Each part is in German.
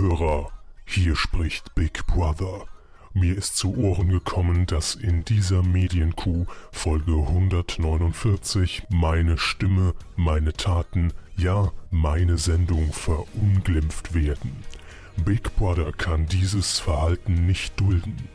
Hörer, hier spricht Big Brother. Mir ist zu Ohren gekommen, dass in dieser Medienkuh Folge 149 meine Stimme, meine Taten, ja meine Sendung verunglimpft werden. Big Brother kann dieses Verhalten nicht dulden.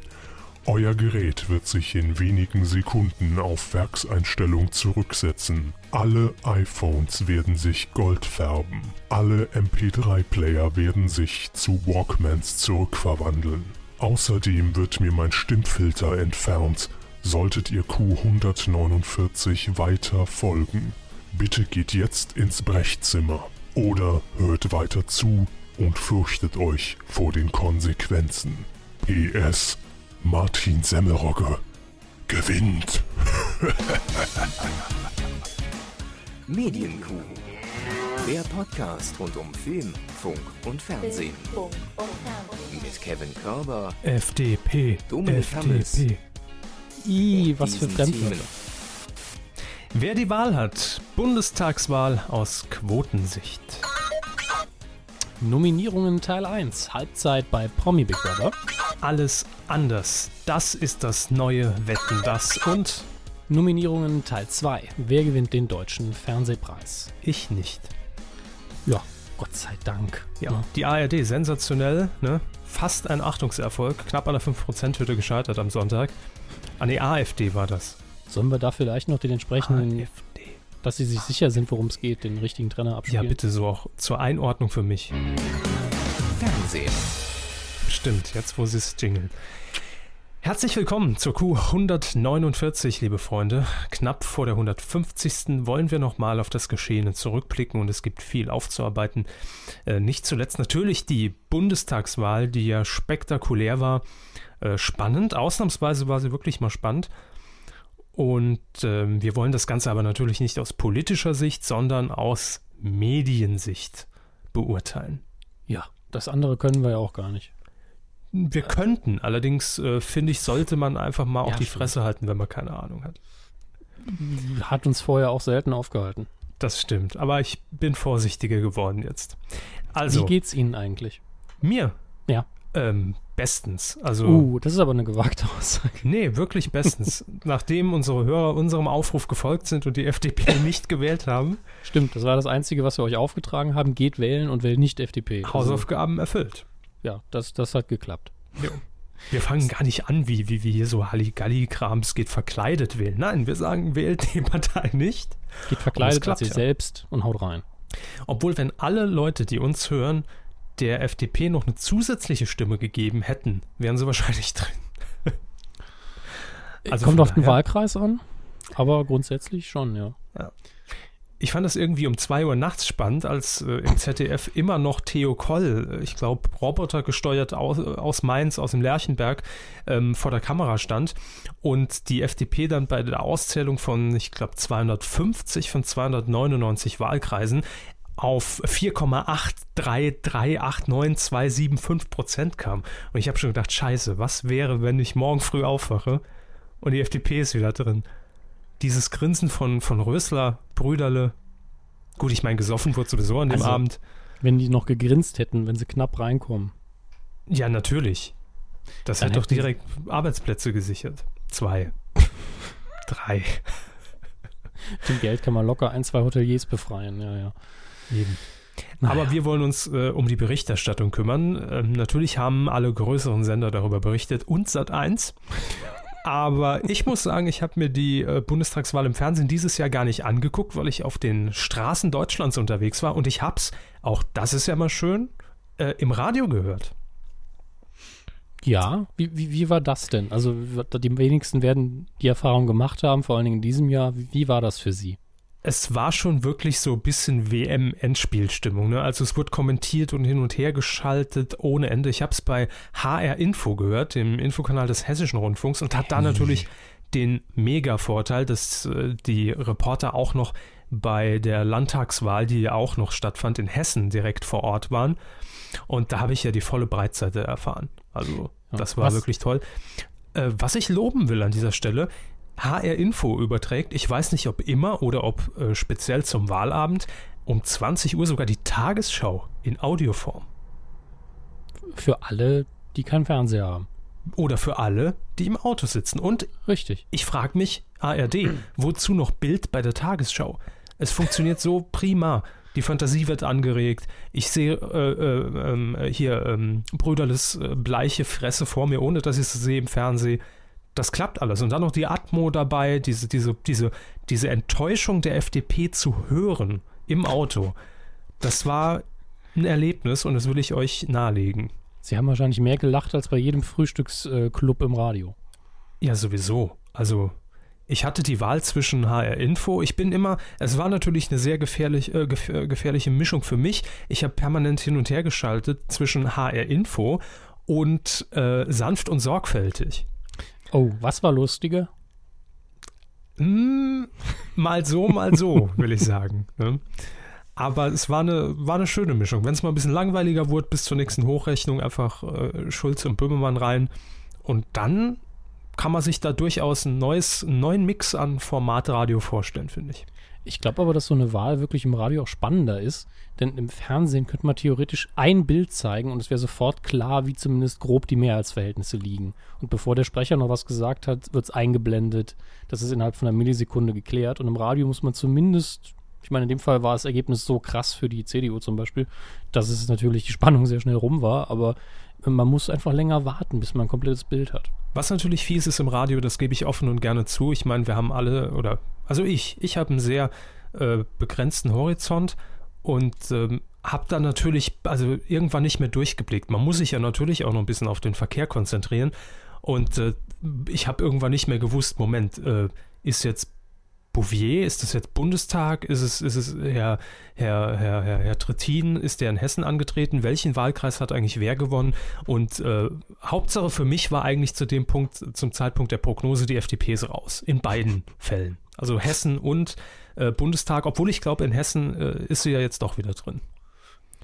Euer Gerät wird sich in wenigen Sekunden auf Werkseinstellung zurücksetzen. Alle iPhones werden sich gold färben. Alle MP3-Player werden sich zu Walkmans zurückverwandeln. Außerdem wird mir mein Stimmfilter entfernt. Solltet ihr Q149 weiter folgen. Bitte geht jetzt ins Brechzimmer. Oder hört weiter zu und fürchtet euch vor den Konsequenzen. PS Martin Semmelrogge gewinnt. Medienkuh. Der Podcast rund um Film, Funk und Fernsehen. Mit Kevin Körber, FDP. Dominik Hammes. FDP. I, was für Fremdwörter. Wer die Wahl hat, Bundestagswahl aus Quotensicht. Nominierungen Teil 1, Halbzeit bei Promi Big Brother. Alles anders. Das ist das neue Wetten das und Nominierungen Teil 2. Wer gewinnt den deutschen Fernsehpreis? Ich nicht. Ja, Gott sei Dank. Ja, die ARD sensationell, ne? Fast ein Achtungserfolg, knapp an der 5%-Hürde gescheitert am Sonntag. An die AfD war das. Sollen wir da vielleicht noch den entsprechenden, AfD. Dass sie sich sicher sind, worum es geht, den richtigen Trainer Ja, abspielen? bitte so auch zur Einordnung für mich. Fernsehen. Stimmt, jetzt wo sie es jingeln. Herzlich willkommen zur Q149, liebe Freunde. Knapp vor der 150. wollen wir nochmal auf das Geschehene zurückblicken und es gibt viel aufzuarbeiten. Äh, nicht zuletzt natürlich die Bundestagswahl, die ja spektakulär war. Äh, spannend, ausnahmsweise war sie wirklich mal spannend. Und ähm, wir wollen das Ganze aber natürlich nicht aus politischer Sicht, sondern aus Mediensicht beurteilen. Ja, das andere können wir ja auch gar nicht. Wir könnten, allerdings äh, finde ich, sollte man einfach mal auf Ja, die stimmt. Fresse halten, wenn man keine Ahnung hat. Hat uns vorher auch selten aufgehalten. Das stimmt, aber ich bin vorsichtiger geworden jetzt. Also, Wie geht's Ihnen eigentlich? mir? Ja. Ähm, bestens. Also, Uh, das ist aber eine gewagte Aussage. nee, wirklich bestens. Nachdem unsere Hörer unserem Aufruf gefolgt sind und die FDP nicht gewählt haben, Stimmt, das war das Einzige, was wir euch aufgetragen haben. Geht wählen und wählt nicht FDP. Also, Hausaufgaben erfüllt. ja, das, das hat geklappt. Wir fangen gar nicht an, wie, wie wir hier so Halligalli-Krams geht verkleidet wählen. Nein, wir sagen, wählt die Partei nicht. Geht verkleidet als ihr ja. selbst und haut rein. Obwohl, wenn alle Leute, die uns hören, der FDP noch eine zusätzliche Stimme gegeben hätten, wären sie wahrscheinlich drin. Also Kommt auf den Wahlkreis an, aber grundsätzlich schon, ja. Ich fand das irgendwie um 2 Uhr nachts spannend, als äh, im ZDF immer noch Theo Koll, äh, ich glaube Roboter gesteuert aus, aus Mainz, aus dem Lerchenberg, ähm, vor der Kamera stand und die FDP dann bei der Auszählung von, ich glaube, 250 von 299 Wahlkreisen auf 4,83389275 Prozent kam. Und ich habe schon gedacht, scheiße, was wäre, wenn ich morgen früh aufwache und die FDP ist wieder drin? Dieses Grinsen von, von Rösler, Brüderle. Gut, ich meine, gesoffen wurde sowieso an dem Also- Abend. Wenn die noch gegrinst hätten, wenn sie knapp reinkommen. Ja, natürlich. Das Dann hat doch direkt Arbeitsplätze gesichert. Zwei. Drei. Mit dem Geld kann man locker ein, zwei Hoteliers befreien, ja, ja. Eben. Aber wir wollen uns äh, um die Berichterstattung kümmern. Ähm, natürlich haben alle größeren Sender darüber berichtet und Sat1. Aber ich muss sagen, ich habe mir die äh, Bundestagswahl im Fernsehen dieses Jahr gar nicht angeguckt, weil ich auf den Straßen Deutschlands unterwegs war und ich hab's, auch das ist ja mal schön, äh, im Radio gehört. Ja, wie, wie, wie war das denn? Also die wenigsten werden die Erfahrung gemacht haben, vor allen Dingen in diesem Jahr. Wie, wie war das für Sie? Es war schon wirklich so ein bisschen WM-Endspielstimmung. Ne? Also es wurde kommentiert und hin und her geschaltet ohne Ende. Ich habe es bei HR Info gehört, dem Infokanal des Hessischen Rundfunks, und hat da natürlich den Mega-Vorteil, dass äh, die Reporter auch noch bei der Landtagswahl, die ja auch noch stattfand, in Hessen direkt vor Ort waren. Und da habe ich ja die volle Breitseite erfahren. Also das war was- wirklich toll. Äh, was ich loben will an dieser Stelle, HR Info überträgt, ich weiß nicht ob immer oder ob äh, speziell zum Wahlabend, um 20 Uhr sogar die Tagesschau in Audioform. Für alle, die keinen Fernseher haben. Oder für alle, die im Auto sitzen. Und Richtig. ich frage mich, ARD, wozu noch Bild bei der Tagesschau? Es funktioniert so prima. Die Fantasie wird angeregt. Ich sehe äh, äh, ähm, hier ähm, Brüderles äh, bleiche Fresse vor mir, ohne dass ich es sehe im Fernsehen. Das klappt alles. Und dann noch die Atmo dabei, diese, diese, diese, diese Enttäuschung der FDP zu hören im Auto. Das war ein Erlebnis und das will ich euch nahelegen. Sie haben wahrscheinlich mehr gelacht als bei jedem Frühstücksclub im Radio. Ja, sowieso. Also, ich hatte die Wahl zwischen HR Info. Ich bin immer, es war natürlich eine sehr gefährlich, äh, äh, gefährliche Mischung für mich. Ich habe permanent hin und her geschaltet zwischen HR Info und äh, sanft und sorgfältig. Oh, was war lustiger? Hm, mal so, mal so, will ich sagen. Ne? Aber es war eine, war eine schöne Mischung. Wenn es mal ein bisschen langweiliger wurde, bis zur nächsten Hochrechnung einfach äh, Schulz und Böhmermann rein. Und dann kann man sich da durchaus ein neues, einen neuen Mix an Formatradio vorstellen, finde ich. Ich glaube aber, dass so eine Wahl wirklich im Radio auch spannender ist, denn im Fernsehen könnte man theoretisch ein Bild zeigen und es wäre sofort klar, wie zumindest grob die Mehrheitsverhältnisse liegen. Und bevor der Sprecher noch was gesagt hat, wird es eingeblendet. Das ist innerhalb von einer Millisekunde geklärt. Und im Radio muss man zumindest, ich meine, in dem Fall war das Ergebnis so krass für die CDU zum Beispiel, dass es natürlich die Spannung sehr schnell rum war, aber man muss einfach länger warten, bis man ein komplettes Bild hat. Was natürlich fies ist im Radio, das gebe ich offen und gerne zu. Ich meine, wir haben alle, oder also ich, ich habe einen sehr äh, begrenzten Horizont und ähm, habe dann natürlich, also irgendwann nicht mehr durchgeblickt. Man muss sich ja natürlich auch noch ein bisschen auf den Verkehr konzentrieren. Und äh, ich habe irgendwann nicht mehr gewusst, Moment, äh, ist jetzt Bouvier, ist das jetzt Bundestag? Ist es, ist es Herr, Herr, Herr, Herr, Herr Trittin, ist der in Hessen angetreten? Welchen Wahlkreis hat eigentlich wer gewonnen? Und äh, Hauptsache für mich war eigentlich zu dem Punkt, zum Zeitpunkt der Prognose, die FDP ist raus. In beiden Fällen. Also Hessen und äh, Bundestag, obwohl ich glaube, in Hessen äh, ist sie ja jetzt doch wieder drin.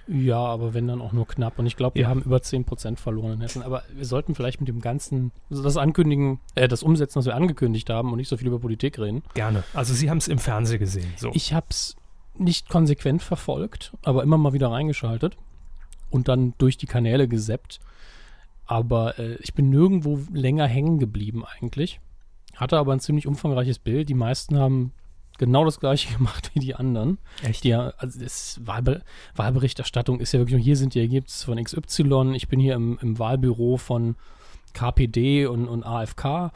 Ja, aber wenn dann auch nur knapp. Und ich glaube, wir Ja. haben über 10% verloren in Hessen. Aber wir sollten vielleicht mit dem ganzen, also das Ankündigen, äh, das Umsetzen, was wir angekündigt haben und nicht so viel über Politik reden. Gerne. Also Sie haben es im Fernsehen gesehen. So. Ich habe es nicht konsequent verfolgt, aber immer mal wieder reingeschaltet und dann durch die Kanäle geseppt. Aber äh, ich bin nirgendwo länger hängen geblieben eigentlich. Hatte aber ein ziemlich umfangreiches Bild. Die meisten haben genau das gleiche gemacht wie die anderen. Echt? Die, also das Wahlbe Wahlberichterstattung ist ja wirklich nur, hier sind die Ergebnisse von XY, ich bin hier im, im Wahlbüro von KPD und, und AFK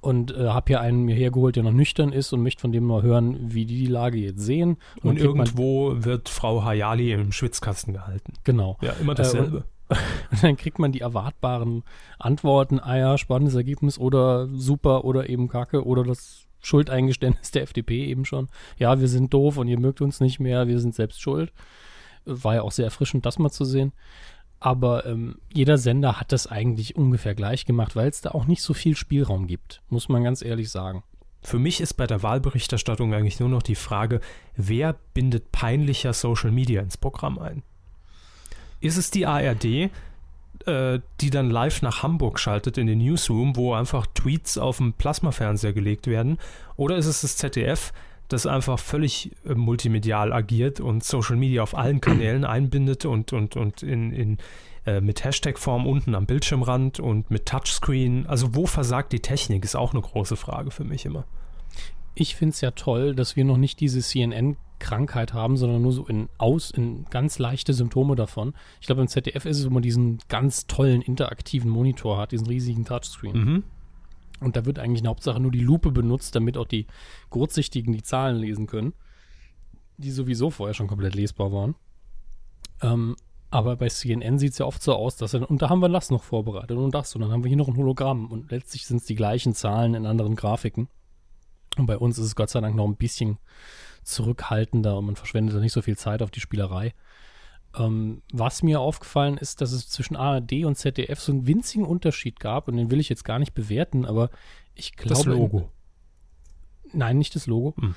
und äh, habe hier einen mir hergeholt, der noch nüchtern ist und möchte von dem mal hören, wie die die Lage jetzt sehen. Und man- irgendwo wird Frau Hayali im Schwitzkasten gehalten. Genau. Ja, immer Äh, dasselbe. Und dann kriegt man die erwartbaren Antworten, ah ja, spannendes Ergebnis oder super oder eben kacke oder das Schuldeingeständnis der FDP eben schon. Ja, wir sind doof und ihr mögt uns nicht mehr, wir sind selbst schuld. War ja auch sehr erfrischend, das mal zu sehen. Aber ähm, jeder Sender hat das eigentlich ungefähr gleich gemacht, weil es da auch nicht so viel Spielraum gibt, muss man ganz ehrlich sagen. Für mich ist bei der Wahlberichterstattung eigentlich nur noch die Frage, wer bindet peinlicher Social Media ins Programm ein? Ist es die ARD, äh, die dann live nach Hamburg schaltet in den Newsroom, wo einfach Tweets auf dem Plasmafernseher gelegt werden? Oder ist es das ZDF, das einfach völlig äh, multimedial agiert und Social Media auf allen Kanälen einbindet und, und, und in, in, äh, mit Hashtag-Form unten am Bildschirmrand und mit Touchscreen? Also wo versagt die Technik, ist auch eine große Frage für mich immer. Ich finde es ja toll, dass wir noch nicht diese CNN-Krankheit haben, sondern nur so in aus, in ganz leichte Symptome davon. Ich glaube, im ZDF ist es, wo man diesen ganz tollen interaktiven Monitor hat, diesen riesigen Touchscreen. Mhm. Und da wird eigentlich in Hauptsache nur die Lupe benutzt, damit auch die Kurzsichtigen die Zahlen lesen können, die sowieso vorher schon komplett lesbar waren. Ähm, aber bei CNN sieht es ja oft so aus, dass er, und da haben wir das noch vorbereitet und das, und dann haben wir hier noch ein Hologramm und letztlich sind es die gleichen Zahlen in anderen Grafiken. Und bei uns ist es Gott sei Dank noch ein bisschen zurückhaltender und man verschwendet da nicht so viel Zeit auf die Spielerei. Ähm, was mir aufgefallen ist, dass es zwischen ARD und ZDF so einen winzigen Unterschied gab und den will ich jetzt gar nicht bewerten, aber ich glaube. Das Logo. Nein, nicht das Logo. Hm.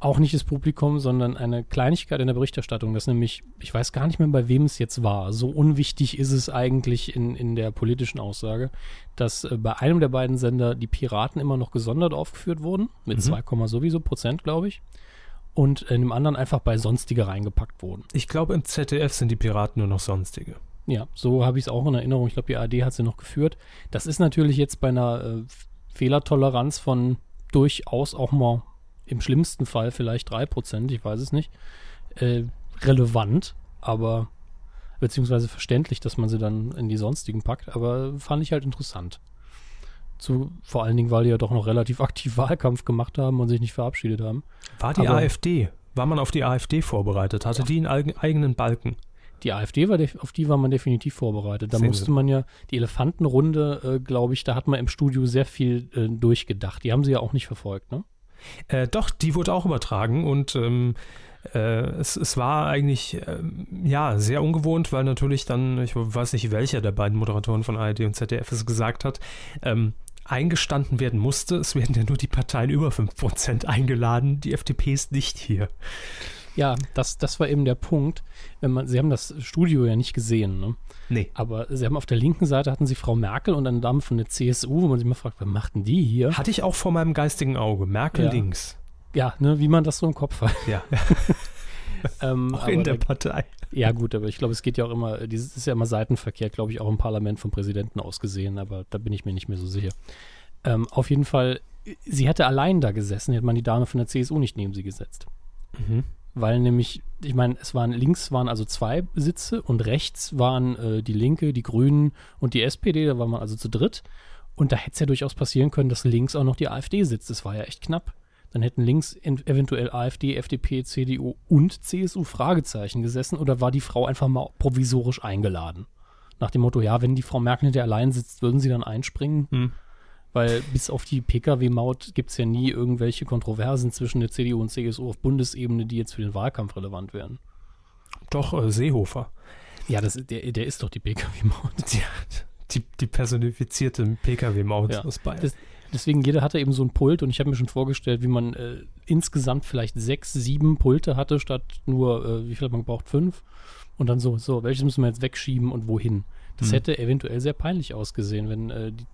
Auch nicht das Publikum, sondern eine Kleinigkeit in der Berichterstattung, das nämlich, ich weiß gar nicht mehr, bei wem es jetzt war. So unwichtig ist es eigentlich in, in der politischen Aussage, dass äh, bei einem der beiden Sender die Piraten immer noch gesondert aufgeführt wurden, mit Mhm. 2, sowieso Prozent, glaube ich. Und in dem anderen einfach bei Sonstige reingepackt wurden. Ich glaube, im ZDF sind die Piraten nur noch sonstige. Ja, so habe ich es auch in Erinnerung. Ich glaube, die ARD hat sie noch geführt. Das ist natürlich jetzt bei einer äh, Fehlertoleranz von durchaus auch mal im schlimmsten Fall vielleicht 3%, ich weiß es nicht, äh, relevant, aber beziehungsweise verständlich, dass man sie dann in die sonstigen packt, aber fand ich halt interessant. Zu, vor allen Dingen, weil die ja doch noch relativ aktiv Wahlkampf gemacht haben und sich nicht verabschiedet haben. War die Aber- AfD, war man auf die AfD vorbereitet? Hatte die einen eigen- eigenen Balken? Die AfD, war auf die war man definitiv vorbereitet. Da Sehen musste Sie. man ja, die Elefantenrunde, äh, glaube ich, da hat man im Studio sehr viel äh, durchgedacht. Die haben sie ja auch nicht verfolgt, ne? Äh, doch, die wurde auch übertragen und ähm, äh, es, es war eigentlich ähm, ja sehr ungewohnt, weil natürlich dann, ich weiß nicht, welcher der beiden Moderatoren von ARD und ZDF es gesagt hat, ähm, eingestanden werden musste, es werden ja nur die Parteien über 5% eingeladen, die FDP ist nicht hier. Ja, das, das war eben der Punkt. Wenn man, sie haben das Studio ja nicht gesehen, ne? Nee. Aber sie haben auf der linken Seite hatten sie Frau Merkel und eine Dame von der CSU, wo man sich mal fragt, was machten die hier? Hatte ich auch vor meinem geistigen Auge. Merkel Ja. links. Ja, ne, wie man das so im Kopf hat. Ja, Ähm, auch in der da- Partei. Ja, gut, aber ich glaube, es geht ja auch immer, dieses ist ja immer Seitenverkehr, glaube ich, auch im Parlament vom Präsidenten aus gesehen, aber da bin ich mir nicht mehr so sicher. Ähm, auf jeden Fall, sie hätte allein da gesessen, hätte man die Dame von der CSU nicht neben sie gesetzt. Mhm. Weil nämlich, ich meine, es waren links waren also zwei Sitze und rechts waren äh, die Linke, die Grünen und die SPD, da war man also zu dritt. Und da hätte es ja durchaus passieren können, dass links auch noch die AfD sitzt. Das war ja echt knapp. Dann hätten links in, eventuell AfD, FDP, CDU und CSU Fragezeichen gesessen oder war die Frau einfach mal provisorisch eingeladen? Nach dem Motto, ja, wenn die Frau Merkel hinter allein sitzt, würden sie dann einspringen? Hm. Weil bis auf die Pkw-Maut gibt es ja nie irgendwelche Kontroversen zwischen der CDU und CSU auf Bundesebene, die jetzt für den Wahlkampf relevant wären. Doch, äh, Seehofer. Ja, das, der, der ist doch die Pkw-Maut. Die, die, die personifizierte Pkw-Maut Ja. aus Bayern. Das- Deswegen, jeder hatte eben so ein Pult und ich habe mir schon vorgestellt, wie man äh, insgesamt vielleicht sechs, sieben Pulte hatte, statt nur, äh, wie viel hat man gebraucht? Fünf? Und dann so, so, welches müssen wir jetzt wegschieben und wohin? Das Hm. hätte eventuell sehr peinlich ausgesehen, wenn, äh, die,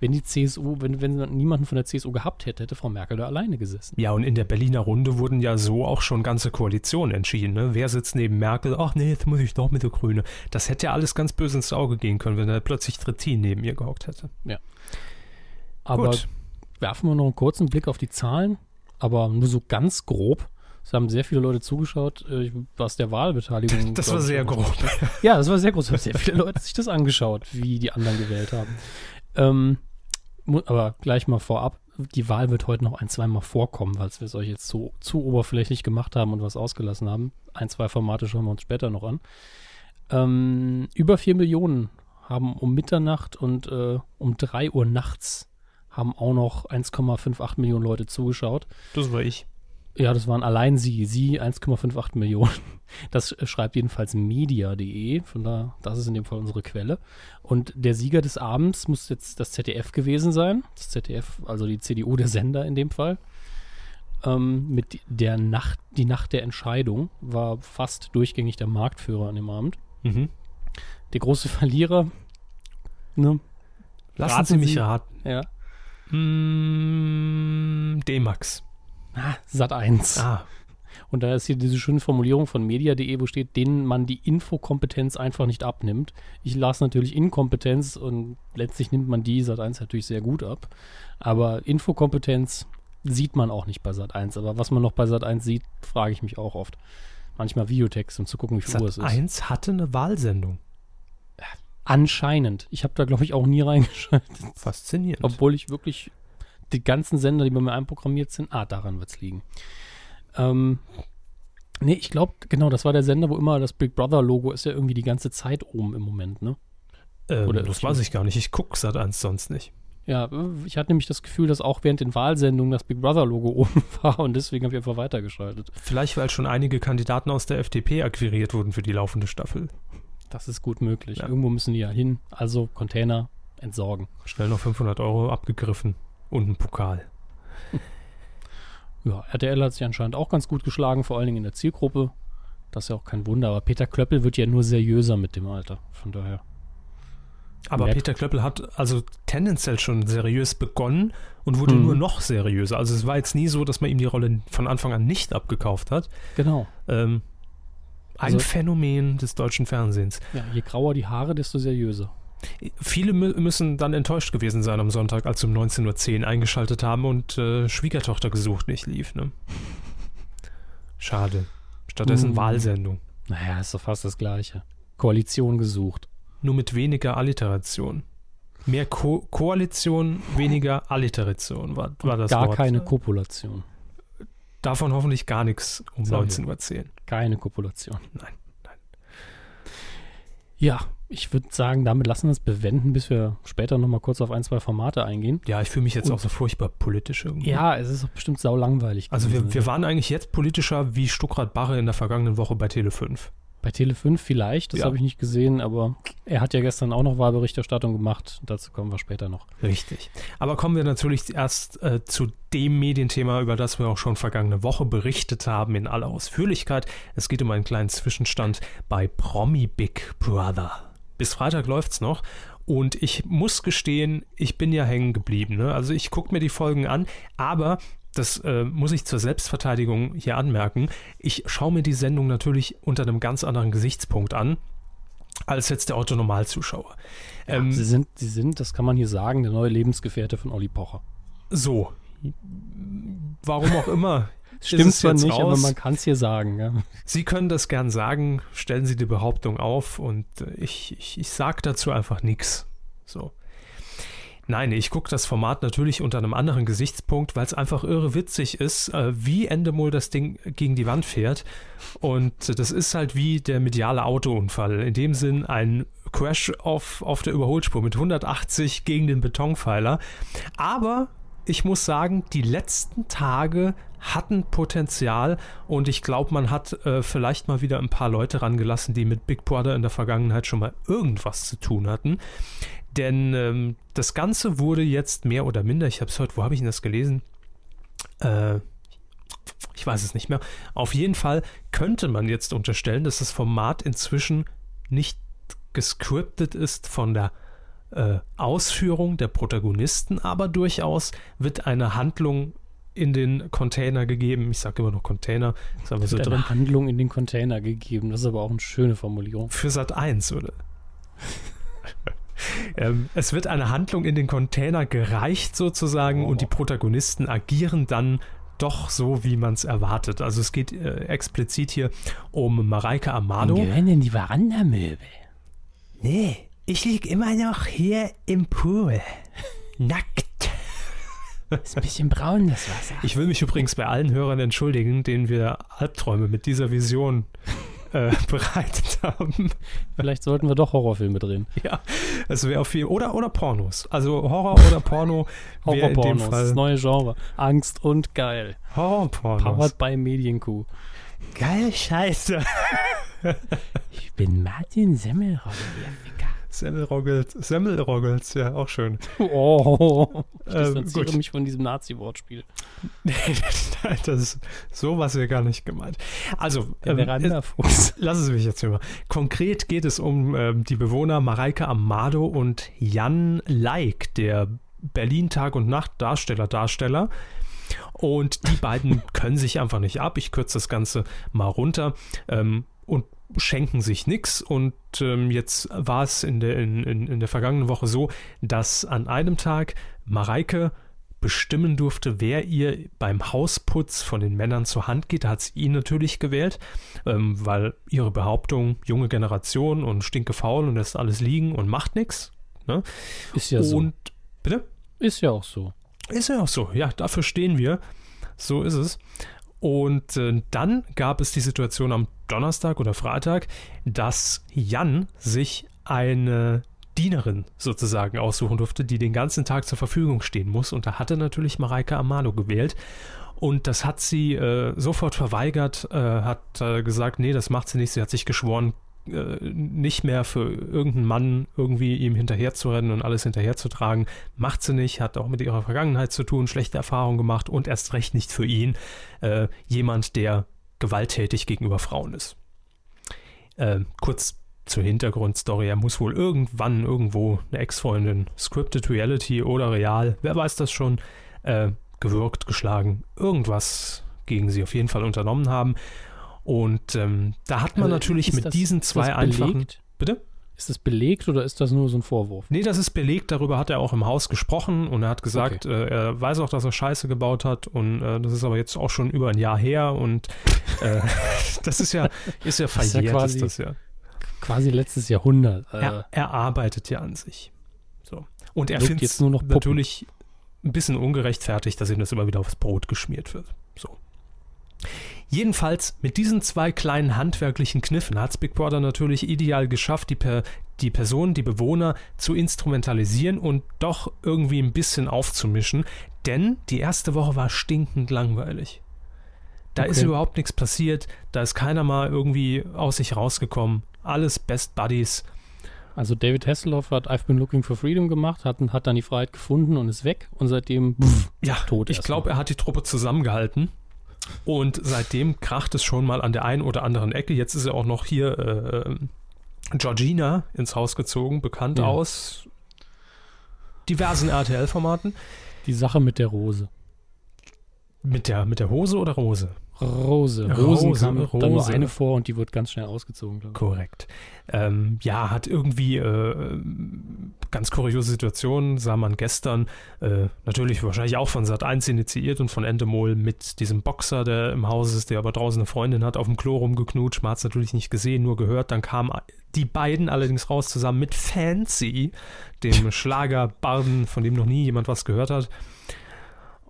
wenn die CSU, wenn, wenn man niemanden von der CSU gehabt hätte, hätte Frau Merkel da alleine gesessen. Ja, und in der Berliner Runde wurden ja so auch schon ganze Koalitionen entschieden. Ne? Wer sitzt neben Merkel? Ach nee, jetzt muss ich doch mit der Grüne. Das hätte ja alles ganz böse ins Auge gehen können, wenn da plötzlich Trittin neben ihr gehockt hätte. Aber Gut. werfen wir noch einen kurzen Blick auf die Zahlen, aber nur so ganz grob. Es haben sehr viele Leute zugeschaut, äh, was der Wahlbeteiligung. Das war sehr grob. Ja, das war sehr groß. Es haben sehr viele Leute sich das angeschaut, wie die anderen gewählt haben. Ähm, aber gleich mal vorab, die Wahl wird heute noch ein, zweimal vorkommen, weil wir es euch jetzt so zu oberflächlich gemacht haben und was ausgelassen haben. Ein, zwei Formate schauen wir uns später noch an. Ähm, über vier Millionen haben um Mitternacht und äh, um drei Uhr nachts haben auch noch 1,58 Millionen Leute zugeschaut. Das war ich. Ja, das waren allein sie. Sie 1,58 Millionen. Das schreibt jedenfalls media.de. Von da, das ist in dem Fall unsere Quelle. Und der Sieger des Abends muss jetzt das ZDF gewesen sein. Das ZDF, also die CDU, der Sender in dem Fall. Ähm, mit der Nacht, die Nacht der Entscheidung war fast durchgängig der Marktführer an dem Abend. Mhm. Der große Verlierer, ne? Lassen Raten Sie mich raten. Ja. Mm, D-Max. Sat 1. Ah, Und da ist hier diese schöne Formulierung von media.de, wo steht, denen man die Infokompetenz einfach nicht abnimmt. Ich las natürlich Inkompetenz und letztlich nimmt man die Sat1 natürlich sehr gut ab. Aber Infokompetenz sieht man auch nicht bei Sat1. Aber was man noch bei Sat1 sieht, frage ich mich auch oft. Manchmal Videotext, um zu gucken, wie viel Uhr es Sat ist. 1 hatte eine Wahlsendung. Anscheinend. Ich habe da, glaube ich, auch nie reingeschaltet. Faszinierend. Obwohl ich wirklich die ganzen Sender, die bei mir einprogrammiert sind, ah, daran wird es liegen. Ähm, nee, ich glaube, genau, das war der Sender, wo immer das Big Brother-Logo ist ja irgendwie die ganze Zeit oben im Moment, ne? ähm, oder- das weiß ich gar nicht. Ich gucke Sat 1 sonst nicht. Ja, ich hatte nämlich das Gefühl, dass auch während den Wahlsendungen das Big Brother-Logo oben war und deswegen habe ich einfach weitergeschaltet. Vielleicht, weil schon einige Kandidaten aus der FDP akquiriert wurden für die laufende Staffel. Das ist gut möglich. Ja. Irgendwo müssen die ja hin, also Container entsorgen. Schnell noch 500 Euro abgegriffen und ein Pokal. Ja, RTL hat sich anscheinend auch ganz gut geschlagen, vor allen Dingen in der Zielgruppe. Das ist ja auch kein Wunder, aber Peter Klöppel wird ja nur seriöser mit dem Alter. Von daher. Aber Merkt- Peter Klöppel hat also tendenziell schon seriös begonnen und wurde Mhm. nur noch seriöser. Also es war jetzt nie so, dass man ihm die Rolle von Anfang an nicht abgekauft hat. Genau. Ähm, Ein Also- Phänomen des deutschen Fernsehens. Ja, je grauer die Haare, desto seriöser. Viele mü müssen dann enttäuscht gewesen sein am Sonntag, als sie um 19.10 Uhr eingeschaltet haben und äh, Schwiegertochter gesucht nicht lief. Ne? Schade. Stattdessen Hm. Wahlsendung. Naja, ist doch fast das Gleiche. Koalition gesucht. Nur mit weniger Alliteration. Mehr Ko Koalition, weniger Alliteration war, war das Gar Wort. keine Kopulation. Davon hoffentlich gar nichts um Sag 19.10 Uhr. Keine Kopulation. Nein, nein. Ja, ich würde sagen, damit lassen wir es bewenden, bis wir später nochmal kurz auf ein, zwei Formate eingehen. Ja, ich fühle mich jetzt Und- auch so furchtbar politisch irgendwie. Ja, es ist bestimmt sau langweilig. Also wir, wir waren eigentlich jetzt politischer wie Stuckrad Barre in der vergangenen Woche bei Tele 5. Bei Tele 5 vielleicht, das Ja. habe ich nicht gesehen, aber er hat ja gestern auch noch Wahlberichterstattung gemacht. Dazu kommen wir später noch. Richtig. Aber kommen wir natürlich erst äh, zu dem Medienthema, über das wir auch schon vergangene Woche berichtet haben in aller Ausführlichkeit. Es geht um einen kleinen Zwischenstand bei Promi Big Brother. Bis Freitag läuft's noch. Und ich muss gestehen, ich bin ja hängen geblieben. Ne? Also ich gucke mir die Folgen an, aber das äh, muss ich zur Selbstverteidigung hier anmerken. Ich schaue mir die Sendung natürlich unter einem ganz anderen Gesichtspunkt an, als jetzt der Autonormalzuschauer. Ähm, sie, sind, sie sind, das kann man hier sagen, der neue Lebensgefährte von Olli Pocher. So. Warum auch immer. Stimmt es zwar nicht, aber raus? man kann es hier sagen. Ja. Sie können das gern sagen, stellen Sie die Behauptung auf und äh, ich, ich, ich sage dazu einfach nichts. So. Nein, ich gucke das Format natürlich unter einem anderen Gesichtspunkt, weil es einfach irre witzig ist, äh, wie Endemol das Ding gegen die Wand fährt. Und das ist halt wie der mediale Autounfall. In dem Sinn ein Crash auf, auf der Überholspur mit 180 gegen den Betonpfeiler. Aber ich muss sagen, die letzten Tage hatten Potenzial und ich glaube, man hat äh, vielleicht mal wieder ein paar Leute rangelassen, die mit Big Brother in der Vergangenheit schon mal irgendwas zu tun hatten. Denn ähm, das Ganze wurde jetzt mehr oder minder, ich habe es heute, wo habe ich denn das gelesen? Äh, ich weiß es nicht mehr. Auf jeden Fall könnte man jetzt unterstellen, dass das Format inzwischen nicht gescriptet ist von der äh, Ausführung der Protagonisten, aber durchaus wird eine Handlung in den Container gegeben. Ich sage immer noch Container, ist aber Es so wird drin. eine Handlung in den Container gegeben. Das ist aber auch eine schöne Formulierung. Für Sat 1, oder? ähm, es wird eine Handlung in den Container gereicht sozusagen Oh. und die Protagonisten agieren dann doch so, wie man es erwartet. Also es geht äh, explizit hier um Mareike Amado. gehören denn die Verandamöbel? Nee, ich lieg immer noch hier im Pool. Nackt. Ist ein bisschen braun, das Wasser. Ich will mich übrigens bei allen Hörern entschuldigen, denen wir Albträume mit dieser Vision äh, bereitet haben. Vielleicht sollten wir doch Horrorfilme drehen. Ja, es wäre auf jeden Oder, oder Pornos. Also Horror oder Porno Horrorpornos, das neue Genre. Angst und geil. Horrorpornos. Powered by Medienkuh. Geil Scheiße. Ich bin Martin Semmelrogge, Semmelroggels, Semmelroggels, ja, auch schön. Oh, ich Ähm, distanziere gut. mich von diesem Nazi-Wortspiel. das ist sowas ja gar nicht gemeint. Also, ähm, Verandafuchs. Lassen Sie mich jetzt hören. Konkret geht es um ähm, die Bewohner Mareike Amado und Jan Leik, der Berlin Tag und Nacht Darsteller, Darsteller. Und die beiden können sich einfach nicht ab. Ich kürze das Ganze mal runter ähm, und schenken sich nichts. Und ähm, jetzt war es in der, in, in, in der vergangenen Woche so, dass an einem Tag Mareike bestimmen durfte, wer ihr beim Hausputz von den Männern zur Hand geht. Da hat sie ihn natürlich gewählt, ähm, weil ihre Behauptung, junge Generation und stinke faul und lässt alles liegen und macht nichts. Ne? Ist ja so. Und bitte? Ist ja auch so. Ist ja auch so. Ja, dafür stehen wir. So ist es. Und äh, dann gab es die Situation am Donnerstag oder Freitag, dass Jan sich eine Dienerin sozusagen aussuchen durfte, die den ganzen Tag zur Verfügung stehen muss. Und da hatte natürlich Mareike Amado gewählt. Und das hat sie äh, sofort verweigert, äh, hat äh, gesagt, nee, das macht sie nicht. Sie hat sich geschworen, nicht mehr für irgendeinen Mann irgendwie ihm hinterherzurennen und alles hinterherzutragen. Macht sie nicht, hat auch mit ihrer Vergangenheit zu tun, schlechte Erfahrungen gemacht und erst recht nicht für ihn. Äh, jemand, der gewalttätig gegenüber Frauen ist. Äh, kurz zur Hintergrundstory. Er muss wohl irgendwann irgendwo eine Ex-Freundin, Scripted Reality oder real, wer weiß das schon, äh, gewürgt, geschlagen, irgendwas gegen sie auf jeden Fall unternommen haben. Und ähm, da hat man Also natürlich mit das- diesen zwei belegt? Bitte? Ist das belegt oder ist das nur so ein Vorwurf? Nee, das ist belegt, darüber hat er auch im Haus gesprochen und er hat gesagt, äh, er weiß auch, dass er Scheiße gebaut hat und äh, das ist aber jetzt auch schon über ein Jahr her und äh, das ist ja, ist ja ist ja verjährt, quasi- ist das ja. Quasi letztes Jahrhundert. Äh, Er, er arbeitet ja an sich. So. Und er findet jetzt es nur noch Puppen. natürlich ein bisschen ungerechtfertigt, dass ihm das immer wieder aufs Brot geschmiert wird. So. Jedenfalls mit diesen zwei kleinen handwerklichen Kniffen hat es Big Brother natürlich ideal geschafft, die, per, die Personen, die Bewohner zu instrumentalisieren und doch irgendwie ein bisschen aufzumischen. Denn die erste Woche war stinkend langweilig. Da ist Okay. überhaupt nichts passiert, da ist keiner mal irgendwie aus sich rausgekommen. Alles Best Buddies. Also David Hasselhoff hat I've been looking for freedom gemacht, hat, hat dann die Freiheit gefunden und ist weg und seitdem pff, Ja, tot ich glaube, er hat die Truppe zusammengehalten. Und seitdem kracht es schon mal an der einen oder anderen Ecke. Jetzt ist er auch noch hier äh, Georgina ins Haus gezogen, bekannt Ja. aus diversen RTL-Formaten. die Sache mit der Rose. Mit der, mit der Hose oder Rose? Rose. Rose, Rosen kam dann nur Rose. eine vor und die wird ganz schnell ausgezogen. glaube ich. Korrekt. Ähm, ja, hat irgendwie äh, ganz kuriose Situationen, sah man gestern, äh, natürlich wahrscheinlich auch von Sat 1 initiiert und von Endemol mit diesem Boxer, der im Haus ist, der aber draußen eine Freundin hat, auf dem Klo rumgeknutscht. Man hat es natürlich nicht gesehen, nur gehört. Dann kamen die beiden allerdings raus zusammen mit Fancy, dem Schlagerbarden, von dem noch nie jemand was gehört hat.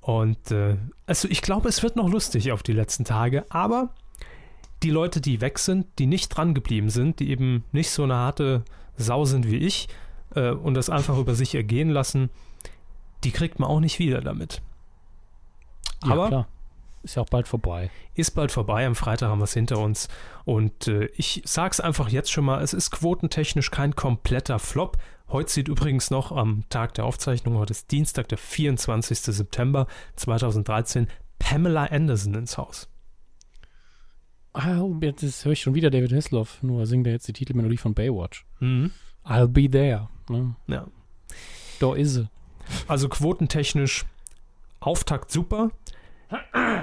Und äh, also ich glaube, es wird noch lustig auf die letzten Tage, aber die Leute, die weg sind, die nicht dran geblieben sind, die eben nicht so eine harte Sau sind wie ich äh, und das einfach über sich ergehen lassen, die kriegt man auch nicht wieder damit. Ja, Aber- klar. Ist ja auch bald vorbei. Ist bald vorbei, am Freitag haben wir es hinter uns. Und äh, ich sag's einfach jetzt schon mal, es ist quotentechnisch kein kompletter Flop. Heute sieht übrigens noch am Tag der Aufzeichnung, heute ist Dienstag, der 24. September 2013, Pamela Anderson ins Haus. Ah, jetzt höre ich schon wieder David Hasselhoff, nur singt er jetzt die Titelmelodie von Baywatch. Mhm. I'll be there. Ne? Ja. Da ist sie. Also quotentechnisch Auftakt super.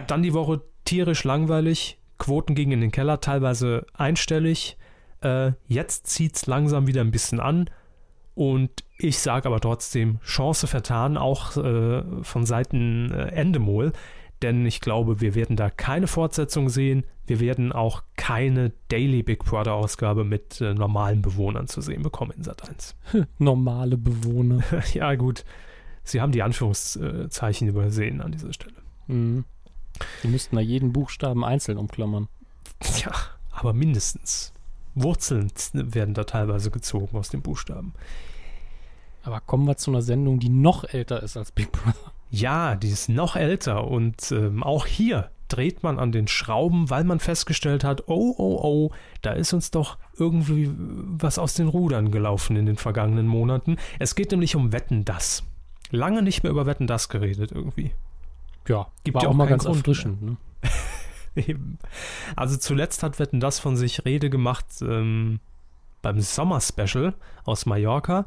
Dann die Woche tierisch langweilig. Quoten gingen in den Keller, teilweise einstellig. Äh, jetzt zieht es langsam wieder ein bisschen an. Und ich sage aber trotzdem, Chance vertan, auch äh, von Seiten äh, Endemol. Denn ich glaube, wir werden da keine Fortsetzung sehen. Wir werden auch keine Daily Big Brother Ausgabe mit äh, normalen Bewohnern zu sehen bekommen in Sat 1. Normale Bewohner. ja, gut. Sie haben die Anführungszeichen übersehen an dieser Stelle. Mhm. Die müssten da jeden Buchstaben einzeln umklammern. Ja, aber mindestens. Wurzeln werden da teilweise gezogen aus den Buchstaben. Aber kommen wir zu einer Sendung, die noch älter ist als Big Brother. Ja, die ist noch älter und ähm, auch hier dreht man an den Schrauben, weil man festgestellt hat, oh, oh, oh, da ist uns doch irgendwie was aus den Rudern gelaufen in den vergangenen Monaten. Es geht nämlich um Wetten das. Lange nicht mehr über Wetten das geredet irgendwie. Ja, Gibt war ja auch auch mal ganz Grund erfrischend. Ne? Eben. Also zuletzt hat Wetten das von sich Rede gemacht ähm, beim Sommer-Special aus Mallorca.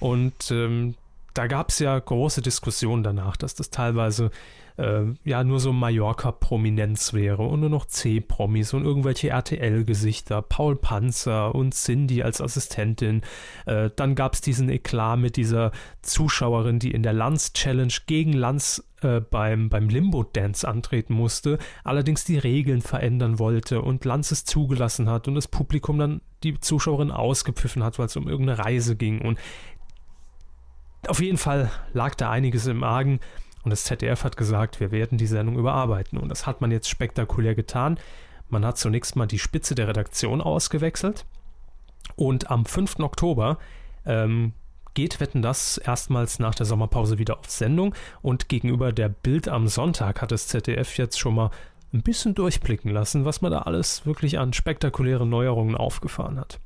Und ähm, da gab es ja große Diskussionen danach, dass das teilweise äh, ja nur so Mallorca-Prominenz wäre und nur noch C-Promis und irgendwelche RTL-Gesichter, Paul Panzer und Cindy als Assistentin. Äh, dann gab es diesen Eklat mit dieser Zuschauerin, die in der Lanz-Challenge gegen Lanz äh, beim, beim Limbo-Dance antreten musste, allerdings die Regeln verändern wollte und Lanz es zugelassen hat und das Publikum dann die Zuschauerin ausgepfiffen hat, weil es um irgendeine Reise ging. Und auf jeden Fall lag da einiges im Argen und das ZDF hat gesagt, wir werden die Sendung überarbeiten. Und das hat man jetzt spektakulär getan. Man hat zunächst mal die Spitze der Redaktion ausgewechselt und am 5. Oktober ähm, geht Wetten das erstmals nach der Sommerpause wieder auf Sendung und gegenüber der Bild am Sonntag hat das ZDF jetzt schon mal ein bisschen durchblicken lassen, was man da alles wirklich an spektakulären Neuerungen aufgefahren hat.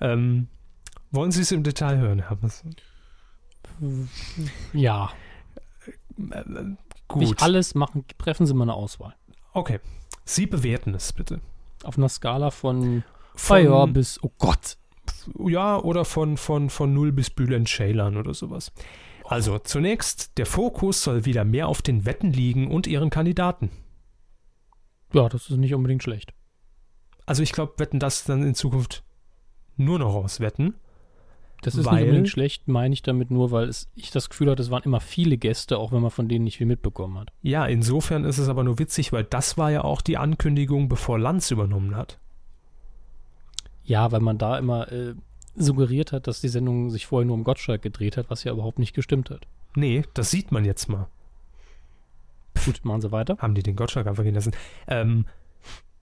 Ähm, wollen Sie es im Detail hören, Herr Messer? Ja, Gut. nicht alles machen, treffen Sie mal eine Auswahl. Okay. Sie bewerten es bitte. Auf einer Skala von Von, Feuer bis, oh Gott. ja, oder von, von, von 0 bis Bülent Ceylan oder sowas. Also, zunächst, der Fokus soll wieder mehr auf den Wetten liegen und ihren Kandidaten. Ja, das ist nicht unbedingt schlecht. Also ich glaube, wetten das dann in Zukunft nur noch aus Wetten. Das ist Weil- nicht unbedingt schlecht, meine ich damit nur, weil es, ich das Gefühl hatte, es waren immer viele Gäste, auch wenn man von denen nicht viel mitbekommen hat. Ja, insofern ist es aber nur witzig, weil das war ja auch die Ankündigung, bevor Lanz übernommen hat. Ja, weil man da immer äh, suggeriert hat, dass die Sendung sich vorher nur um Gottschalk gedreht hat, was ja überhaupt nicht gestimmt hat. Nee, das sieht man jetzt mal. Gut, machen Sie weiter. Haben die den Gottschalk einfach gehen lassen. Ähm,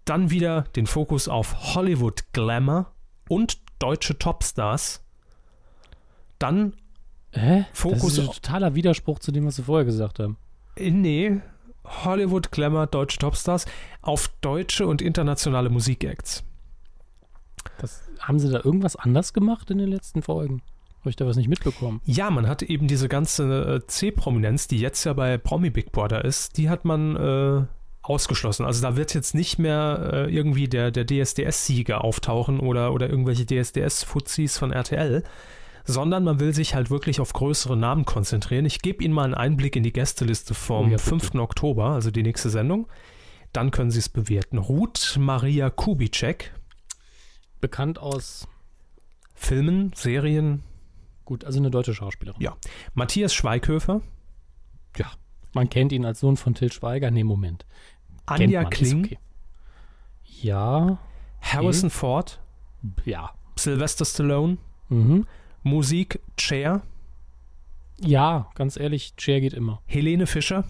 dann wieder den Fokus auf Hollywood Glamour und deutsche Topstars. Dann, Hä? Fokus das ist ein totaler Widerspruch zu dem, was Sie vorher gesagt haben. äh, nee, Hollywood Glamour, deutsche Topstars auf deutsche und internationale Musikacts. Das, haben Sie da irgendwas anders gemacht in den letzten Folgen? Habe ich da was nicht mitbekommen? Ja, man hat eben diese ganze äh, C-Prominenz, die jetzt ja bei Promi Big Brother ist, die hat man äh, ausgeschlossen. Also da wird jetzt nicht mehr äh, irgendwie der, der DSDS-Sieger auftauchen oder, oder irgendwelche DSDS-Fuzis von RTL, sondern man will sich halt wirklich auf größere Namen konzentrieren. Ich gebe Ihnen mal einen Einblick in die Gästeliste vom Oh ja, bitte. 5. Oktober, also die nächste Sendung. Dann können Sie es bewerten. Ruth Maria Kubitschek, Bekannt aus, Filmen, Serien. gut, also eine deutsche Schauspielerin. Ja. Matthias Schweighöfer, Ja. Man kennt ihn als Sohn von Till Schweiger. Nee, Moment. Anja man, Kling, okay. Ja, Harrison Ford, ja. Sylvester Stallone, Mhm. Musik Cher, Ja, ganz ehrlich, Cher geht immer. Helene Fischer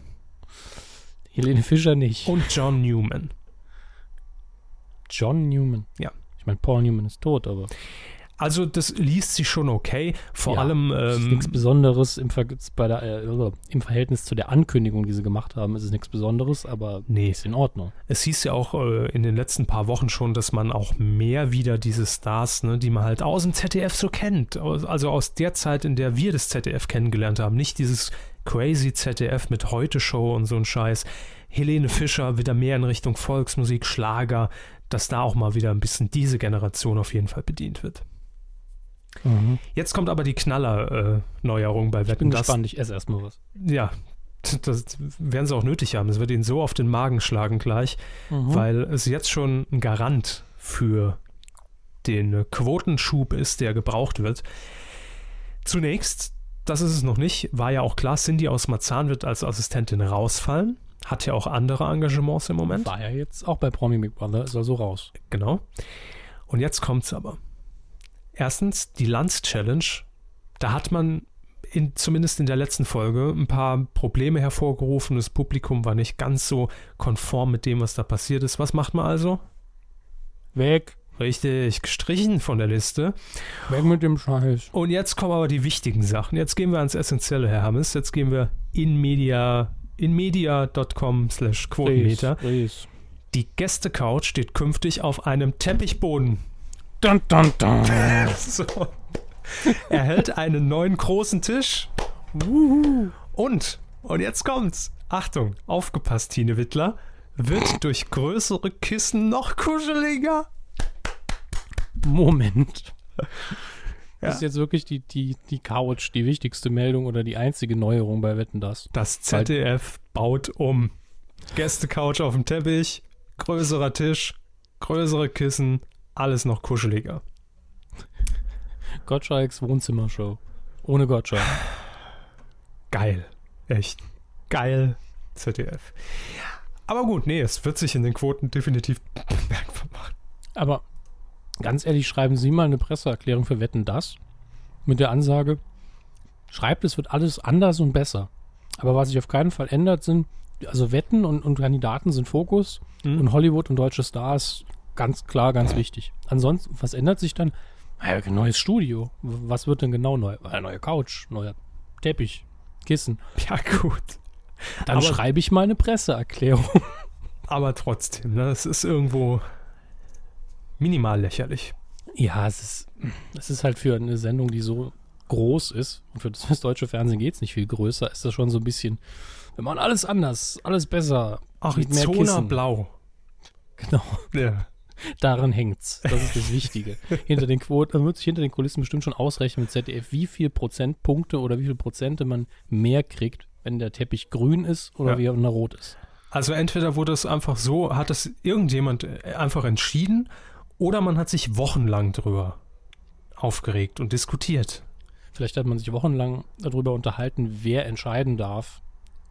Helene Fischer nicht. und John Newman. John Newman. Ja. Ich meine, Paul Newman ist tot, aber Also das liest sich schon okay. Vor Ja, allem ähm, nichts Besonderes im, Ver bei der, äh, im Verhältnis zu der Ankündigung, die sie gemacht haben, ist es nichts Besonderes, aber Nee. ist in Ordnung. es hieß ja auch äh, in den letzten paar Wochen schon, dass man auch mehr wieder diese Stars, ne, die man halt aus dem ZDF so kennt, also aus der Zeit, in der wir das ZDF kennengelernt haben, nicht dieses crazy ZDF mit Heute Show und so ein Scheiß. Helene Fischer wieder mehr in Richtung Volksmusik, Schlager, dass da auch mal wieder ein bisschen diese Generation auf jeden Fall bedient wird. Jetzt kommt aber die Knaller-Neuerung bei Ich bin Wetten, dass gespannt, ich esse erstmal was. ja, das werden sie auch nötig haben. Es wird ihnen so auf den Magen schlagen gleich, Mhm. weil es jetzt schon ein Garant für den äh, Quotenschub ist, der gebraucht wird. Zunächst, das ist es noch nicht, war ja auch klar, Cindy aus Marzahn wird als Assistentin rausfallen. Hat ja auch andere Engagements im Moment. War ja jetzt auch bei Promi Big Brother, ist also raus. Genau. Und jetzt kommt's aber. Erstens, die Lanz-Challenge. Da hat man in, zumindest in der letzten Folge ein paar Probleme hervorgerufen. Das Publikum war nicht ganz so konform mit dem, was da passiert ist. Was macht man also? Weg, Richtig, gestrichen von der Liste. weg mit dem Scheiß. Und jetzt kommen aber die wichtigen Sachen. Jetzt gehen wir ans Essentielle, Herr Hammes. Jetzt gehen wir in media, in media.com slash Quotenmeter. Die Gäste-Couch steht künftig auf einem Teppichboden. Dun, dun, dun. So. Er hält einen neuen großen Tisch. Und, und jetzt kommt's. Achtung, aufgepasst, Tine Wittler. Wird durch größere Kissen noch kuscheliger. Moment. Ja. Das ist jetzt wirklich die, die, die Couch, die wichtigste Meldung oder die einzige Neuerung bei Wetten das. Das ZDF baut um. Gäste-Couch auf dem Teppich, größerer Tisch, größere Kissen, alles noch kuscheliger. Gottschalks Wohnzimmershow. Ohne Gottschalk. Geil. Echt. Geil. ZDF. Aber gut, nee, es wird sich in den Quoten definitiv bemerkbar machen. Aber ganz ehrlich, schreiben Sie mal eine Presseerklärung für Wetten das mit der Ansage, schreibt, es wird alles anders und besser. Aber was sich auf keinen Fall ändert, sind, also Wetten und, und Kandidaten sind Fokus Mhm. und Hollywood und deutsche Stars ganz klar, ganz wichtig. Ansonsten, was ändert sich dann? Ja, ein neues Studio. Was wird denn genau neu? Eine neue Couch, neuer Teppich, Kissen. Ja, gut. Dann Aber- schreibe ich mal eine Presseerklärung. Aber trotzdem, ne, es ist irgendwo minimal lächerlich. Ja, es ist, es ist halt für eine Sendung, die so groß ist, und für das, deutsche Fernsehen geht es nicht viel größer, ist das schon so ein bisschen, wir machen alles anders, alles besser. mit mehr Arizona Kissen. Blau. Genau, Ja. Daran hängt's. Das ist das Wichtige. hinter den Quoten, man wird sich hinter den Kulissen bestimmt schon ausrechnen mit ZDF, wie viel Prozentpunkte oder wie viel Prozente man mehr kriegt, wenn der Teppich grün ist oder Ja. wie er rot ist. Also entweder wurde es einfach so, hat es irgendjemand äh, einfach entschieden oder man hat sich wochenlang drüber aufgeregt und diskutiert. Vielleicht hat man sich wochenlang darüber unterhalten, wer entscheiden darf,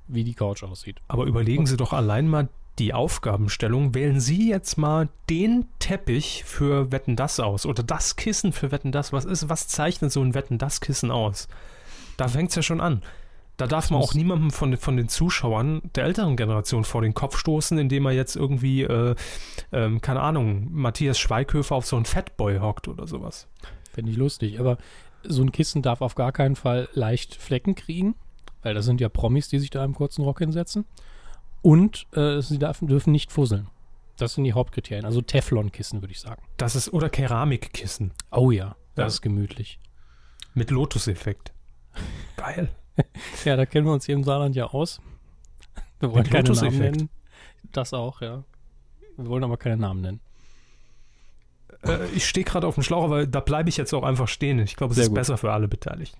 wie die Couch aussieht. Aber überlegen Sie doch allein mal die Aufgabenstellung. Wählen Sie jetzt mal den Teppich für Wetten das aus oder das Kissen für Wetten das. Was ist, was zeichnet so ein Wetten das Kissen aus? Da fängt es ja schon an. Da darf man auch niemandem von, von den Zuschauern der älteren Generation vor den Kopf stoßen, indem er jetzt irgendwie, äh, äh, keine Ahnung, Matthias Schweighöfer auf so einen Fatboy hockt oder sowas. Fände ich lustig. Aber so ein Kissen darf auf gar keinen Fall leicht Flecken kriegen, weil das sind ja Promis, die sich da im kurzen Rock hinsetzen. Und äh, sie darf, dürfen nicht fusseln. Das sind die Hauptkriterien. Also Teflon-Kissen, würde ich sagen. Das ist, oder Keramikkissen. Oh ja, das Ja. ist gemütlich. Mit Lotus-Effekt. Geil. Ja, da kennen wir uns hier im Saarland ja aus. Wir wollen Mit keine Namen nennen. Das auch, ja. Wir wollen aber keine Namen nennen. Äh, ich stehe gerade auf dem Schlauch, aber da bleibe ich jetzt auch einfach stehen. Ich glaube, es Sehr ist gut. besser für alle Beteiligten.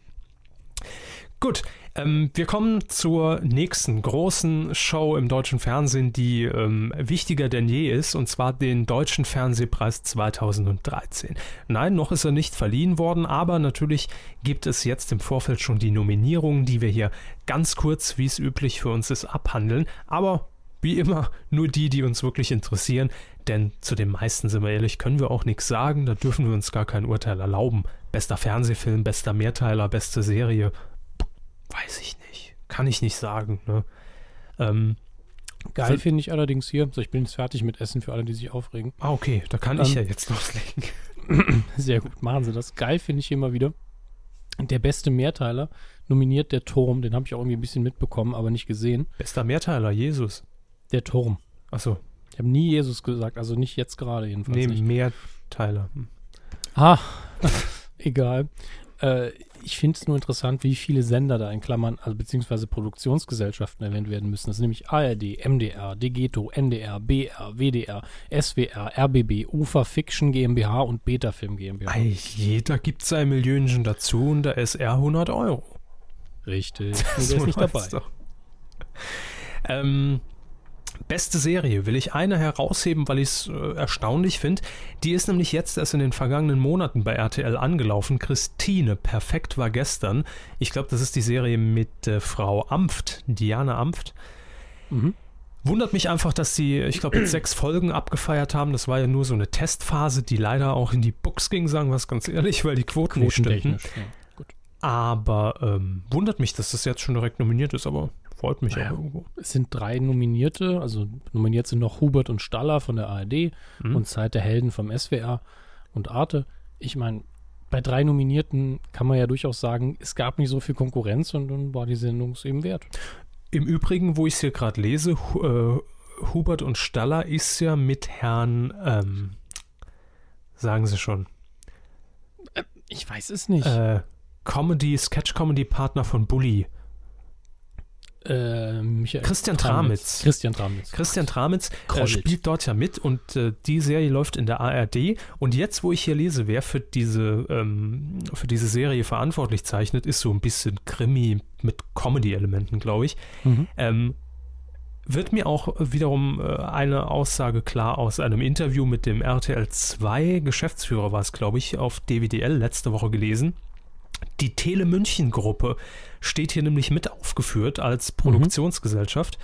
Gut, ähm, wir kommen zur nächsten großen Show im deutschen Fernsehen, die ähm, wichtiger denn je ist, und zwar den Deutschen Fernsehpreis 2013. Nein, noch ist er nicht verliehen worden, aber natürlich gibt es jetzt im Vorfeld schon die Nominierungen, die wir hier ganz kurz, wie es üblich für uns ist, abhandeln. Aber wie immer nur die, die uns wirklich interessieren, denn zu den meisten, sind wir ehrlich, können wir auch nichts sagen, da dürfen wir uns gar kein Urteil erlauben. Bester Fernsehfilm, bester Mehrteiler, beste Serie, weiß ich nicht. Kann ich nicht sagen. Ne? Ähm, Geil finde ich allerdings hier. So, ich bin jetzt fertig mit Essen für alle, die sich aufregen. ah, okay, da kann ich ja Ähm, jetzt loslegen. Sehr gut, machen Sie das. Geil finde ich hier immer wieder. Der beste Mehrteiler nominiert der Turm. Den habe ich auch irgendwie ein bisschen mitbekommen, aber nicht gesehen. Bester Mehrteiler, Jesus. Der Turm. Achso, Ich habe nie Jesus gesagt, also nicht jetzt gerade jedenfalls nee, nicht. Mehrteiler. Hm. Ah, egal. Äh, ich finde es nur interessant, wie viele Sender da in Klammern, also beziehungsweise Produktionsgesellschaften erwähnt werden müssen. Das sind nämlich ARD, MDR, Degeto, NDR, BR, WDR, SWR, RBB, UFA Fiction GmbH und Betafilm GmbH. Ei, jeder gibt sein Millionchen dazu und da ist er 100 Euro. Richtig. So ist nicht dabei. Ähm, beste Serie will ich eine herausheben, weil ich es äh, erstaunlich finde. Die ist nämlich jetzt erst in den vergangenen Monaten bei RTL angelaufen. Christine, perfekt war gestern. Ich glaube, das ist die Serie mit äh, Frau Amft, Diana Amft. Mhm. Wundert mich einfach, dass sie, ich glaube, jetzt sechs Folgen abgefeiert haben. Das war ja nur so eine Testphase, die leider auch in die Books ging, sagen wir es ganz ehrlich, weil die Quoten nicht stimmten. Ja. Aber ähm, wundert mich, dass das jetzt schon direkt nominiert ist, aber freut mich Naja. auch irgendwo. Es sind drei Nominierte, also nominiert sind noch Hubert und Staller von der ARD Mhm. und Zeit der Helden vom SWR und Arte. Ich meine, bei drei Nominierten kann man ja durchaus sagen, es gab nicht so viel Konkurrenz und dann war die Sendung es eben wert. Im Übrigen, wo ich es hier gerade lese, Hu- äh, Hubert und Staller ist ja mit Herrn, ähm, sagen Sie schon, Ich weiß es nicht. äh, Comedy, Sketch-Comedy-Partner von Bully. Äh, Michael Christian Tramitz. Christian Tramitz. Christian Tramitz äh, spielt dort ja mit und äh, die Serie läuft in der ARD. Und jetzt, wo ich hier lese, wer für diese, ähm, für diese Serie verantwortlich zeichnet, ist so ein bisschen Krimi mit Comedy-Elementen, glaube ich. Mhm. Ähm, wird mir auch wiederum äh, eine Aussage klar aus einem Interview mit dem RTL 2 Geschäftsführer war es, glaube ich, auf DWDL letzte Woche gelesen. Die Tele München Gruppe steht hier nämlich mit aufgeführt als Produktionsgesellschaft.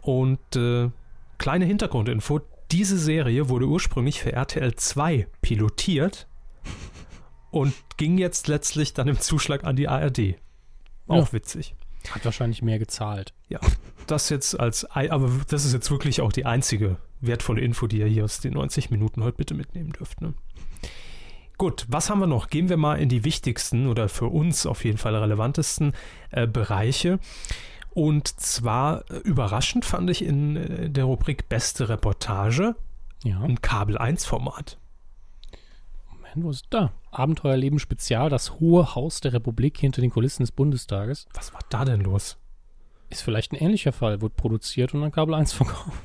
Und äh, kleine Hintergrundinfo: Diese Serie wurde ursprünglich für RTL 2 pilotiert und ging jetzt letztlich dann im Zuschlag an die ARD. Auch Ja. witzig. Hat wahrscheinlich mehr gezahlt. Das jetzt als, aber das ist jetzt wirklich auch die einzige wertvolle Info, die ihr hier aus den 90 Minuten heute bitte mitnehmen dürft. Ne? Gut, was haben wir noch? Gehen wir mal in die wichtigsten oder für uns auf jeden Fall relevantesten äh, Bereiche. Und zwar äh, überraschend fand ich in äh, der Rubrik Beste Reportage Ja. ein Kabel 1 Format. Moment, wo ist da? Abenteuerleben Spezial, das hohe Haus der Republik hinter den Kulissen des Bundestages. Was war da denn los? Ist vielleicht ein ähnlicher Fall, wird produziert und an Kabel 1 verkauft.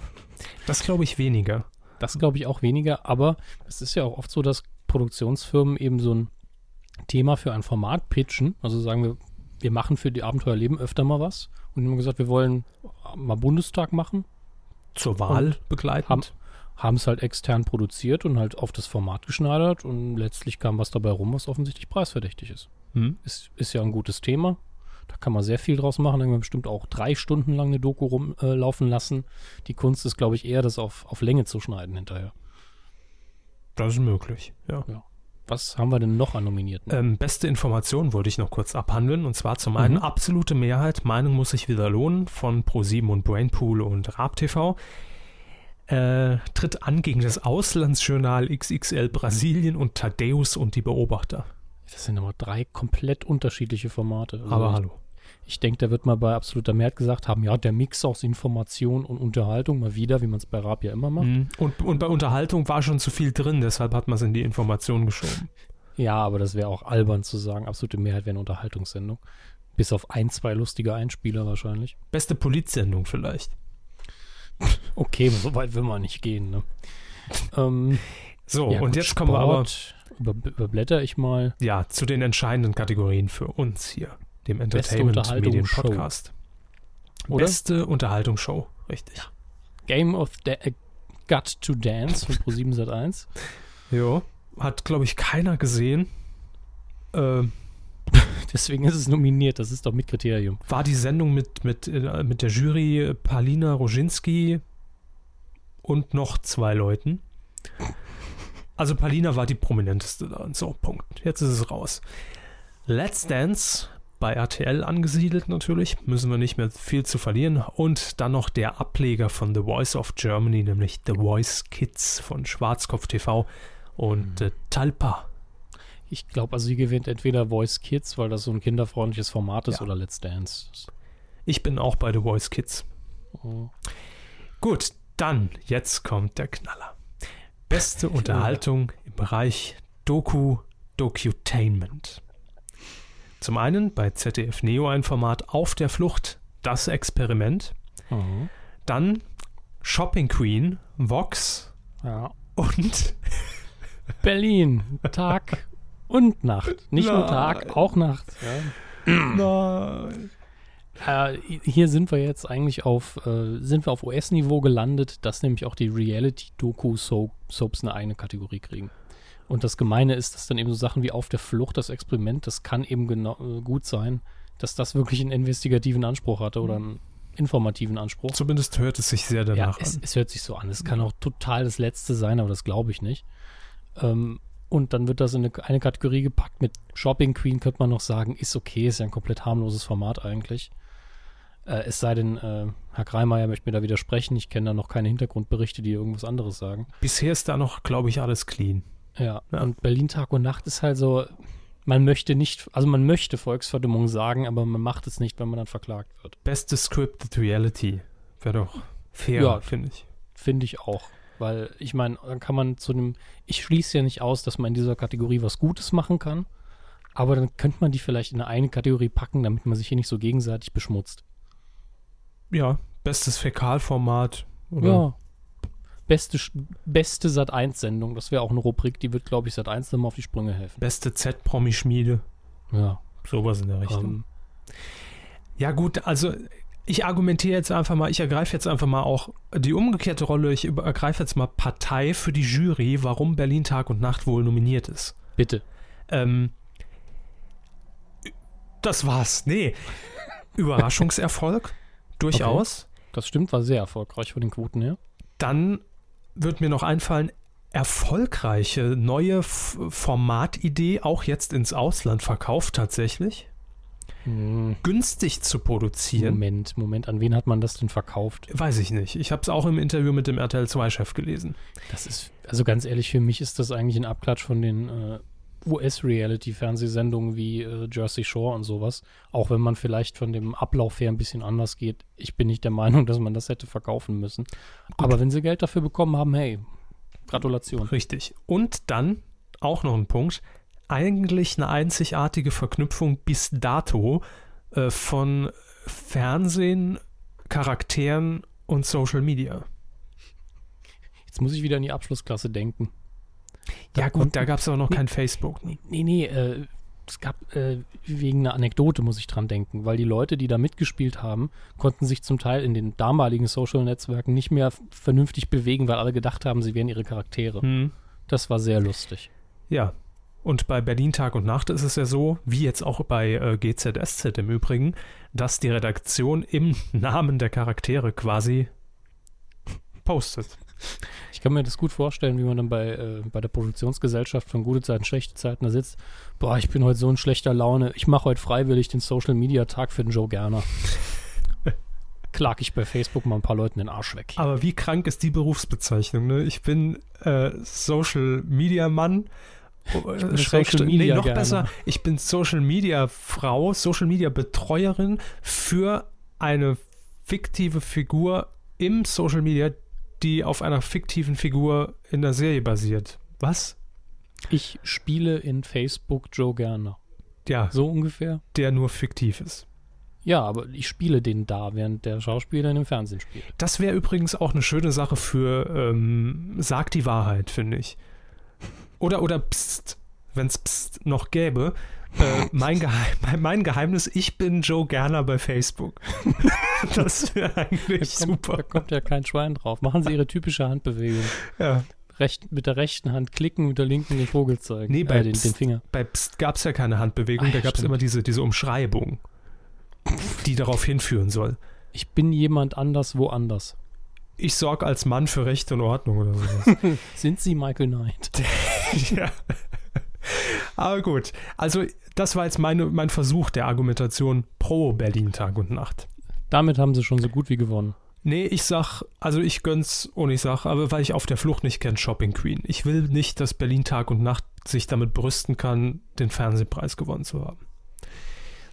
Das glaube ich weniger. Das glaube ich auch weniger, aber es ist ja auch oft so, dass Produktionsfirmen eben so ein Thema für ein Format pitchen. Also sagen wir, wir machen für die Abenteuerleben öfter mal was und haben gesagt, wir wollen mal Bundestag machen. zur Wahl begleitend. Haben es halt extern produziert und halt auf das Format geschneidert und letztlich kam was dabei rum, was offensichtlich preisverdächtig ist. Hm? Ist, ist ja ein gutes Thema. Da kann man sehr viel draus machen. Da kann man bestimmt auch drei Stunden lang eine Doku rumlaufen äh, lassen. Die Kunst ist, glaube ich, eher, das auf, auf Länge zu schneiden hinterher. Das ist möglich, ja. Was haben wir denn noch an Nominierten? Ähm, beste Information wollte ich noch kurz abhandeln. Und zwar zum einen Mhm. absolute Mehrheit, Meinung muss sich wieder lohnen, von Pro7 und Brainpool und RabTV. Äh, tritt an gegen das Auslandsjournal XXL Brasilien und Thaddeus und die Beobachter. Das sind aber drei komplett unterschiedliche Formate. Also Aber hallo. Ich denke, da wird mal bei absoluter Mehrheit gesagt haben, ja, der Mix aus Information und Unterhaltung mal wieder, wie man es bei Raab ja immer macht. Mhm. Und, und bei Unterhaltung war schon zu viel drin, deshalb hat man es in die Information geschoben. Ja, aber das wäre auch albern zu sagen, absolute Mehrheit wäre eine Unterhaltungssendung. Bis auf ein, zwei lustige Einspieler wahrscheinlich. Beste Polizsendung vielleicht. Okay, so weit will man nicht gehen, ne? ähm, So, ja, und gut, jetzt kommen wir aber Sport, Über, überblätter ich mal. ja, zu den entscheidenden Kategorien für uns hier, dem Entertainment Medien. Podcast. Oder? Beste Unterhaltungsshow, richtig. Game of da äh, Got to Dance von Pro7 Sat1. Jo, hat glaube ich keiner gesehen. Ähm, Deswegen ist es nominiert, das ist doch mit Kriterium. war die Sendung mit, mit, äh, mit der Jury Palina Roginski und noch zwei Leuten. Also Palina war die prominenteste da. So, Punkt. Jetzt ist es raus. Let's Dance bei RTL angesiedelt natürlich, müssen wir nicht mehr viel zu verlieren. Und dann noch der Ableger von The Voice of Germany, nämlich The Voice Kids von Schwarzkopf TV und äh, Talpa. Ich glaube, also sie gewinnt entweder Voice Kids, weil das so ein kinderfreundliches Format ist, Ja. oder Let's Dance. Ich bin auch bei The Voice Kids. Oh. Gut, dann, jetzt kommt der Knaller. Beste Unterhaltung im Bereich Doku, Docutainment. Zum einen bei ZDF Neo ein Format Auf der Flucht, das Experiment. Mhm. Dann Shopping Queen, Vox Ja. und Berlin, Tag und Nacht. Nicht nur Nein. Tag, auch Nacht. Nein. Ja. Äh, hier sind wir jetzt eigentlich auf, äh, sind wir auf US-Niveau gelandet, dass nämlich auch die Reality-Doku-Soaps eine eigene Kategorie kriegen. Und das Gemeine ist, dass dann eben so Sachen wie Auf der Flucht, das Experiment, das kann eben genau, äh, gut sein, dass das wirklich einen investigativen Anspruch hatte oder einen informativen Anspruch. Zumindest hört es sich sehr Ja, danach es, an. es hört sich so an. Es kann auch total das Letzte sein, aber das glaube ich nicht. Ähm, und dann wird das in eine, eine Kategorie gepackt mit Shopping Queen, könnte man noch sagen, ist okay, ist ja ein komplett harmloses Format eigentlich. Äh, es sei denn, äh, Herr Kreimeier möchte mir da widersprechen. Ich kenne da noch keine Hintergrundberichte, die irgendwas anderes sagen. Bisher ist da noch, glaube ich, alles clean. Ja, Ja. und Berlin Tag und Nacht ist halt so, man möchte nicht, also man möchte Volksverdummung sagen, aber man macht es nicht, wenn man dann verklagt wird. Beste Scripted Reality. Wäre doch fair, Ja. finde ich. Finde ich auch. Weil ich meine, dann kann man zu dem, ich schließe ja nicht aus, dass man in dieser Kategorie was Gutes machen kann, aber dann könnte man die vielleicht in eine Kategorie packen, damit man sich hier nicht so gegenseitig beschmutzt. Ja, bestes Fäkalformat. Oder Ja. Beste, beste Sat1-Sendung, das wäre auch eine Rubrik, die wird, glaube ich, Sat1 nochmal auf die Sprünge helfen. Beste Z-Promi-Schmiede. Ja. Sowas in der Richtung. Ähm, Ja, gut, also ich argumentiere jetzt einfach mal, ich ergreife jetzt einfach mal auch die umgekehrte Rolle. Ich ergreife jetzt mal Partei für die Jury, warum Berlin Tag und Nacht wohl nominiert ist. bitte. Ähm, das war's. Nee. Überraschungserfolg. Durchaus. Das stimmt, war sehr erfolgreich von den Quoten her. Dann wird mir noch einfallen, erfolgreiche neue F Formatidee auch jetzt ins Ausland verkauft tatsächlich. Hm, Günstig zu produzieren. Moment, Moment, an wen hat man das denn verkauft? Weiß ich nicht. Ich habe es auch im Interview mit dem RTL 2-Chef gelesen. Das ist, also ganz ehrlich, für mich ist das eigentlich ein Abklatsch von den äh, US-Reality-Fernsehsendungen wie äh, Jersey Shore und sowas. Auch wenn man vielleicht von dem Ablauf her ein bisschen anders geht. Ich bin nicht der Meinung, dass man das hätte verkaufen müssen. Aber wenn sie Geld dafür bekommen haben, hey, Gratulation. Richtig. Und dann auch noch ein Punkt. Eigentlich eine einzigartige Verknüpfung bis dato äh, von Fernsehen, Charakteren und Social Media. Jetzt muss ich wieder in die Abschlussklasse denken. Ja gut, da gab es aber noch Nee. kein Facebook. Ne? Nee, nee, äh, es gab äh, wegen einer Anekdote, muss ich dran denken, weil die Leute, die da mitgespielt haben, konnten sich zum Teil in den damaligen Social-Netzwerken nicht mehr vernünftig bewegen, weil alle gedacht haben, sie wären ihre Charaktere. Hm. Das war sehr lustig. Ja. Und bei Berlin Tag und Nacht ist es ja so, wie jetzt auch bei äh, GZSZ im Übrigen, dass die Redaktion im Namen der Charaktere quasi postet. Ich kann mir das gut vorstellen, wie man dann bei, äh, bei der Produktionsgesellschaft von gute Zeiten, schlechte Zeiten da sitzt. Boah, ich bin heute so in schlechter Laune. Ich mache heute freiwillig den Social Media Tag für den Joe Gerner. Klag ich bei Facebook mal ein paar Leuten den Arsch weg. Aber wie krank ist die Berufsbezeichnung? Ne? Ich bin äh, Social Media Mann. Schrägstrich- Social Media nee, noch gerne. besser, ich bin Social Media Frau, Social Media Betreuerin für eine fiktive Figur im Social Media, die auf einer fiktiven Figur in der Serie basiert. Was? Ich spiele in Facebook Joe Gerner. Ja, So ungefähr? der nur fiktiv ist. Ja, aber ich spiele den da, während der Schauspieler in dem Fernsehen spielt. Das wäre übrigens auch eine schöne Sache für ähm, Sag die Wahrheit, finde ich. Oder, oder Psst, wenn es Psst noch gäbe. Äh, mein, Geheim, mein- Geheimnis, ich bin Joe Gerner bei Facebook. das wäre eigentlich Da kommt, da super. kommt ja kein Schwein drauf. Machen Sie Ihre typische Handbewegung. Ja. Recht, mit der rechten Hand klicken, mit der linken den Vogel zeigen. Nee, bei äh, den, Psst. den Finger. Bei Psst gab es ja keine Handbewegung, Ah, da gab es immer diese, diese Umschreibung, die darauf hinführen soll. Ich bin jemand anders, woanders. Ich sorge als Mann für Recht und Ordnung oder sowas. Sind Sie Michael Knight? ja. Aber gut, also das war jetzt meine, mein Versuch der Argumentation pro Berlin Tag und Nacht. Damit haben Sie schon so gut wie gewonnen. Nee, ich sag, also ich gönn's und ich sag, aber weil ich auf der Flucht nicht kenn, Shopping Queen. Ich will nicht, dass Berlin Tag und Nacht sich damit brüsten kann, den Fernsehpreis gewonnen zu haben.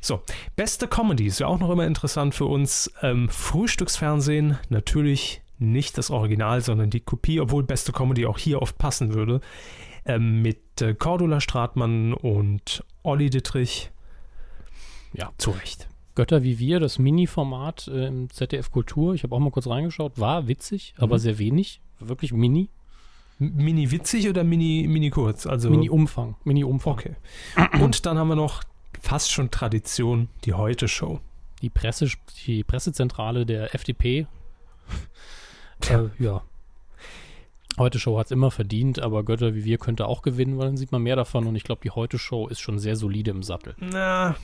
So, beste Comedy ist ja auch noch immer interessant für uns. Ähm, Frühstücksfernsehen, natürlich nicht das Original, sondern die Kopie, obwohl beste Comedy auch hier oft passen würde. Ähm, mit äh, Cordula Stratmann und Olli Dittrich. Ja. zu Recht. Götter wie wir, das Mini-Format äh, im ZDF Kultur, ich habe auch mal kurz reingeschaut, war witzig, aber Mhm. sehr wenig. Wirklich mini. Mini witzig oder mini, mini kurz? Also Mini-Umfang. Mini-Umfang. Okay. Und dann haben wir noch fast schon Tradition, die Heute-Show. Die, Presse, die Pressezentrale der FDP. Äh, ja. Heute Show hat es immer verdient, aber Götter wie wir könnte auch gewinnen, weil dann sieht man mehr davon und ich glaube, die Heute Show ist schon sehr solide im Sattel. Na,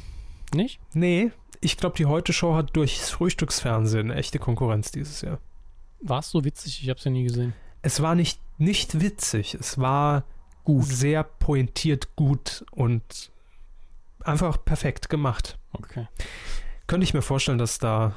Nicht? nee. Ich glaube, die Heute-Show hat durchs Frühstücksfernsehen eine echte Konkurrenz dieses Jahr. War es so witzig? Ich habe es ja nie gesehen. Es war nicht, nicht witzig. Es war gut. sehr pointiert gut und einfach perfekt gemacht. Okay. Könnte ich mir vorstellen, dass da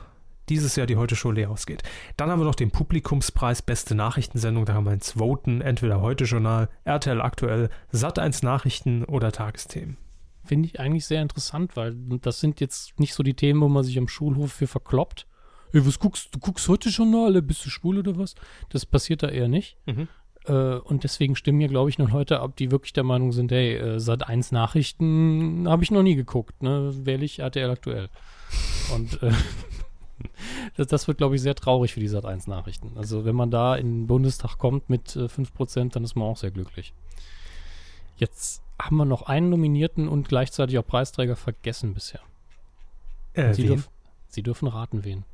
dieses Jahr die Heute-Show leer ausgeht. Dann haben wir noch den Publikumspreis Beste Nachrichtensendung. Da haben wir ins Voten, entweder Heute-Journal, RTL aktuell, Sat1 Nachrichten oder Tagesthemen. Finde ich eigentlich sehr interessant, weil das sind jetzt nicht so die Themen, wo man sich am Schulhof für verkloppt. Ey, was guckst du? guckst heute Journale? Bist du schwul oder was? Das passiert da eher nicht. Mhm. Äh, und deswegen stimmen hier, glaube ich, nur Leute ab, die wirklich der Meinung sind, hey, äh, Sat 1 Nachrichten habe ich noch nie geguckt, ne? Wähle ich RTL aktuell. Und äh, das, das wird, glaube ich, sehr traurig für die Sat 1 Nachrichten. Also wenn man da in den Bundestag kommt mit äh, 5%, dann ist man auch sehr glücklich. Jetzt haben wir noch einen Nominierten und gleichzeitig auch Preisträger vergessen bisher. Äh, Sie, dürf, Sie dürfen raten, wen.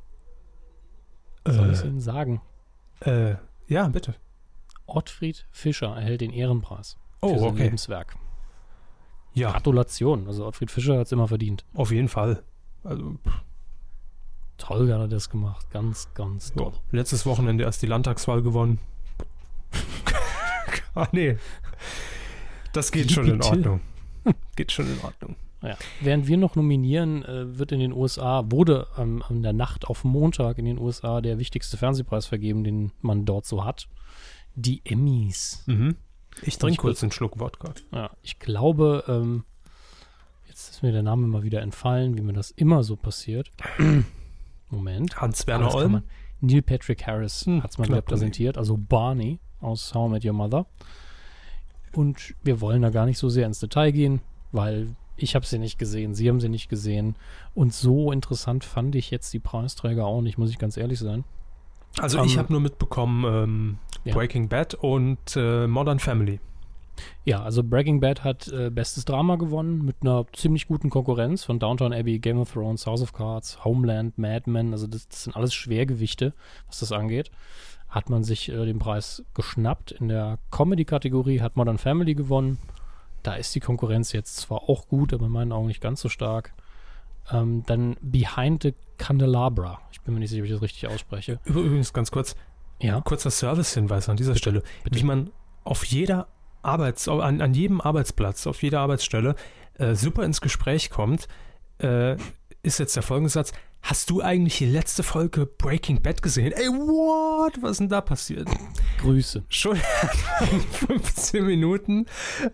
Soll ich es äh, Ihnen sagen? äh, ja, bitte. Ottfried Fischer erhält den Ehrenpreis für Oh, sein okay. Lebenswerk. Ja, Gratulation. Also Ottfried Fischer hat es immer verdient. auf jeden Fall. Also, Toll hat er das gemacht. Ganz, ganz ja. toll. letztes Wochenende erst die Landtagswahl gewonnen. ah, nee. Das geht Wie schon in? Ordnung. Geht schon in Ordnung. Ja. Während wir noch nominieren, äh, wird in den USA, wurde ähm, in der Nacht auf Montag in den USA der wichtigste Fernsehpreis vergeben, den man dort so hat. Die Emmys. Mhm. Ich trinke kurz einen Schluck Wodka. Ja, ich glaube, ähm, jetzt ist mir der Name mal wieder entfallen, wie mir das immer so passiert. Moment. Hans-Werner Olm. Neil Patrick Harris Hm, hat es mal wieder präsentiert, also Barney aus How I Met Your Mother. Und wir wollen da gar nicht so sehr ins Detail gehen, weil ich habe sie nicht gesehen, sie haben sie nicht gesehen. Und so interessant fand ich jetzt die Preisträger auch nicht, muss ich ganz ehrlich sein. Also ich Ähm, habe nur mitbekommen ähm, ja. Breaking Bad und äh, Modern Family. Ja, also Breaking Bad hat äh, bestes Drama gewonnen mit einer ziemlich guten Konkurrenz von Downtown Abbey, Game of Thrones, House of Cards, Homeland, Mad Men. Also das, das sind alles Schwergewichte, was das angeht. Hat man sich äh, den Preis geschnappt. In der Comedy-Kategorie hat Modern Family gewonnen. Da ist die Konkurrenz jetzt zwar auch gut, aber in meinen Augen nicht ganz so stark. Ähm, dann Behind the Candelabra. Ich bin mir nicht sicher, ob ich das richtig ausspreche. Übrigens ganz kurz, Ja. kurzer Servicehinweis an dieser Stelle, bitte. wie man auf jeder Arbeits, an, an jedem Arbeitsplatz, auf jeder Arbeitsstelle äh, super ins Gespräch kommt, äh, ist jetzt der folgende Satz. Hast du eigentlich die letzte Folge Breaking Bad gesehen? Ey, what? Was ist denn da passiert? Grüße. Schon 15 Minuten,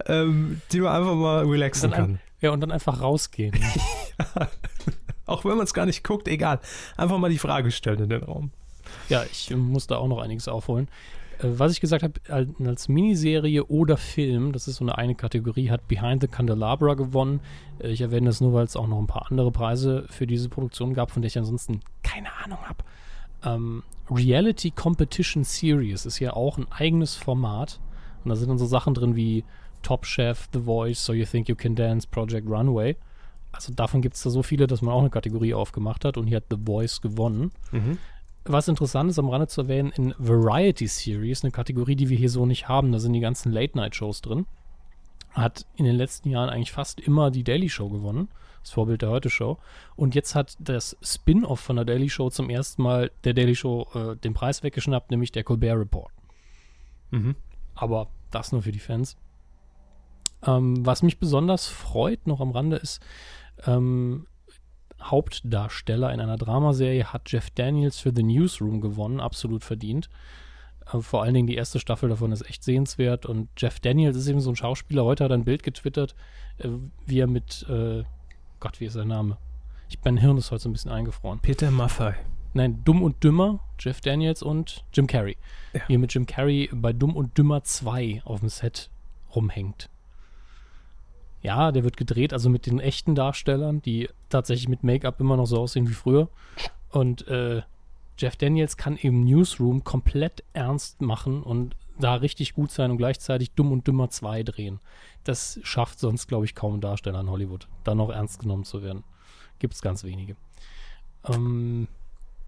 ähm, die man einfach mal relaxen Dann ein- kann. Ja, und dann einfach rausgehen. Auch wenn man es gar nicht guckt, egal. Einfach mal die Frage stellen in den Raum. Ja, ich muss da auch noch einiges aufholen. Äh, was ich gesagt habe, al- als Miniserie oder Film, das ist so eine eine Kategorie, hat Behind the Candelabra gewonnen. Äh, ich erwähne das nur, weil es auch noch ein paar andere Preise für diese Produktion gab, von der ich ansonsten keine Ahnung habe. Ähm, Reality Competition Series ist ja auch ein eigenes Format. Und da sind dann so Sachen drin wie Top Chef, The Voice, So You Think You Can Dance, Project Runway. Also davon gibt es da so viele, dass man auch eine Kategorie aufgemacht hat und hier hat The Voice gewonnen. Was interessant ist, am Rande zu erwähnen, in Variety Series, eine Kategorie, die wir hier so nicht haben, da sind die ganzen Late-Night-Shows drin, hat in den letzten Jahren eigentlich fast immer die Daily Show gewonnen, das Vorbild der Heute-Show. Und jetzt hat das Spin-off von der Daily Show zum ersten Mal der Daily Show äh, den Preis weggeschnappt, nämlich der Colbert Report. Mhm. Aber das nur für die Fans. Ähm, was mich besonders freut, noch am Rande, ist, ähm, Hauptdarsteller in einer Dramaserie hat Jeff Daniels für The Newsroom gewonnen, absolut verdient. Äh, vor allen Dingen die erste Staffel davon ist echt sehenswert und Jeff Daniels ist eben so ein Schauspieler. Heute hat er ein Bild getwittert, äh, wie er mit, äh, Gott, wie ist sein Name? Ich, mein Hirn ist heute so ein bisschen eingefroren. Peter Maffei. Nein, Dumm und Dümmer, Jeff Daniels und Jim Carrey. Ja. Wie er mit Jim Carrey bei Dumm und Dümmer 2 auf dem Set rumhängt. Ja, der wird gedreht, also mit den echten Darstellern, die tatsächlich mit Make-up immer noch so aussehen wie früher. Und äh, Jeff Daniels kann eben Newsroom komplett ernst machen und da richtig gut sein und gleichzeitig Dumm und Dümmer 2 drehen. Das schafft sonst, glaube ich, kaum ein Darsteller in Hollywood, da noch ernst genommen zu werden. Gibt es ganz wenige. Ähm,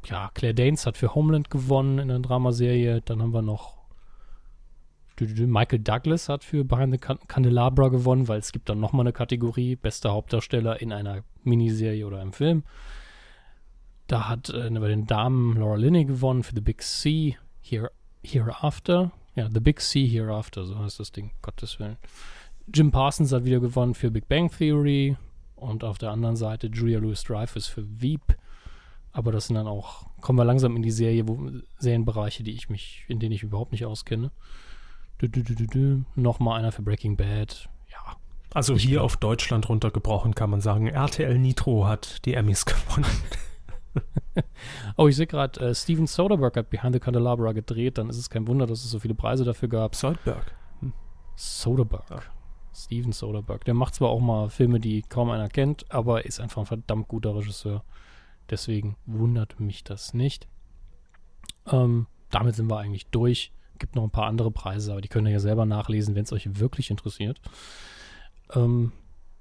ja, Claire Danes hat für Homeland gewonnen in der Dramaserie. Dann haben wir noch Michael Douglas hat für Behind the Can- Candelabra gewonnen, weil es gibt dann nochmal eine Kategorie, bester Hauptdarsteller in einer Miniserie oder einem Film. Da hat äh, bei den Damen Laura Linney gewonnen für The Big C Here, Hereafter. Ja, The Big C Hereafter, so heißt das Ding, Gottes Willen. Jim Parsons hat wieder gewonnen für Big Bang Theory. Und auf der anderen Seite Julia Louis-Dreyfus für Veep. Aber das sind dann auch, kommen wir langsam in die Serie, wo, Serienbereiche, die ich mich, in denen ich überhaupt nicht auskenne. Dü, dü, dü. Nochmal einer für Breaking Bad. Ja. Also Ich hier glaub- auf Deutschland runtergebrochen kann man sagen, RTL Nitro hat die Emmys gewonnen. Oh, ich sehe gerade, äh, Steven Soderbergh hat Behind the Candelabra gedreht. Dann ist es kein Wunder, dass es so viele Preise dafür gab. Soldberg. Soderbergh. Ja. Steven Soderbergh. Der macht zwar auch mal Filme, die kaum einer kennt, aber ist einfach ein verdammt guter Regisseur. Deswegen wundert mich das nicht. Ähm, damit sind wir eigentlich durch. Gibt noch ein paar andere Preise, aber die könnt ihr ja selber nachlesen, wenn es euch wirklich interessiert. Ähm,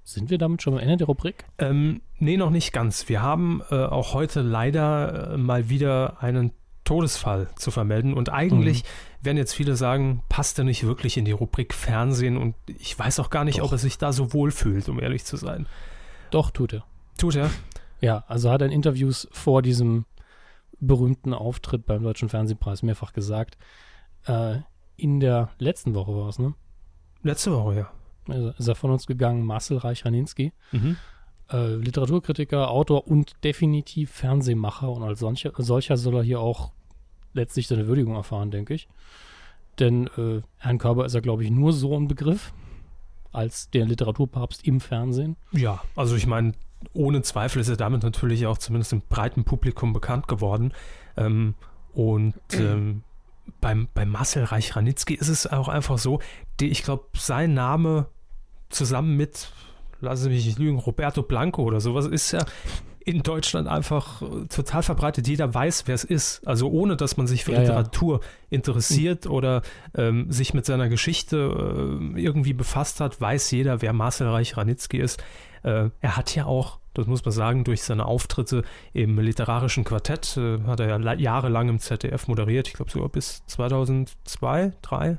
sind wir damit schon am Ende der Rubrik? Ähm, nee, noch nicht ganz. Wir haben äh, auch heute leider äh, mal wieder einen Todesfall zu vermelden. Und eigentlich werden jetzt viele sagen, passt er nicht wirklich in die Rubrik Fernsehen. Und ich weiß auch gar nicht, Doch. ob er sich da so wohl fühlt, um ehrlich zu sein. Doch, tut er. Tut er? Ja, also hat er in Interviews vor diesem berühmten Auftritt beim Deutschen Fernsehpreis mehrfach gesagt. Äh, in der letzten Woche war es, ne? Letzte Woche, ja. Also ist er von uns gegangen, Marcel Reich-Raninski. Mhm. Äh, Literaturkritiker, Autor und definitiv Fernsehmacher. Und als solcher, solcher soll er hier auch letztlich seine Würdigung erfahren, denke ich. Denn äh, Herrn Körber ist er, glaube ich, nur so ein Begriff als der Literaturpapst im Fernsehen. Ja, also ich meine, ohne Zweifel ist er damit natürlich auch zumindest im breiten Publikum bekannt geworden. Ähm, und ähm, beim, bei Marcel Reich-Ranitzky ist es auch einfach so, die, ich glaube, sein Name zusammen mit, lassen Sie mich nicht lügen, Roberto Blanco oder sowas, ist ja in Deutschland einfach äh, total verbreitet. Jeder weiß, wer es ist. Also ohne, dass man sich für Ja, ja. Literatur interessiert oder ähm, sich mit seiner Geschichte äh, irgendwie befasst hat, weiß jeder, wer Marcel Reich-Ranitzky ist. Äh, er hat ja auch, das muss man sagen, durch seine Auftritte im literarischen Quartett, äh, hat er ja la- jahrelang im ZDF moderiert. Ich glaube sogar bis 2002, 2003.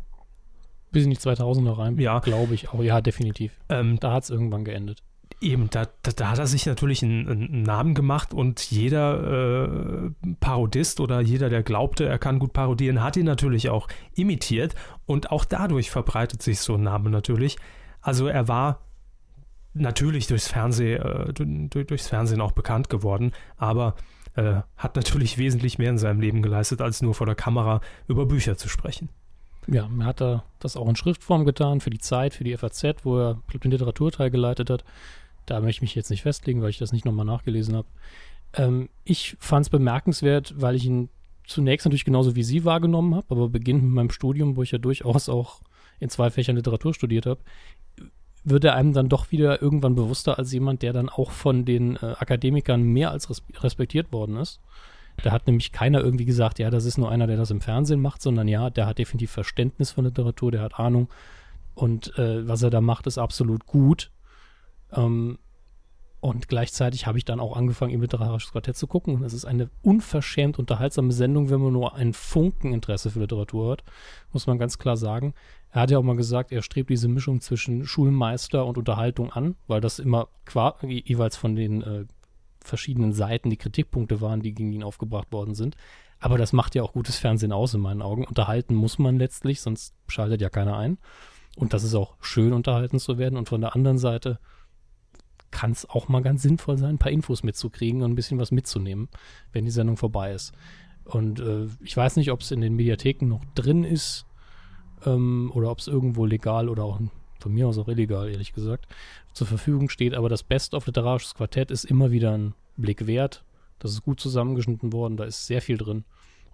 Bis in die 2000er rein, Ja. glaube ich auch. Ja, definitiv. Ähm, Da hat es irgendwann geendet. Eben, da, da, da hat er sich natürlich einen, einen Namen gemacht und jeder äh, Parodist oder jeder, der glaubte, er kann gut parodieren, hat ihn natürlich auch imitiert und auch dadurch verbreitet sich so ein Name natürlich. Also er war natürlich durchs Fernsehen, äh, du- durchs Fernsehen auch bekannt geworden, aber äh, hat natürlich wesentlich mehr in seinem Leben geleistet, als nur vor der Kamera über Bücher zu sprechen. Ja, er hat da das auch in Schriftform getan, für die Zeit, für die FAZ, wo er den Literaturteil geleitet hat. Da möchte ich mich jetzt nicht festlegen, weil ich das nicht nochmal nachgelesen habe. Ähm, ich fand es bemerkenswert, weil ich ihn zunächst natürlich genauso wie Sie wahrgenommen habe, aber beginnend mit meinem Studium, wo ich ja durchaus auch in zwei Fächern Literatur studiert habe, wird er einem dann doch wieder irgendwann bewusster als jemand, der dann auch von den äh, Akademikern mehr als res respektiert worden ist. Da hat nämlich keiner irgendwie gesagt, ja, das ist nur einer, der das im Fernsehen macht, sondern ja, der hat definitiv Verständnis von Literatur, der hat Ahnung und äh, was er da macht, ist absolut gut. Ähm, und gleichzeitig habe ich dann auch angefangen, im literarisches Quartett zu gucken. Und es ist eine unverschämt unterhaltsame Sendung, wenn man nur ein Funken Interesse für Literatur hat, muss man ganz klar sagen. Er hat ja auch mal gesagt, er strebt diese Mischung zwischen Schulmeister und Unterhaltung an, weil das immer jeweils von den äh, verschiedenen Seiten die Kritikpunkte waren, die gegen ihn aufgebracht worden sind. Aber das macht ja auch gutes Fernsehen aus in meinen Augen. Unterhalten muss man letztlich, sonst schaltet ja keiner ein. Und das ist auch schön, unterhalten zu werden. Und von der anderen Seite kann es auch mal ganz sinnvoll sein, ein paar Infos mitzukriegen und ein bisschen was mitzunehmen, wenn die Sendung vorbei ist. Und äh, ich weiß nicht, ob es in den Mediatheken noch drin ist ähm, oder ob es irgendwo legal oder auch von mir aus auch illegal, ehrlich gesagt, zur Verfügung steht. Aber das Best of Literarisches Quartett ist immer wieder ein Blick wert. Das ist gut zusammengeschnitten worden, da ist sehr viel drin.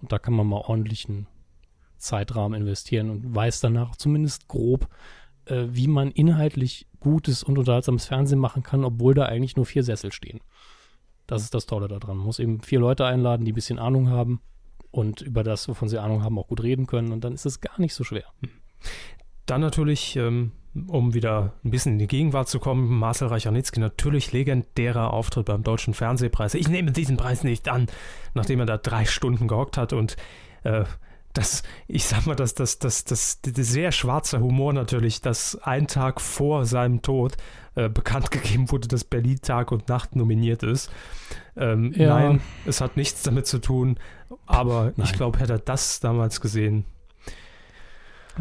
Und da kann man mal ordentlichen Zeitrahmen investieren und weiß danach zumindest grob, äh, wie man inhaltlich gutes und unterhaltsames Fernsehen machen kann, obwohl da eigentlich nur vier Sessel stehen. Das ist das Tolle daran. Man muss eben vier Leute einladen, die ein bisschen Ahnung haben und über das, wovon sie Ahnung haben, auch gut reden können. Und dann ist es gar nicht so schwer. Dann natürlich, ähm, um wieder ein bisschen in die Gegenwart zu kommen, Marcel Reich-Ranitzky, natürlich legendärer Auftritt beim Deutschen Fernsehpreis. Ich nehme diesen Preis nicht an, nachdem er da drei Stunden gehockt hat und äh, das, ich sag mal, das, das, das, das, das sehr schwarzer Humor natürlich, dass ein Tag vor seinem Tod äh, bekannt gegeben wurde, dass Berlin Tag und Nacht nominiert ist. Ähm, Ja. Nein, es hat nichts damit zu tun, aber ich Nein. glaube, hätte er das damals gesehen,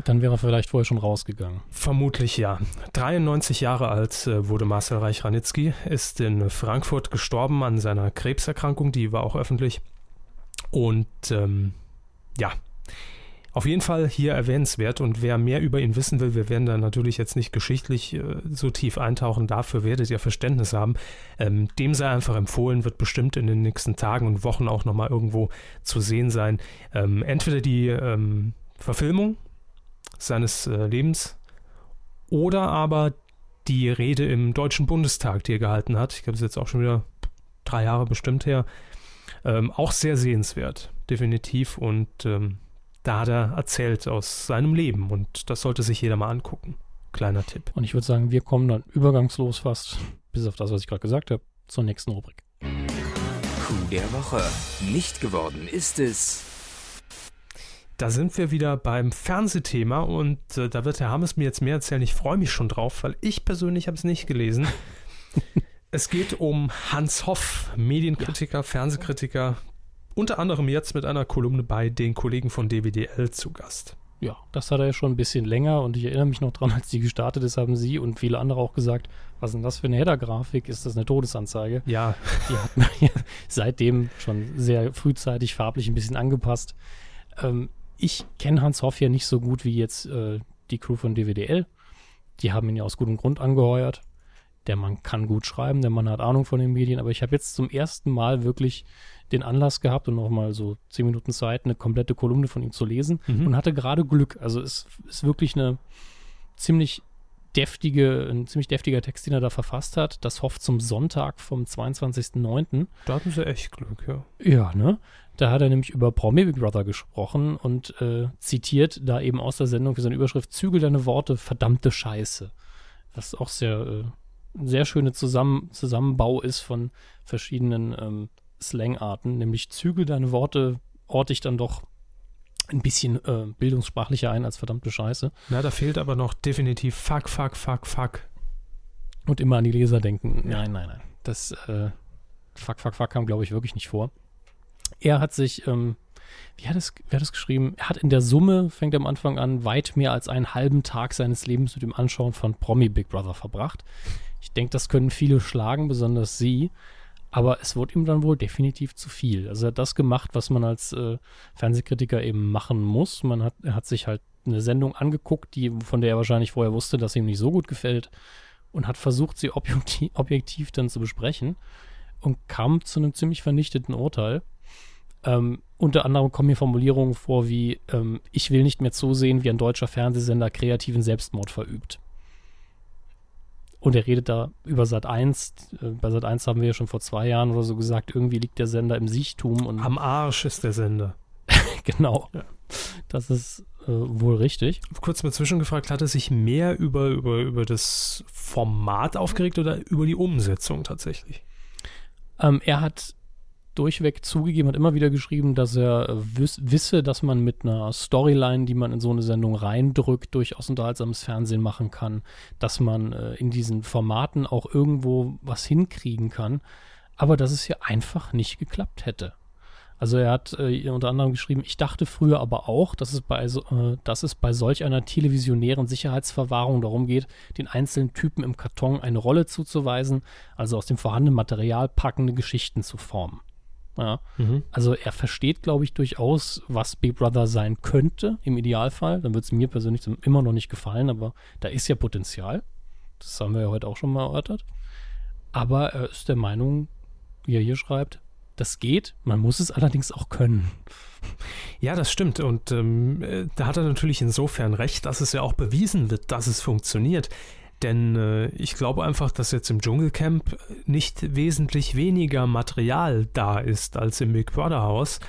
Dann wäre er vielleicht vorher schon rausgegangen. Vermutlich ja. 93 Jahre alt äh, wurde Marcel Reich-Ranitzky, ist in Frankfurt gestorben an seiner Krebserkrankung, die war auch öffentlich. Und ähm, ja, auf jeden Fall hier erwähnenswert. Und wer mehr über ihn wissen will, wir werden da natürlich jetzt nicht geschichtlich äh, so tief eintauchen, dafür werdet ihr Verständnis haben. Ähm, dem sei einfach empfohlen, wird bestimmt in den nächsten Tagen und Wochen auch nochmal irgendwo zu sehen sein. Ähm, entweder die ähm, Verfilmung seines äh, Lebens oder aber die Rede im Deutschen Bundestag, die er gehalten hat. Ich glaube, das ist jetzt auch schon wieder drei Jahre bestimmt her. Ähm, auch sehr sehenswert, definitiv. Und ähm, da hat er erzählt aus seinem Leben und das sollte sich jeder mal angucken. Kleiner Tipp. Und ich würde sagen, wir kommen dann übergangslos fast, bis auf das, was ich gerade gesagt habe, zur nächsten Rubrik. Coup der Woche. Nicht geworden ist es. Da sind wir wieder beim Fernsehthema und äh, da wird Herr Hammes mir jetzt mehr erzählen. Ich freue mich schon drauf, weil ich persönlich habe es nicht gelesen. es geht um Hans Hoff, Medienkritiker, Fernsehkritiker, unter anderem jetzt mit einer Kolumne bei den Kollegen von DWDL zu Gast. Ja, das hat er ja schon ein bisschen länger und ich erinnere mich noch dran, als die gestartet ist, haben Sie und viele andere auch gesagt, was ist denn das für eine Header-Grafik? Ist das eine Todesanzeige? Ja, Die hat man ja seitdem schon sehr frühzeitig farblich ein bisschen angepasst. Ähm, ich kenne Hans Hoff ja nicht so gut wie jetzt äh, die Crew von DWDL. Die haben ihn ja aus gutem Grund angeheuert. Der Mann kann gut schreiben, der Mann hat Ahnung von den Medien, aber ich habe jetzt zum ersten Mal wirklich den Anlass gehabt und noch mal so zehn Minuten Zeit, eine komplette Kolumne von ihm zu lesen Mhm. und hatte gerade Glück. Also es ist wirklich eine ziemlich deftige, ein ziemlich deftiger Text, den er da verfasst hat. Das hofft zum Sonntag vom 22.09. Da hatten sie echt Glück, ja. Ja, ne? Da hat er nämlich über Promi Big Brother gesprochen und äh, zitiert da eben aus der Sendung für seine Überschrift Zügel deine Worte, verdammte Scheiße. Was auch sehr, äh, sehr schöne Zusammen Zusammenbau ist von verschiedenen ähm, Slangarten, nämlich Zügel deine Worte orte ich dann doch ein bisschen äh, bildungssprachlicher ein als verdammte Scheiße. Na, da fehlt aber noch definitiv fuck, fuck, fuck, fuck. Und immer an die Leser denken. Nein, nein, nein. Das äh, fuck, fuck, fuck kam, glaube ich, wirklich nicht vor. Er hat sich, ähm, wie hat es, wer hat es geschrieben? Er hat in der Summe, fängt er am Anfang an, weit mehr als einen halben Tag seines Lebens mit dem Anschauen von Promi Big Brother verbracht. Ich denke, das können viele schlagen, besonders sie. Aber es wurde ihm dann wohl definitiv zu viel. Also er hat das gemacht, was man als äh, Fernsehkritiker eben machen muss. Man hat, er hat sich halt eine Sendung angeguckt, die, von der er wahrscheinlich vorher wusste, dass sie ihm nicht so gut gefällt und hat versucht, sie objektiv, objektiv dann zu besprechen und kam zu einem ziemlich vernichteten Urteil. Ähm, unter anderem kommen hier Formulierungen vor wie, ähm, ich will nicht mehr zusehen, wie ein deutscher Fernsehsender kreativen Selbstmord verübt. Und er redet da über Sat 1. Äh, bei Sat 1 haben wir ja schon vor zwei Jahren oder so gesagt, irgendwie liegt der Sender im Siechtum. Und Am Arsch ist der Sender. genau. Ja. Das ist äh, wohl richtig. Kurz mal zwischengefragt, hat er sich mehr über, über, über das Format aufgeregt oder über die Umsetzung tatsächlich? Ähm, er hat durchweg zugegeben, hat immer wieder geschrieben, dass er wiss, wisse, dass man mit einer Storyline, die man in so eine Sendung reindrückt, durchaus unterhaltsames Fernsehen machen kann, dass man äh, in diesen Formaten auch irgendwo was hinkriegen kann, aber dass es hier einfach nicht geklappt hätte. Also er hat äh, unter anderem geschrieben, ich dachte früher aber auch, dass es, bei, äh, dass es bei solch einer televisionären Sicherheitsverwahrung darum geht, den einzelnen Typen im Karton eine Rolle zuzuweisen, also aus dem vorhandenen Material packende Geschichten zu formen. Ja. Mhm. Also er versteht, glaube ich, durchaus, was Big Brother sein könnte, im Idealfall. Dann wird es mir persönlich immer noch nicht gefallen, aber da ist ja Potenzial. Das haben wir ja heute auch schon mal erörtert. Aber er ist der Meinung, wie er hier schreibt, das geht, man muss es allerdings auch können. Ja, das stimmt. Und ähm, äh, da hat er natürlich insofern recht, dass es ja auch bewiesen wird, dass es funktioniert. Denn äh, ich glaube einfach, dass jetzt im Dschungelcamp nicht wesentlich weniger Material da ist als im Big Brother Haus.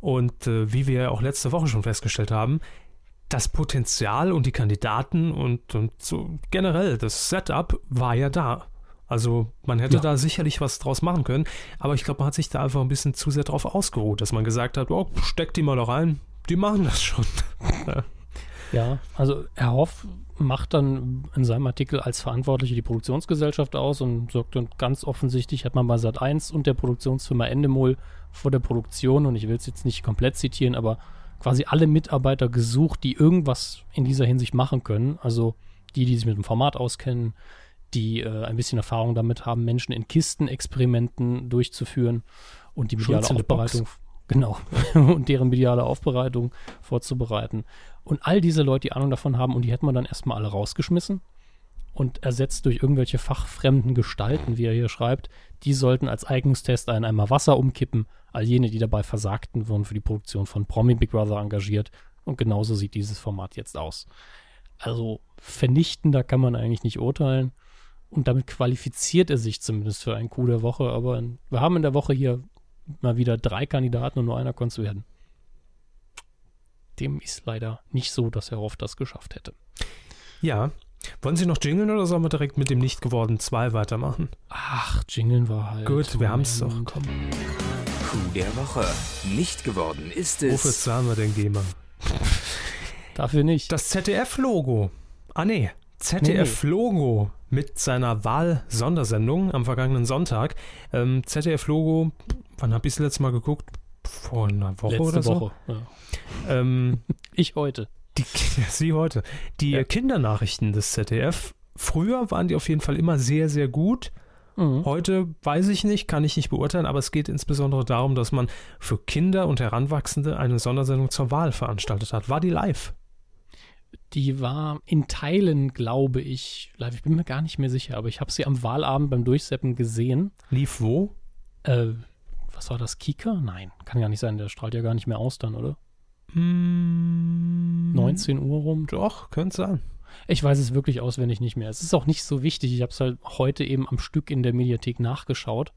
Und äh, wie wir ja auch letzte Woche schon festgestellt haben, das Potenzial und die Kandidaten und, und so generell das Setup war ja da. Also man hätte ja. da sicherlich was draus machen können, aber ich glaube, man hat sich da einfach ein bisschen zu sehr drauf ausgeruht, dass man gesagt hat, oh, steck die mal da rein, die machen das schon. ja, also Herr Hoff macht dann in seinem Artikel als Verantwortliche die Produktionsgesellschaft aus und sagt dann ganz offensichtlich, hat man bei Sat 1 und der Produktionsfirma Endemol vor der Produktion, und ich will es jetzt nicht komplett zitieren, aber quasi alle Mitarbeiter gesucht, die irgendwas in dieser Hinsicht machen können. Also die, die sich mit dem Format auskennen, die äh, ein bisschen Erfahrung damit haben, Menschen in Kistenexperimenten durchzuführen und die mediale Aufbereitung. Genau. und deren mediale Aufbereitung vorzubereiten. Und all diese Leute, die Ahnung davon haben, und die hätten wir dann erstmal alle rausgeschmissen und ersetzt durch irgendwelche fachfremden Gestalten, wie er hier schreibt, die sollten als Eignungstest einen Eimer Wasser umkippen. All jene, die dabei versagten, wurden für die Produktion von Promi Big Brother engagiert. Und genauso sieht dieses Format jetzt aus. Also vernichtender kann man eigentlich nicht urteilen. Und damit qualifiziert er sich zumindest für einen Coup der Woche. Aber wir haben in der Woche hier mal wieder drei Kandidaten und nur einer konnte es werden dem ist leider nicht so, dass Herr Hoff das geschafft hätte. Ja. Wollen Sie noch jingeln oder sollen wir direkt mit dem nicht geworden 2 weitermachen? Ach, jingeln war halt. Gut, wir haben es doch. Komm. Coup der Woche. Nicht geworden ist es. Wofür zahlen wir denn GEMA? Dafür nicht. Das ZDF-Logo. Ah, nee. ZDF-Logo mit seiner Wahl-Sondersendung am vergangenen Sonntag. Ähm, ZDF-Logo, wann habe ich es letztes Mal geguckt? Vor einer Woche Letzte oder so. Woche, ja. Ähm, ich heute. Die, Sie heute. Die ja. Kindernachrichten des ZDF. Früher waren die auf jeden Fall immer sehr, sehr gut. Mhm. Heute weiß ich nicht, kann ich nicht beurteilen, aber es geht insbesondere darum, dass man für Kinder und Heranwachsende eine Sondersendung zur Wahl veranstaltet hat. War die live? Die war in Teilen, glaube ich, live. Ich bin mir gar nicht mehr sicher, aber ich habe sie am Wahlabend beim Durchseppen gesehen. Lief wo? Äh, was war das? Kika? Nein, kann ja nicht sein. Der strahlt ja gar nicht mehr aus dann, oder? Mm, 19 Uhr rum. Doch, könnte sein. Ich weiß es wirklich auswendig nicht mehr. Es ist auch nicht so wichtig. Ich habe es halt heute eben am Stück in der Mediathek nachgeschaut.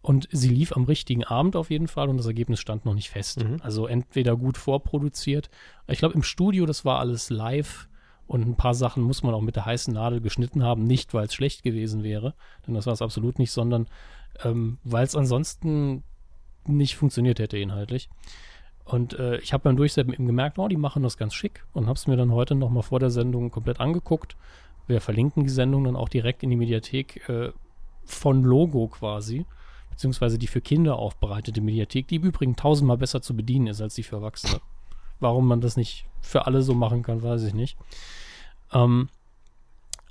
Und sie lief am richtigen Abend auf jeden Fall und das Ergebnis stand noch nicht fest. Mhm. Also entweder gut vorproduziert. Ich glaube, im Studio, das war alles live und ein paar Sachen muss man auch mit der heißen Nadel geschnitten haben. Nicht, weil es schlecht gewesen wäre, denn das war es absolut nicht, sondern ähm, weil es ansonsten nicht funktioniert hätte inhaltlich. Und äh, ich habe beim Durchsetzen eben gemerkt, oh, die machen das ganz schick und habe es mir dann heute nochmal vor der Sendung komplett angeguckt. Wir verlinken die Sendung dann auch direkt in die Mediathek äh, von Logo quasi, beziehungsweise die für Kinder aufbereitete Mediathek, die im Übrigen tausendmal besser zu bedienen ist als die für Erwachsene. Warum man das nicht für alle so machen kann, weiß ich nicht. Ähm,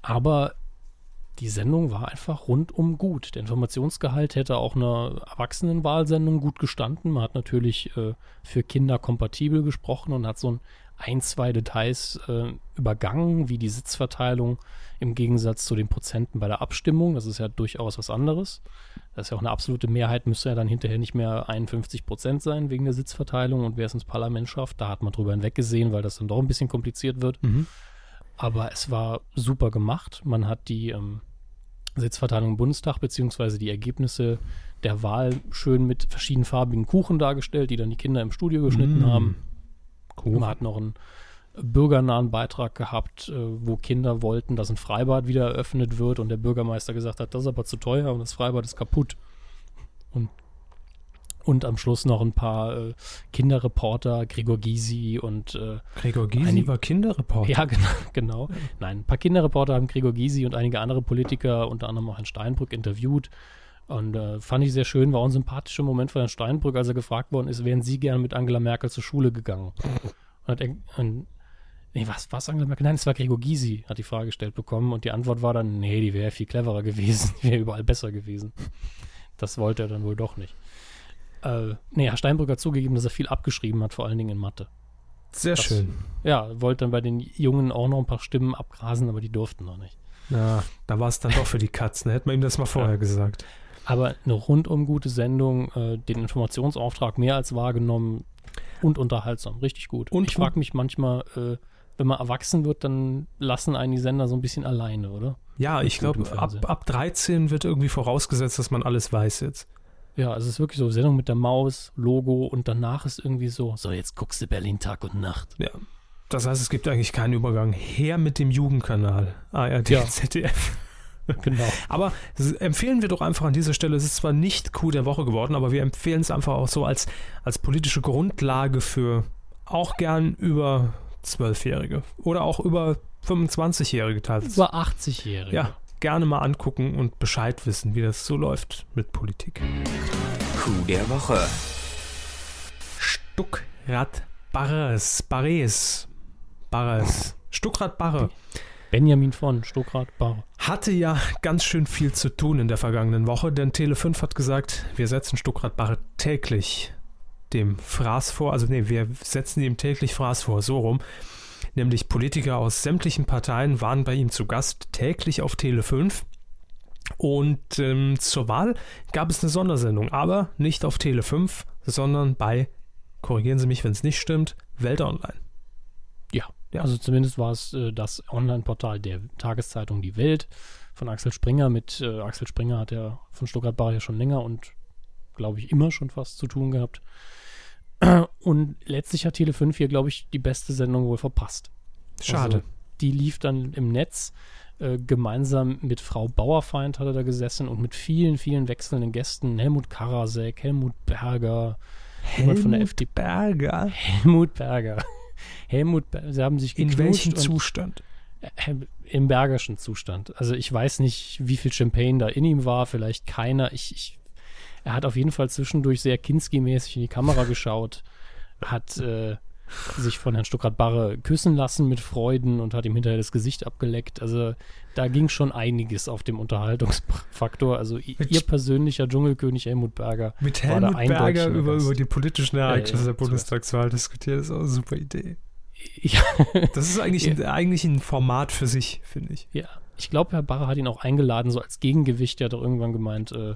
aber die Sendung war einfach rundum gut. Der Informationsgehalt hätte auch einer Erwachsenenwahlsendung gut gestanden. Man hat natürlich äh, für Kinder kompatibel gesprochen und hat so ein, ein zwei Details äh, übergangen, wie die Sitzverteilung im Gegensatz zu den Prozenten bei der Abstimmung. Das ist ja durchaus was anderes. Das ist ja auch eine absolute Mehrheit, müsste ja dann hinterher nicht mehr 51 Prozent sein wegen der Sitzverteilung und wer es ins Parlament schafft. Da hat man drüber hinweggesehen, weil das dann doch ein bisschen kompliziert wird. Mhm. Aber es war super gemacht. Man hat die ähm, Sitzverteilung im Bundestag beziehungsweise die Ergebnisse der Wahl schön mit verschiedenfarbigen Kuchen dargestellt, die dann die Kinder im Studio geschnitten Mm. haben. Cool. Man hat noch einen bürgernahen Beitrag gehabt, äh, wo Kinder wollten, dass ein Freibad wieder eröffnet wird und der Bürgermeister gesagt hat, das ist aber zu teuer und das Freibad ist kaputt. Und, und am Schluss noch ein paar äh, Kinderreporter, Gregor Gysi und äh, Gregor Gysi Einige- war Kinderreporter. ja, genau, genau. Nein, ein paar Kinderreporter haben Gregor Gysi und einige andere Politiker, unter anderem auch Herrn Steinbrück, interviewt. Und äh, fand ich sehr schön, war auch ein sympathischer Moment von Herrn Steinbrück, als er gefragt worden ist, wären Sie gern mit Angela Merkel zur Schule gegangen? Und hat er, und, nee, was war Angela Merkel? Nein, es war Gregor Gysi, hat die Frage gestellt bekommen. Und die Antwort war dann, nee, die wäre viel cleverer gewesen, die wäre überall besser gewesen. Das wollte er dann wohl doch nicht. Äh, nee, Herr Steinbrück hat zugegeben, dass er viel abgeschrieben hat, vor allen Dingen in Mathe. Sehr Das- schön. Ja, wollte dann bei den Jungen auch noch ein paar Stimmen abgrasen, aber die durften noch nicht. Ja, da war es dann doch für die Katzen. Hätte man ihm das mal vorher gesagt. Aber eine rundum gute Sendung, äh, den Informationsauftrag mehr als wahrgenommen und unterhaltsam, richtig gut. Und ich frage mich manchmal, äh, wenn man erwachsen wird, dann lassen einen die Sender so ein bisschen alleine, oder? Ja, ich glaube, ab, ab 13 wird irgendwie vorausgesetzt, dass man alles weiß jetzt. Ja, also es ist wirklich so Sendung mit der Maus, Logo und danach ist irgendwie so, so jetzt guckst du Berlin Tag und Nacht. Ja. Das heißt, es gibt eigentlich keinen Übergang. Her mit dem Jugendkanal. ARD, Ja. ZDF. Genau. Aber empfehlen wir doch einfach an dieser Stelle, es ist zwar nicht Coup der Woche geworden, aber wir empfehlen es einfach auch so als, als politische Grundlage für auch gern über Zwölfjährige oder auch über 25-Jährige teilweise. Über 80-Jährige. Ja, gerne mal angucken und Bescheid wissen, wie das so läuft mit Politik. Coup der Woche. Stuckrad Barres, Barres, Barres, Stuckrad Barre. Benjamin von Stuckrad Bar. hatte ja ganz schön viel zu tun in der vergangenen Woche, denn Tele5 hat gesagt, wir setzen Stuckrad Barre täglich dem Fraß vor, also nee, wir setzen ihm täglich Fraß vor, so rum. Nämlich Politiker aus sämtlichen Parteien waren bei ihm zu Gast, täglich auf Tele5. Und ähm, zur Wahl gab es eine Sondersendung, aber nicht auf Tele5, sondern bei, korrigieren Sie mich, wenn es nicht stimmt, Welt Online. Ja, Ja. also zumindest war es äh, das Online-Portal der Tageszeitung Die Welt von Axel Springer. Mit äh, Axel Springer hat er von Stuttgart Bar ja schon länger und glaube ich immer schon fast zu tun gehabt. Und letztlich hat Tele5 hier, glaube ich, die beste Sendung wohl verpasst. Schade. Also, die lief dann im Netz. Äh, gemeinsam mit Frau Bauerfeind hat er da gesessen und mit vielen, vielen wechselnden Gästen. Helmut Karasek, Helmut Berger, jemand von der FDP. Berger. Helmut Berger. Helmut Berger. Sie haben sich In welchem Zustand? äh, im bergerschen Zustand. Also ich weiß nicht, wie viel Champagne da in ihm war, vielleicht keiner. Ich, ich, er hat auf jeden Fall zwischendurch sehr Kinski-mäßig in die Kamera geschaut, hat äh, sich von Herrn Stuckrad-Barre küssen lassen mit Freuden und hat ihm hinterher das Gesicht abgeleckt. Also da ging schon einiges auf dem Unterhaltungsfaktor. Also Mit ihr persönlicher Dschungelkönig Helmut Berger Mit Helmut Berger der über, über die politischen Ereignisse ja, der Bundestagswahl diskutiert, ist auch eine super Idee. Ja, Das ist eigentlich, ein, eigentlich ein Format für sich, finde ich. Ja, ich glaube, Herr Barre hat ihn auch eingeladen, so als Gegengewicht. Er hat doch irgendwann gemeint, äh,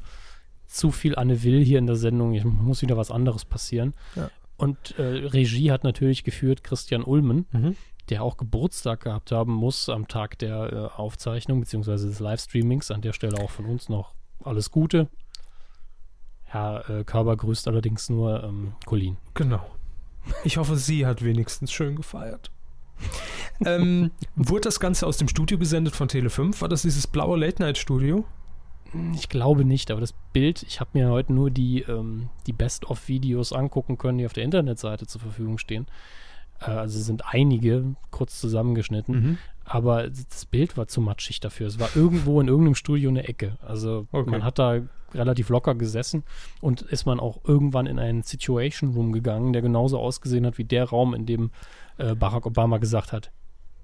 zu viel Anne Will hier in der Sendung, ich muss wieder was anderes passieren. Ja. Und äh, Regie hat natürlich geführt Christian Ulmen, der auch Geburtstag gehabt haben muss am Tag der äh, Aufzeichnung beziehungsweise des Livestreamings. An der Stelle auch von uns noch alles Gute. Herr äh, Körber grüßt allerdings nur ähm, Colin. Genau. Ich hoffe, sie hat wenigstens schön gefeiert. ähm, wurde das Ganze aus dem Studio gesendet von Tele5? War das dieses blaue Late-Night-Studio? Ich glaube nicht, aber das Bild, ich habe mir heute nur die, ähm, die Best-of-Videos angucken können, die auf der Internetseite zur Verfügung stehen. Äh, also sind einige kurz zusammengeschnitten, mhm. aber das Bild war zu matschig dafür. Es war irgendwo in irgendeinem Studio eine Ecke. Also okay. man hat da relativ locker gesessen und ist man auch irgendwann in einen Situation Room gegangen, der genauso ausgesehen hat wie der Raum, in dem äh, Barack Obama gesagt hat,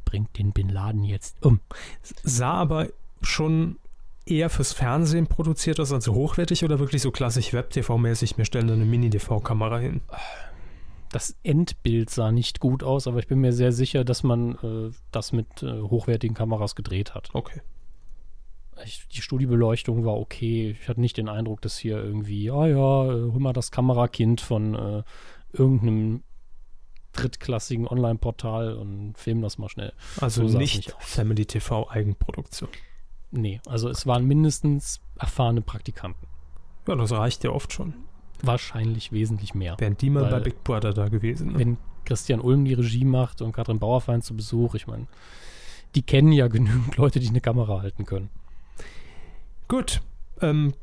bringt den Bin Laden jetzt um. Sah aber schon eher fürs Fernsehen produziert aus, also hochwertig oder wirklich so klassisch Web-TV-mäßig, mir stellen da eine Mini-DV-Kamera hin? Das Endbild sah nicht gut aus, aber ich bin mir sehr sicher, dass man äh, das mit äh, hochwertigen Kameras gedreht hat. Okay. Ich, die Studiebeleuchtung war okay. Ich hatte nicht den Eindruck, dass hier irgendwie, ah ja, äh, hol mal das Kamerakind von äh, irgendeinem drittklassigen Online-Portal und film das mal schnell. Also so nicht, nicht Family TV Eigenproduktion. Nee, also es waren mindestens erfahrene Praktikanten. Ja, das reicht ja oft schon. Wahrscheinlich wesentlich mehr. Wären die mal bei Big Brother da gewesen. Ne? Wenn Christian Ulm die Regie macht und Katrin Bauerfein zu Besuch, ich meine, die kennen ja genügend Leute, die eine Kamera halten können. Gut. Ähm,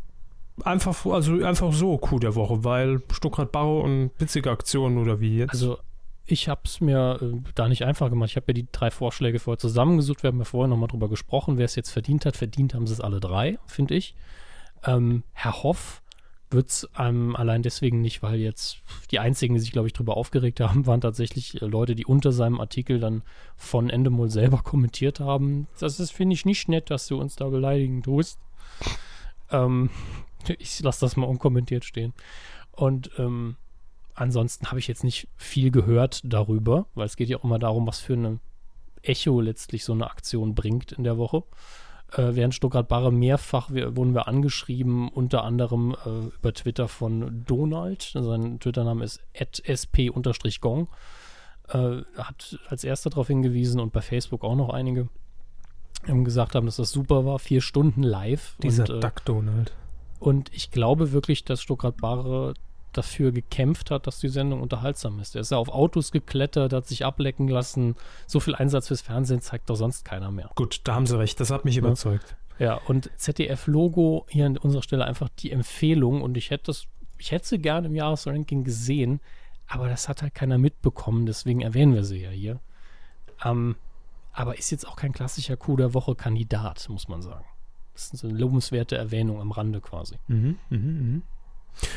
einfach, also einfach so Coup der Woche, weil Stuttgart Barrow und witzige Aktionen oder wie jetzt? Also ich habe es mir äh, da nicht einfach gemacht. Ich habe ja die drei Vorschläge vorher zusammengesucht. Wir haben ja vorher nochmal drüber gesprochen, wer es jetzt verdient hat. Verdient haben sie es alle drei, finde ich. Ähm, Herr Hoff wird es ähm, allein deswegen nicht, weil jetzt die einzigen, die sich, glaube ich, darüber aufgeregt haben, waren tatsächlich äh, Leute, die unter seinem Artikel dann von Endemol selber kommentiert haben. Das ist, finde ich, nicht nett, dass du uns da beleidigen tust. Ähm, ich lasse das mal unkommentiert stehen. Und ähm, ansonsten habe ich jetzt nicht viel gehört darüber, weil es geht ja auch immer darum, was für ein Echo letztlich so eine Aktion bringt in der Woche. Äh, während Stuttgart-Barre mehrfach wir, wurden wir angeschrieben, unter anderem äh, über Twitter von Donald. Sein Twitter-Name ist sp-gong. Äh, hat als erster darauf hingewiesen und bei Facebook auch noch einige ähm, gesagt haben, dass das super war. Vier Stunden live. Dieser und, äh, Duck Donald. Und ich glaube wirklich, dass Stuttgart-Barre dafür gekämpft hat, dass die Sendung unterhaltsam ist. Er ist ja auf Autos geklettert, hat sich ablecken lassen. So viel Einsatz fürs Fernsehen zeigt doch sonst keiner mehr. Gut, da haben Sie recht. Das hat mich überzeugt. Ja, und ZDF-Logo hier an unserer Stelle einfach die Empfehlung. Und ich hätte das, ich hätte sie gerne im Jahresranking gesehen, aber das hat halt keiner mitbekommen. Deswegen erwähnen wir sie ja hier. Ähm, aber ist jetzt auch kein klassischer Coup der Woche-Kandidat, muss man sagen. Das ist eine lobenswerte Erwähnung am Rande quasi. Mhm, mh, mh.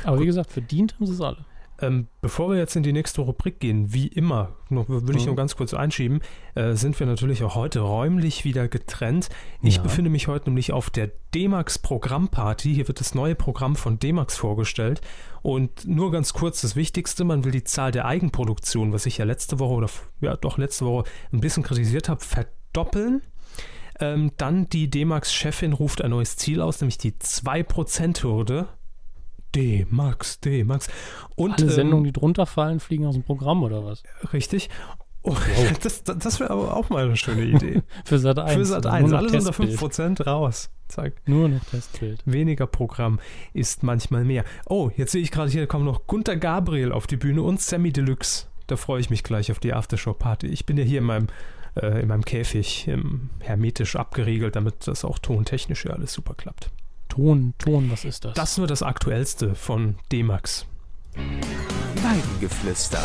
Aber wie gesagt, verdient haben sie es alle. Ähm, bevor wir jetzt in die nächste Rubrik gehen, wie immer, noch, würde ich mhm. noch ganz kurz einschieben, äh, sind wir natürlich auch heute räumlich wieder getrennt. Ich ja. befinde mich heute nämlich auf der D-Max Programmparty. Hier wird das neue Programm von D-Max vorgestellt. Und nur ganz kurz das Wichtigste, man will die Zahl der Eigenproduktion, was ich ja letzte Woche oder ja doch letzte Woche ein bisschen kritisiert habe, verdoppeln. Ähm, dann die D-Max-Chefin ruft ein neues Ziel aus, nämlich die 2%-Hürde D-Max, D-Max. Und Alle Sendungen, ähm, die drunter fallen, fliegen aus dem Programm oder was? Richtig. Oh, wow. Das, das wäre aber auch mal eine schöne Idee. Für Sat 1. Für Sat 1. Alles unter 5% raus. Zack. Nur noch Testbild. Weniger Programm ist manchmal mehr. Oh, jetzt sehe ich gerade hier, kommen noch Gunter Gabriel auf die Bühne und Sammy Deluxe. Da freue ich mich gleich auf die Aftershow-Party. Ich bin ja hier in meinem, äh, in meinem Käfig ähm, hermetisch abgeriegelt, damit das auch tontechnisch ja alles super klappt. Ton, Ton, was ist das? Das ist nur das aktuellste von D-Max. Weidengeflüster.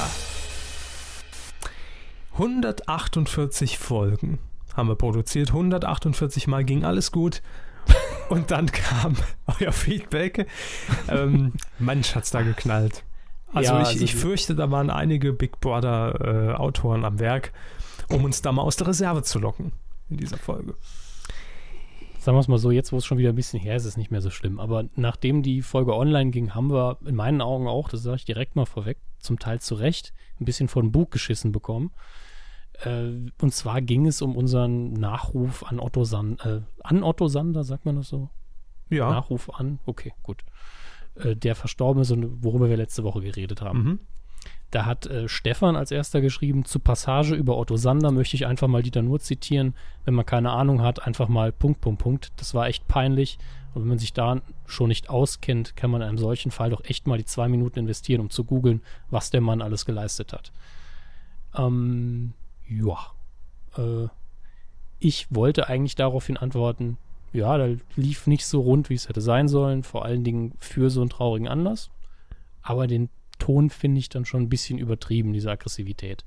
148 Folgen haben wir produziert. 148 Mal ging alles gut. Und dann kam euer Feedback. ähm, Mensch, hat's da geknallt. Also, ja, ich, also ich fürchte, da waren einige Big Brother-Autoren äh, am Werk, um uns da mal aus der Reserve zu locken in dieser Folge sagen wir es mal so, jetzt wo es schon wieder ein bisschen her ist, ist es nicht mehr so schlimm. Aber nachdem die Folge online ging, haben wir in meinen Augen auch, das sage ich direkt mal vorweg, zum Teil zu Recht, ein bisschen von Bug geschissen bekommen. Äh, und zwar ging es um unseren Nachruf an Otto Sander, äh, an Otto Sander, sagt man das so? Ja. Nachruf an, okay, gut. Äh, der verstorben ist und worüber wir letzte Woche geredet haben. Mhm. Da hat äh, Stefan als erster geschrieben, zu Passage über Otto Sander möchte ich einfach mal Dieter nur zitieren. Wenn man keine Ahnung hat, einfach mal Punkt, Punkt, Punkt. Das war echt peinlich. Und wenn man sich da schon nicht auskennt, kann man in einem solchen Fall doch echt mal die zwei Minuten investieren, um zu googeln, was der Mann alles geleistet hat. Ähm, ja. Äh, ich wollte eigentlich daraufhin antworten, ja, da lief nicht so rund, wie es hätte sein sollen, vor allen Dingen für so einen traurigen Anlass. Aber den Ton finde ich dann schon ein bisschen übertrieben, diese Aggressivität.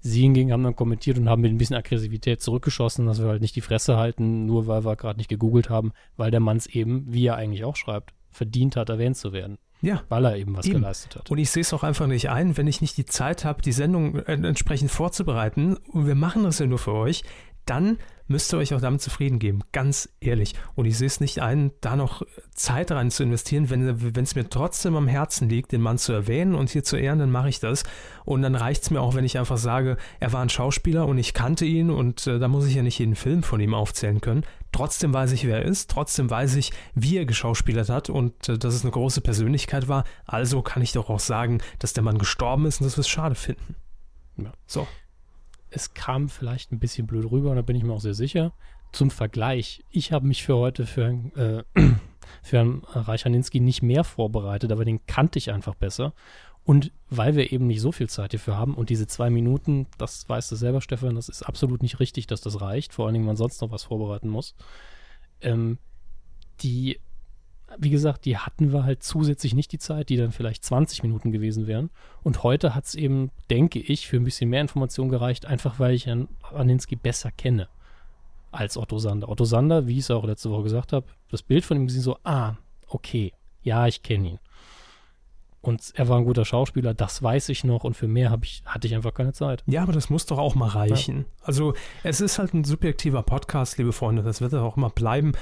Sie hingegen haben dann kommentiert und haben mit ein bisschen Aggressivität zurückgeschossen, dass wir halt nicht die Fresse halten, nur weil wir gerade nicht gegoogelt haben, weil der Mann es eben, wie er eigentlich auch schreibt, verdient hat, erwähnt zu werden. Ja. Weil er eben was eben. geleistet hat. Und ich sehe es auch einfach nicht ein, wenn ich nicht die Zeit habe, die Sendung entsprechend vorzubereiten. Und wir machen das ja nur für euch. Dann müsst ihr euch auch damit zufrieden geben, ganz ehrlich. Und ich sehe es nicht ein, da noch Zeit rein zu investieren, wenn es mir trotzdem am Herzen liegt, den Mann zu erwähnen und hier zu ehren, dann mache ich das. Und dann reicht es mir auch, wenn ich einfach sage, er war ein Schauspieler und ich kannte ihn und äh, da muss ich ja nicht jeden Film von ihm aufzählen können. Trotzdem weiß ich, wer er ist, trotzdem weiß ich, wie er geschauspielert hat und äh, dass es eine große Persönlichkeit war. Also kann ich doch auch sagen, dass der Mann gestorben ist und dass wir es schade finden. Ja. So es kam vielleicht ein bisschen blöd rüber und da bin ich mir auch sehr sicher. Zum Vergleich, ich habe mich für heute für, äh, für Herrn Reichaninski nicht mehr vorbereitet, aber den kannte ich einfach besser. Und weil wir eben nicht so viel Zeit hierfür haben und diese zwei Minuten, das weißt du selber, Stefan, das ist absolut nicht richtig, dass das reicht, vor allen Dingen, wenn man sonst noch was vorbereiten muss. Ähm, die wie gesagt, die hatten wir halt zusätzlich nicht die Zeit, die dann vielleicht 20 Minuten gewesen wären. Und heute hat es eben, denke ich, für ein bisschen mehr Information gereicht, einfach weil ich Herrn Aninski besser kenne als Otto Sander. Otto Sander, wie ich es auch letzte Woche gesagt habe, das Bild von ihm gesehen so, ah, okay, ja, ich kenne ihn. Und er war ein guter Schauspieler, das weiß ich noch und für mehr ich, hatte ich einfach keine Zeit. Ja, aber das muss doch auch mal reichen. Ja. Also es ist halt ein subjektiver Podcast, liebe Freunde, das wird auch immer bleiben.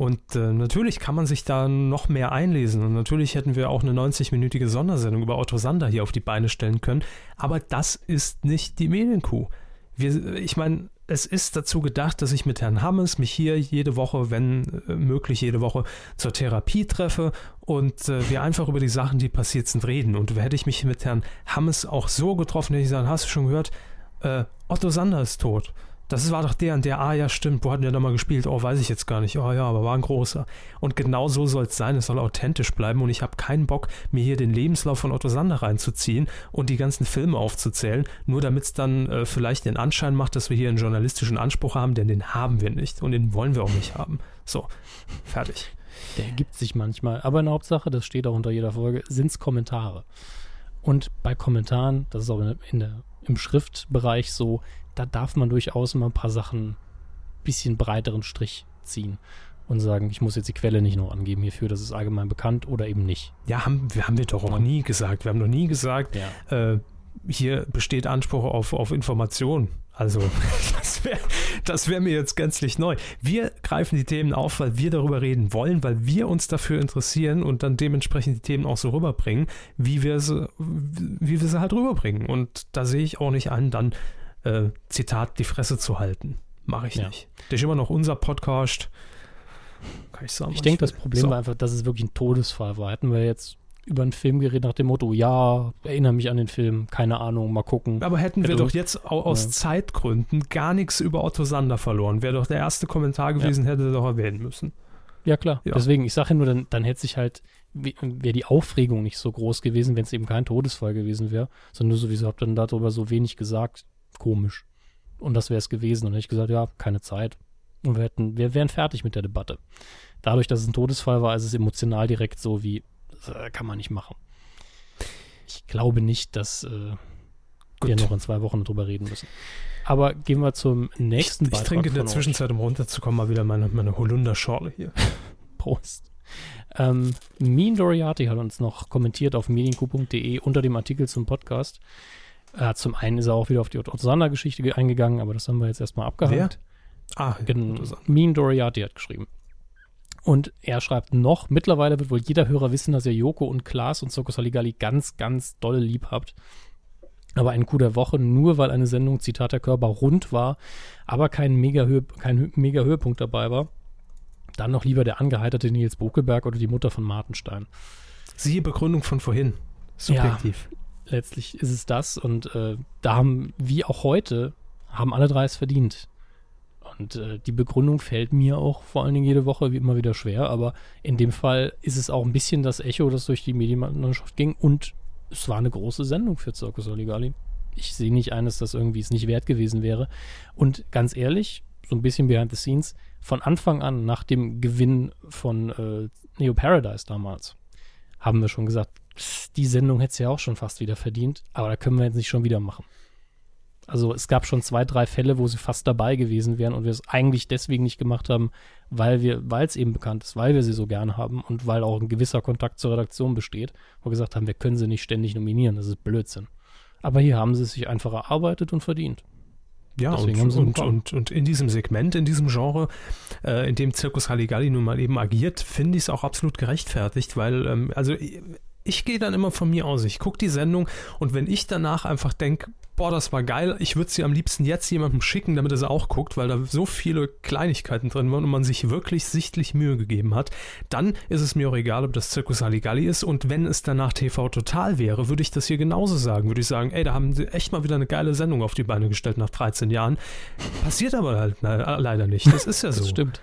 Und äh, natürlich kann man sich da noch mehr einlesen. Und natürlich hätten wir auch eine 90-minütige Sondersendung über Otto Sander hier auf die Beine stellen können. Aber das ist nicht die Medienkuh. Wir, ich meine, es ist dazu gedacht, dass ich mit Herrn Hammes mich hier jede Woche, wenn äh, möglich jede Woche, zur Therapie treffe und äh, wir einfach über die Sachen, die passiert sind, reden. Und hätte ich mich mit Herrn Hammes auch so getroffen, hätte ich gesagt, hast du schon gehört, äh, Otto Sander ist tot. Das war doch der und der, ah ja, stimmt, wo hatten der da mal gespielt? Oh, weiß ich jetzt gar nicht. Oh ja, aber war ein großer. Und genau so soll es sein, es soll authentisch bleiben und ich habe keinen Bock, mir hier den Lebenslauf von Otto Sander reinzuziehen und die ganzen Filme aufzuzählen, nur damit es dann äh, vielleicht den Anschein macht, dass wir hier einen journalistischen Anspruch haben, denn den haben wir nicht und den wollen wir auch nicht haben. So, fertig. Der ergibt sich manchmal, aber in der Hauptsache, das steht auch unter jeder Folge, sind es Kommentare. Und bei Kommentaren, das ist auch in der, im Schriftbereich so, da darf man durchaus mal ein paar Sachen ein bisschen breiteren Strich ziehen und sagen, ich muss jetzt die Quelle nicht noch angeben hierfür, das ist allgemein bekannt oder eben nicht. Ja, haben, wir haben wir doch auch nie gesagt. Wir haben noch nie gesagt, ja. äh, hier besteht Anspruch auf, auf Information. Also, das wäre das wär mir jetzt gänzlich neu. Wir greifen die Themen auf, weil wir darüber reden wollen, weil wir uns dafür interessieren und dann dementsprechend die Themen auch so rüberbringen, wie wir sie, wie wir sie halt rüberbringen. Und da sehe ich auch nicht an, dann äh, Zitat, die Fresse zu halten. Mache ich ja. nicht. Das ist immer noch unser Podcast. Kann ich sagen. Ich denke, das Problem so. war einfach, dass es wirklich ein Todesfall war. Hätten wir jetzt über einen Film geredet nach dem Motto, ja, erinnere mich an den Film, keine Ahnung, mal gucken. Aber hätten wir doch jetzt aus ja. Zeitgründen gar nichts über Otto Sander verloren. Wäre doch der erste Kommentar gewesen, ja. hätte er doch erwähnen müssen. Ja, klar. Ja. Deswegen, ich sage ja nur, dann, dann hätte sich halt, wäre die Aufregung nicht so groß gewesen, wenn es eben kein Todesfall gewesen wäre, sondern nur sowieso habt dann darüber so wenig gesagt komisch. Und das wäre es gewesen. Und dann hätte ich gesagt, ja, keine Zeit. Und wir hätten, wir wären fertig mit der Debatte. Dadurch, dass es ein Todesfall war, ist es emotional direkt so wie, äh, kann man nicht machen. Ich glaube nicht, dass äh, wir noch in zwei Wochen darüber reden müssen. Aber gehen wir zum nächsten Ich, ich trinke in der Zwischenzeit, um runterzukommen, mal wieder meine, meine Holunderschorle hier. Prost. Ähm, Mean Doriati hat uns noch kommentiert auf medienku.de unter dem Artikel zum Podcast. Äh, zum einen ist er auch wieder auf die Otto Sander-Geschichte eingegangen, aber das haben wir jetzt erstmal abgehakt. Wer? Ah, genau. Mean Doriati hat geschrieben. Und er schreibt noch, mittlerweile wird wohl jeder Hörer wissen, dass ihr Joko und Klaas und Soko Saligali ganz, ganz doll lieb habt. Aber ein Coup der Woche, nur weil eine Sendung, Zitat der Körper, rund war, aber kein Mega-Höhepunkt kein Mega dabei war, dann noch lieber der angeheiterte Nils Bokeberg oder die Mutter von Martenstein. Siehe Begründung von vorhin. Subjektiv. Ja, letztlich ist es das. Und äh, da haben, wie auch heute, haben alle drei es verdient. Und äh, die Begründung fällt mir auch vor allen Dingen jede Woche wie immer wieder schwer. Aber in dem Fall ist es auch ein bisschen das Echo, das durch die Medienlandschaft ging. Und es war eine große Sendung für Circus Oligali. Ich sehe nicht ein, dass das irgendwie es nicht wert gewesen wäre. Und ganz ehrlich, so ein bisschen behind the scenes, von Anfang an, nach dem Gewinn von äh, Neo Paradise damals, haben wir schon gesagt, die Sendung hätte es ja auch schon fast wieder verdient, aber da können wir jetzt nicht schon wieder machen. Also es gab schon zwei, drei Fälle, wo sie fast dabei gewesen wären und wir es eigentlich deswegen nicht gemacht haben, weil wir, weil es eben bekannt ist, weil wir sie so gerne haben und weil auch ein gewisser Kontakt zur Redaktion besteht, wo wir gesagt haben, wir können sie nicht ständig nominieren, das ist Blödsinn. Aber hier haben sie es sich einfach erarbeitet und verdient. Ja, und, und, und, und, in diesem Segment, in diesem Genre, äh, in dem Zirkus Halligalli nun mal eben agiert, finde ich es auch absolut gerechtfertigt, weil, ähm, also ich gehe dann immer von mir aus. Ich gucke die Sendung und wenn ich danach einfach denke, boah, das war geil, ich würde sie am liebsten jetzt jemandem schicken, damit er sie auch guckt, weil da so viele Kleinigkeiten drin waren und man sich wirklich sichtlich Mühe gegeben hat, dann ist es mir auch egal, ob das Zirkus Halligalli ist und wenn es danach TV Total wäre, würde ich das hier genauso sagen. Würde ich sagen, ey, da haben sie echt mal wieder eine geile Sendung auf die Beine gestellt nach 13 Jahren. Passiert aber halt na, leider nicht. Das ist ja so. Das stimmt.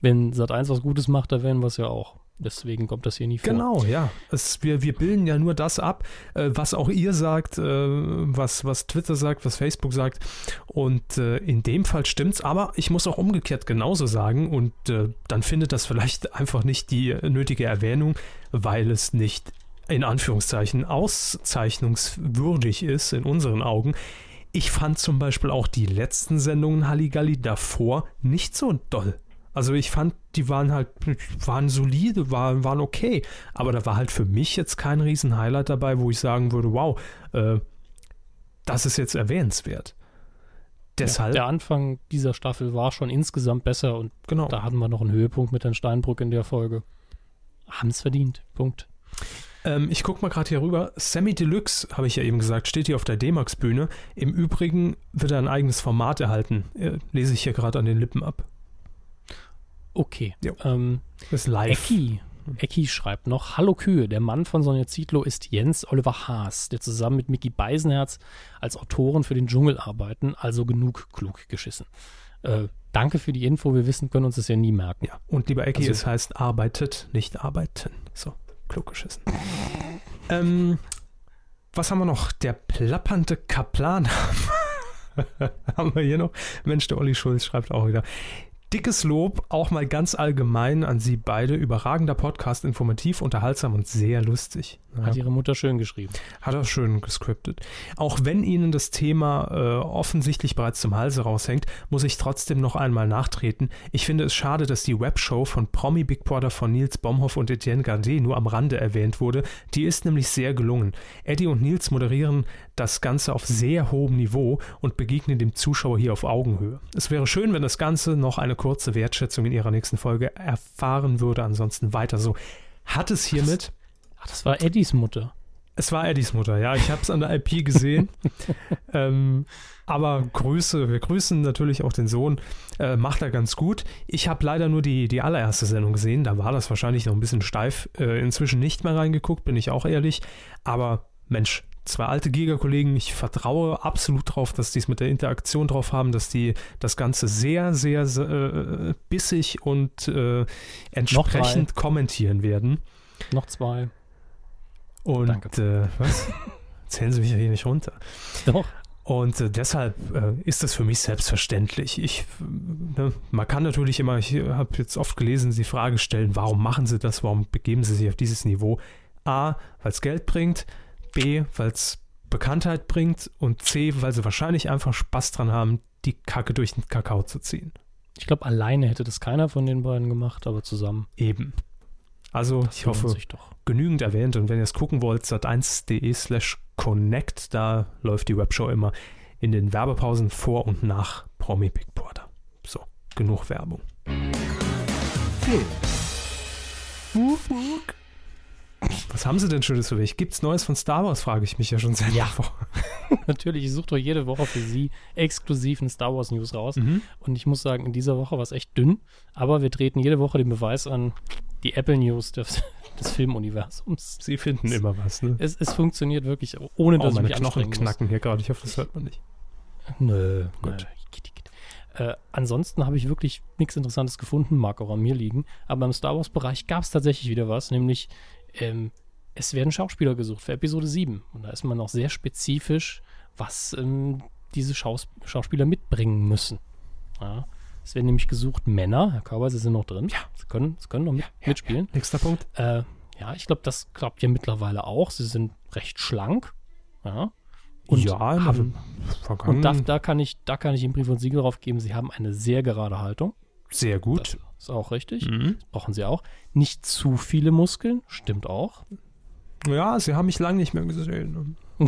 Wenn Sat1 was Gutes macht, da werden wir es ja auch. Deswegen kommt das hier nie vor. Genau, ja. Es, wir, wir bilden ja nur das ab, äh, was auch ihr sagt, äh, was, was Twitter sagt, was Facebook sagt. Und äh, in dem Fall stimmt's. Aber ich muss auch umgekehrt genauso sagen. Und äh, dann findet das vielleicht einfach nicht die nötige Erwähnung, weil es nicht in Anführungszeichen auszeichnungswürdig ist in unseren Augen. Ich fand zum Beispiel auch die letzten Sendungen Halligalli davor nicht so doll. Also ich fand, die waren halt, waren solide, waren, waren okay. Aber da war halt für mich jetzt kein Riesen-Highlight dabei, wo ich sagen würde, wow, äh, das ist jetzt erwähnenswert. Deshalb. Ja, der Anfang dieser Staffel war schon insgesamt besser und genau. da hatten wir noch einen Höhepunkt mit Herrn Steinbrück in der Folge. Haben es verdient. Punkt. Ähm, ich gucke mal gerade hier rüber. Sammy Deluxe, habe ich ja eben gesagt, steht hier auf der D-Max-Bühne. Im Übrigen wird er ein eigenes Format erhalten. Äh, lese ich hier gerade an den Lippen ab. Okay. Ähm, das ist live. Ecki, Ecki schreibt noch, Hallo Kühe, der Mann von Sonja Zietlow ist Jens Oliver Haas, der zusammen mit Mickey Beisenherz als Autoren für den Dschungel arbeiten, also genug klug geschissen. Äh, danke für die Info, wir wissen, können uns das ja nie merken. Ja, und lieber Ecki, also, es heißt arbeitet, nicht arbeiten. So, klug geschissen. ähm, was haben wir noch? Der plappernde Kaplan. haben wir hier noch? Mensch, der Olli Schulz schreibt auch wieder. Dickes Lob auch mal ganz allgemein an Sie beide. Überragender Podcast, informativ, unterhaltsam und sehr lustig. Hat ihre Mutter schön geschrieben. Hat er schön gescriptet. Auch wenn Ihnen das Thema äh, offensichtlich bereits zum Halse raushängt, muss ich trotzdem noch einmal nachtreten. Ich finde es schade, dass die Webshow von Promi Big Brother von Nils Bomhoff und Etienne Gardet nur am Rande erwähnt wurde. Die ist nämlich sehr gelungen. Eddie und Nils moderieren das Ganze auf sehr hohem Niveau und begegnen dem Zuschauer hier auf Augenhöhe. Es wäre schön, wenn das Ganze noch eine kurze Wertschätzung in ihrer nächsten Folge erfahren würde. Ansonsten weiter so. Hat es hiermit. Ach, das war Eddies Mutter. Es war Eddies Mutter, ja. Ich habe es an der IP gesehen. ähm, aber Grüße, wir grüßen natürlich auch den Sohn. Äh, macht er ganz gut. Ich habe leider nur die, die allererste Sendung gesehen. Da war das wahrscheinlich noch ein bisschen steif. Äh, inzwischen nicht mehr reingeguckt, bin ich auch ehrlich. Aber Mensch, zwei alte Giga-Kollegen. Ich vertraue absolut darauf, dass die es mit der Interaktion drauf haben, dass die das Ganze sehr, sehr, sehr äh, bissig und äh, entsprechend kommentieren werden. Noch zwei. Und Danke. Äh, was? Zählen Sie mich ja hier nicht runter. Doch. Und äh, deshalb äh, ist das für mich selbstverständlich. Ich, ne, man kann natürlich immer, ich habe jetzt oft gelesen, die Frage stellen, warum machen Sie das? Warum begeben Sie sich auf dieses Niveau? A, weil es Geld bringt. B, weil es Bekanntheit bringt. Und C, weil sie wahrscheinlich einfach Spaß dran haben, die Kacke durch den Kakao zu ziehen. Ich glaube, alleine hätte das keiner von den beiden gemacht, aber zusammen. Eben. Also das ich hoffe, genügend erwähnt. Und wenn ihr es gucken wollt, sat1.de slash connect, da läuft die Webshow immer in den Werbepausen vor und nach Promi Big Brother. So, genug Werbung. Film. Was haben sie denn Schönes für mich? Gibt es Neues von Star Wars, frage ich mich ja schon seit Ja, natürlich. Ich suche doch jede Woche für Sie exklusiven Star Wars News raus. Mhm. Und ich muss sagen, in dieser Woche war es echt dünn. Aber wir treten jede Woche den Beweis an, die Apple News des, des Filmuniversums. Sie finden immer was, ne? Es, es funktioniert wirklich, ohne Oh, dass meine ich mich Knochen knacken hier gerade. Ich hoffe, das hört man nicht. Nö, Gut. Äh, ansonsten habe ich wirklich nichts Interessantes gefunden, mag auch an mir liegen. Aber im Star Wars-Bereich gab es tatsächlich wieder was, nämlich ähm, es werden Schauspieler gesucht für Episode 7. Und da ist man auch sehr spezifisch, was ähm, diese Schaus Schauspieler mitbringen müssen. Ja. Es werden nämlich gesucht Männer, Herr Körber, Sie sind noch drin. Ja. Sie können, Sie können noch mit, mitspielen. Nächster Punkt. Äh, ja, ich glaube, das klappt ja mittlerweile auch. Sie sind recht schlank. Ja. Und ja, haben, und da, da, kann ich, da kann ich Ihnen Brief und Siegel drauf geben, Sie haben eine sehr gerade Haltung. sehr gut. Ist auch richtig. Mhm. Brauchen Sie auch. Nicht zu viele Muskeln, stimmt auch. Ja, sie haben mich lange nicht mehr gesehen.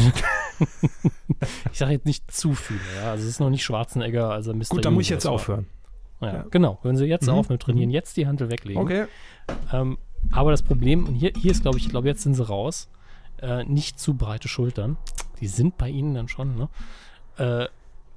Ich sage jetzt nicht zu viele, ja. Also es ist noch nicht Schwarzenegger, also Mr. Gut, da muss ich jetzt aufhören. Ja, Ja. Genau, hören Sie jetzt Mhm. auf mit Trainieren, jetzt die Handel weglegen. Okay. Ähm, aber das Problem, und hier, hier ist, glaube ich, ich glaube, jetzt sind sie raus, äh, nicht zu breite Schultern. Die sind bei ihnen dann schon, ne? Äh,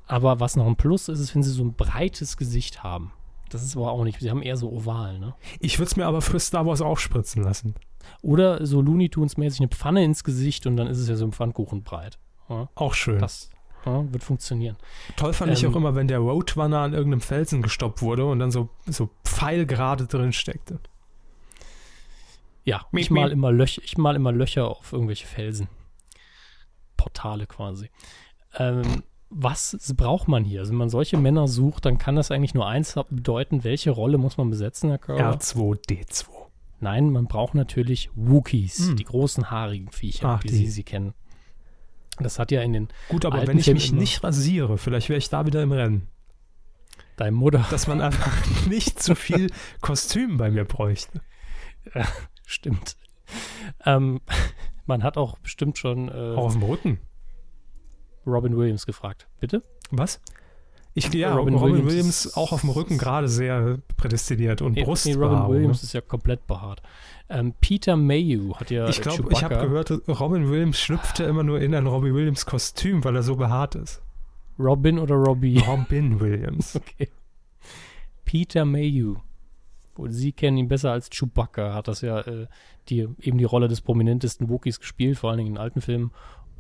aber was noch ein Plus ist, ist, wenn sie so ein breites Gesicht haben. Das ist aber auch nicht, sie haben eher so oval, ne? Ich würde es mir aber für Star Wars aufspritzen lassen. Oder so Looney Tunes-mäßig eine Pfanne ins Gesicht und dann ist es ja so ein Pfannkuchen breit. Ja, Auch schön. das ja, wird funktionieren. Toll fand ich ähm, auch immer, wenn der Roadrunner an irgendeinem Felsen gestoppt wurde und dann so, so pfeilgerade drin steckte. Ja, ich mal, immer Löcher, ich mal immer Löcher auf irgendwelche Felsen. Portale quasi. Ähm, was braucht man hier? Also wenn man solche Männer sucht, dann kann das eigentlich nur eins bedeuten, welche Rolle muss man besetzen, Herr Körber? R2D2. Nein, man braucht natürlich Wookiees, Hm. die großen haarigen Viecher, Ach, wie die. Sie sie kennen. Das hat ja in den Gut, aber wenn ich Film mich nicht rasiere, vielleicht wäre ich da wieder im Rennen. deinem Mutter Dass man einfach nicht zu viel Kostüm bei mir bräuchte. stimmt. Ähm, man hat auch bestimmt schon äh, Auch auf dem Rücken. Robin Williams gefragt. Bitte? Was? Ich, ja, Robin Robin, Williams Williams, auch auf dem Rücken gerade sehr prädestiniert und Nee, Brust. nee, Robin Williams ist ja komplett behaart. Ähm, Peter Mayhew hat ja Ich glaube, ich habe gehört, Robin Williams schlüpfte immer nur in ein Robin Williams Kostüm, weil er so behaart ist. Robin oder Robbie? Robin Williams. Okay. Peter Mayhew. Und Sie kennen ihn besser als Chewbacca, hat das ja äh, die, eben die Rolle des prominentesten Wookiees gespielt, vor allen Dingen in alten Filmen.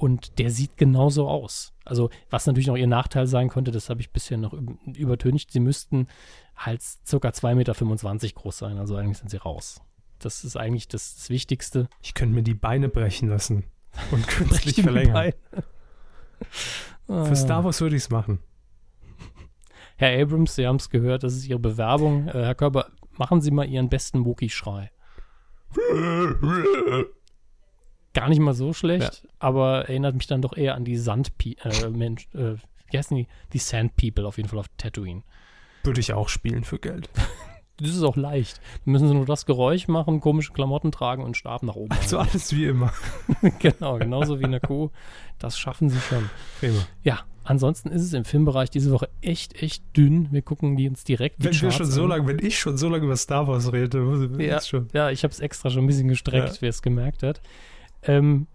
Und der sieht genauso aus. Also, was natürlich noch ihr Nachteil sein könnte, das habe ich bisher noch üb- übertönigt. Sie müssten halt circa 2,25 Meter groß sein. Also, eigentlich sind sie raus. Das ist eigentlich das, das Wichtigste. Ich könnte mir die Beine brechen lassen und künstlich verlängern. Beine. Für Star Wars würde ich es machen. Herr Abrams, Sie haben es gehört, das ist Ihre Bewerbung. Äh, Herr Körber, machen Sie mal Ihren besten Wookie-Schrei. Gar nicht mal so schlecht, aber erinnert mich dann doch eher an die Sand, äh, Mensch, äh, wie heißen die? Die Sand People auf jeden Fall auf Tatooine. Würde ich auch spielen für Geld. Das ist auch leicht. Da müssen Sie nur das Geräusch machen, komische Klamotten tragen und Stab nach oben. So halten. alles wie immer. genau, genauso wie eine Kuh. Das schaffen Sie schon. Prima. Ja, ansonsten ist es im Filmbereich diese Woche echt, echt dünn. Wir gucken die uns direkt Wenn wir schon so an. lange, wenn ich schon so lange über Star Wars rede, muss ich Ja, ja ich habe es extra schon ein bisschen gestreckt, Ja. wer es gemerkt hat. Ähm,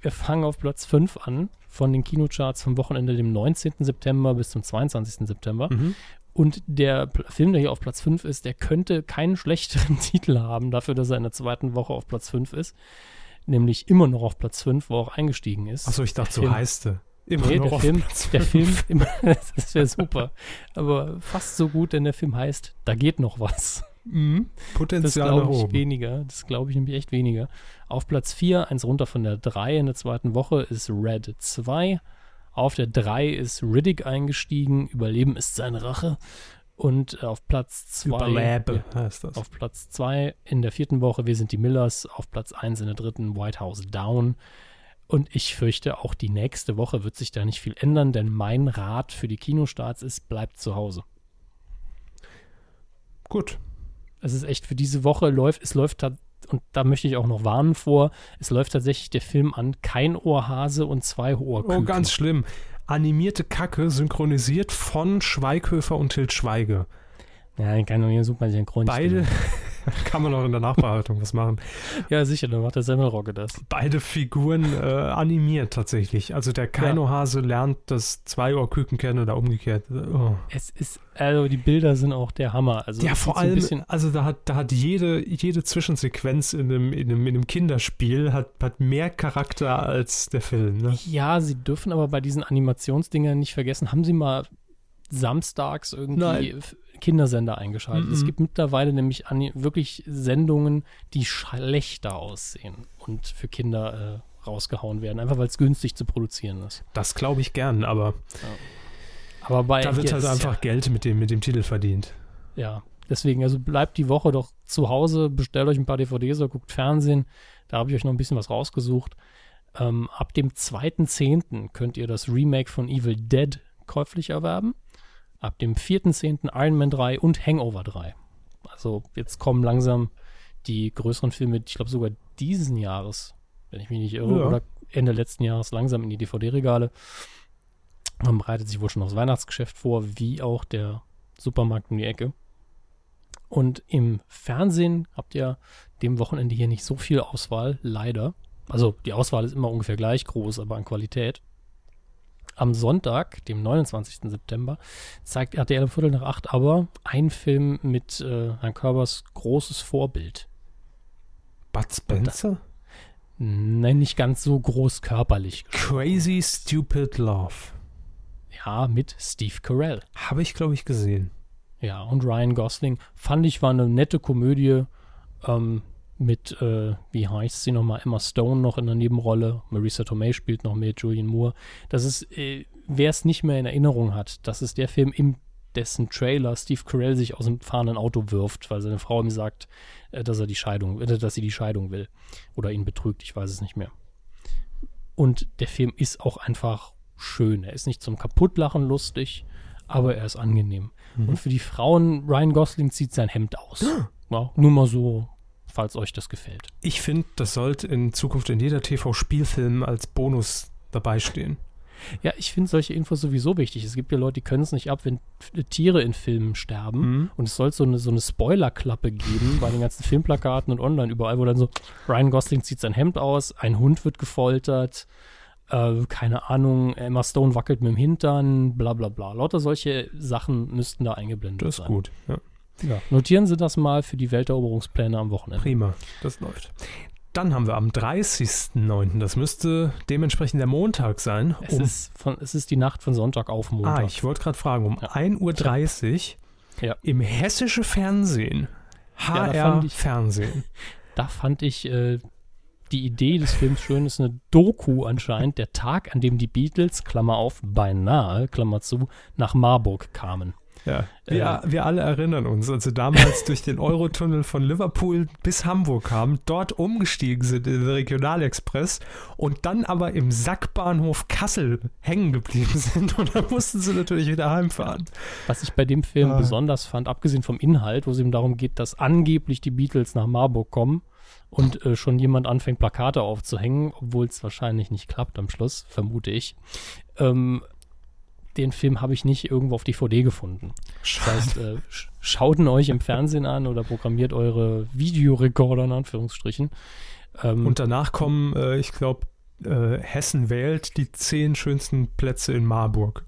wir fangen auf Platz 5 an von den Kinocharts vom Wochenende, dem 19. September bis zum 22. September. Mhm. Und der Film, der hier auf Platz 5 ist, der könnte keinen schlechteren Titel haben, dafür, dass er in der zweiten Woche auf Platz 5 ist. Nämlich immer noch auf Platz 5, wo er auch eingestiegen ist. Achso, ich dachte, so heißt er. Immer Nee, noch der auf Film, Platz der fünf. Film, immer, das wäre super. Aber fast so gut, denn der Film heißt, da geht noch was. Mhm. Das Potenzial nach glaube ich oben. weniger. Das glaube ich nämlich echt weniger. Auf Platz 4, eins runter von der 3 in der zweiten Woche, ist Red 2. Auf der 3 ist Riddick eingestiegen. Überleben ist seine Rache. Und äh, auf Platz 2. Überlebe heißt das. Auf Platz 2 in der vierten Woche, wir sind die Millers. Auf Platz 1 in der dritten, White House Down. Und ich fürchte, auch die nächste Woche wird sich da nicht viel ändern, denn mein Rat für die Kinostarts ist, bleibt zu Hause. Gut. Es ist echt für diese Woche läuft, es läuft und da möchte ich auch noch warnen vor, es läuft tatsächlich der Film an Kein Ohrhase und zwei Ohrküken. Oh, ganz schlimm. Animierte Kacke synchronisiert von Schweighöfer und Til Schweige. Ja, den kann man hier super synchron. Beide, Kann man auch in der Nachbearbeitung was machen. Ja, sicher, dann macht der Semmelrogge das. Beide Figuren äh, animiert tatsächlich. Also der Kaino-Hase lernt das Zwei-Ohr-Küken kennen oder umgekehrt. Oh. Es ist, also die Bilder sind auch der Hammer. Also Ja, vor allem, also da hat, da hat jede, jede Zwischensequenz in einem, in, einem, in einem Kinderspiel hat, hat mehr Charakter als der Film. Ne? Ja, sie dürfen aber bei diesen Animationsdingern nicht vergessen, haben sie mal samstags irgendwie Nein. Kindersender eingeschaltet. Mhm. Es gibt mittlerweile nämlich wirklich Sendungen, die schlechter aussehen und für Kinder äh, rausgehauen werden, einfach weil es günstig zu produzieren ist. Das glaube ich gern, aber Aber bei da wird halt einfach Geld mit dem, mit dem Titel verdient. Ja, deswegen, also bleibt die Woche doch zu Hause, bestellt euch ein paar DVDs oder guckt Fernsehen. Da habe ich euch noch ein bisschen was rausgesucht. Ähm, ab dem 2.10. könnt ihr das Remake von Evil Dead käuflich erwerben. Ab dem 4.10. Iron Man 3 und Hangover 3. Also jetzt kommen langsam die größeren Filme, ich glaube sogar diesen Jahres, wenn ich mich nicht irre, Ja. oder Ende letzten Jahres langsam in die DVD-Regale. Man bereitet sich wohl schon aufs Weihnachtsgeschäft vor, wie auch der Supermarkt um die Ecke. Und im Fernsehen habt ihr dem Wochenende hier nicht so viel Auswahl, leider. Also die Auswahl ist immer ungefähr gleich groß, aber an Qualität. Am Sonntag, dem 29. September, zeigt RTL um Viertel nach acht aber ein Film mit äh, Herrn Körbers großes Vorbild. Bud Spencer? Nein, nicht ganz so groß körperlich. Crazy Stupid Love. Ja, mit Steve Carell. Habe ich, glaube ich, gesehen. Ja, und Ryan Gosling fand ich war eine nette Komödie ähm, mit, äh, wie heißt sie nochmal, Emma Stone noch in der Nebenrolle, Marisa Tomei spielt noch mit, Julian Moore. Das ist, äh, wer es nicht mehr in Erinnerung hat, das ist der Film, in dessen Trailer Steve Carell sich aus dem fahrenden Auto wirft, weil seine Frau ihm sagt, äh, dass er die Scheidung, äh, dass sie die Scheidung will oder ihn betrügt, ich weiß es nicht mehr. Und der Film ist auch einfach schön. Er ist nicht zum Kaputtlachen lustig, aber er ist angenehm. Und für die Frauen, Ryan Gosling zieht sein Hemd aus. Ja, nur mal so, falls euch das gefällt. Ich finde, das sollte in Zukunft in jeder TV-Spielfilm als Bonus dabei stehen. Ja, ich finde solche Infos sowieso wichtig. Es gibt ja Leute, die können es nicht ab, wenn Tiere in Filmen sterben. Mhm. Und es soll so eine, so eine Spoilerklappe geben bei den ganzen Filmplakaten und online überall, wo dann so Ryan Gosling zieht sein Hemd aus, ein Hund wird gefoltert, äh, keine Ahnung, Emma Stone wackelt mit dem Hintern, bla bla bla. Lauter solche Sachen müssten da eingeblendet Das ist sein. gut. Ja. Ja. Notieren Sie das mal für die Welteroberungspläne am Wochenende. Prima, das läuft. Dann haben wir am 30.09., das müsste dementsprechend der Montag sein. Es, ist von, es ist die Nacht von Sonntag auf Montag. ah, ich wollte gerade fragen, um Ja. 1.30 Uhr Ja. im hessische Fernsehen, Ja, da HR fand ich- Fernsehen. Da fand ich äh, die Idee des Films schön. Es ist eine Doku anscheinend, der Tag, an dem die Beatles, Klammer auf, beinahe, Klammer zu, nach Marburg kamen. Ja, wir, Äh. wir alle erinnern uns, als sie damals durch den Eurotunnel von Liverpool bis Hamburg kamen, dort umgestiegen sind in den Regionalexpress und dann aber im Sackbahnhof Kassel hängen geblieben sind und dann mussten sie natürlich wieder heimfahren. Was ich bei dem Film Ah. besonders fand, abgesehen vom Inhalt, wo es eben darum geht, dass angeblich die Beatles nach Marburg kommen und äh, schon jemand anfängt, Plakate aufzuhängen, obwohl es wahrscheinlich nicht klappt am Schluss, vermute ich. Ähm, den Film habe ich nicht irgendwo auf DVD gefunden. Das heißt, äh, sch- schaut ihn euch im Fernsehen an oder programmiert eure Videorekorder in Anführungsstrichen. Ähm, Und danach kommen, äh, ich glaube, äh, Hessen wählt die zehn schönsten Plätze in Marburg.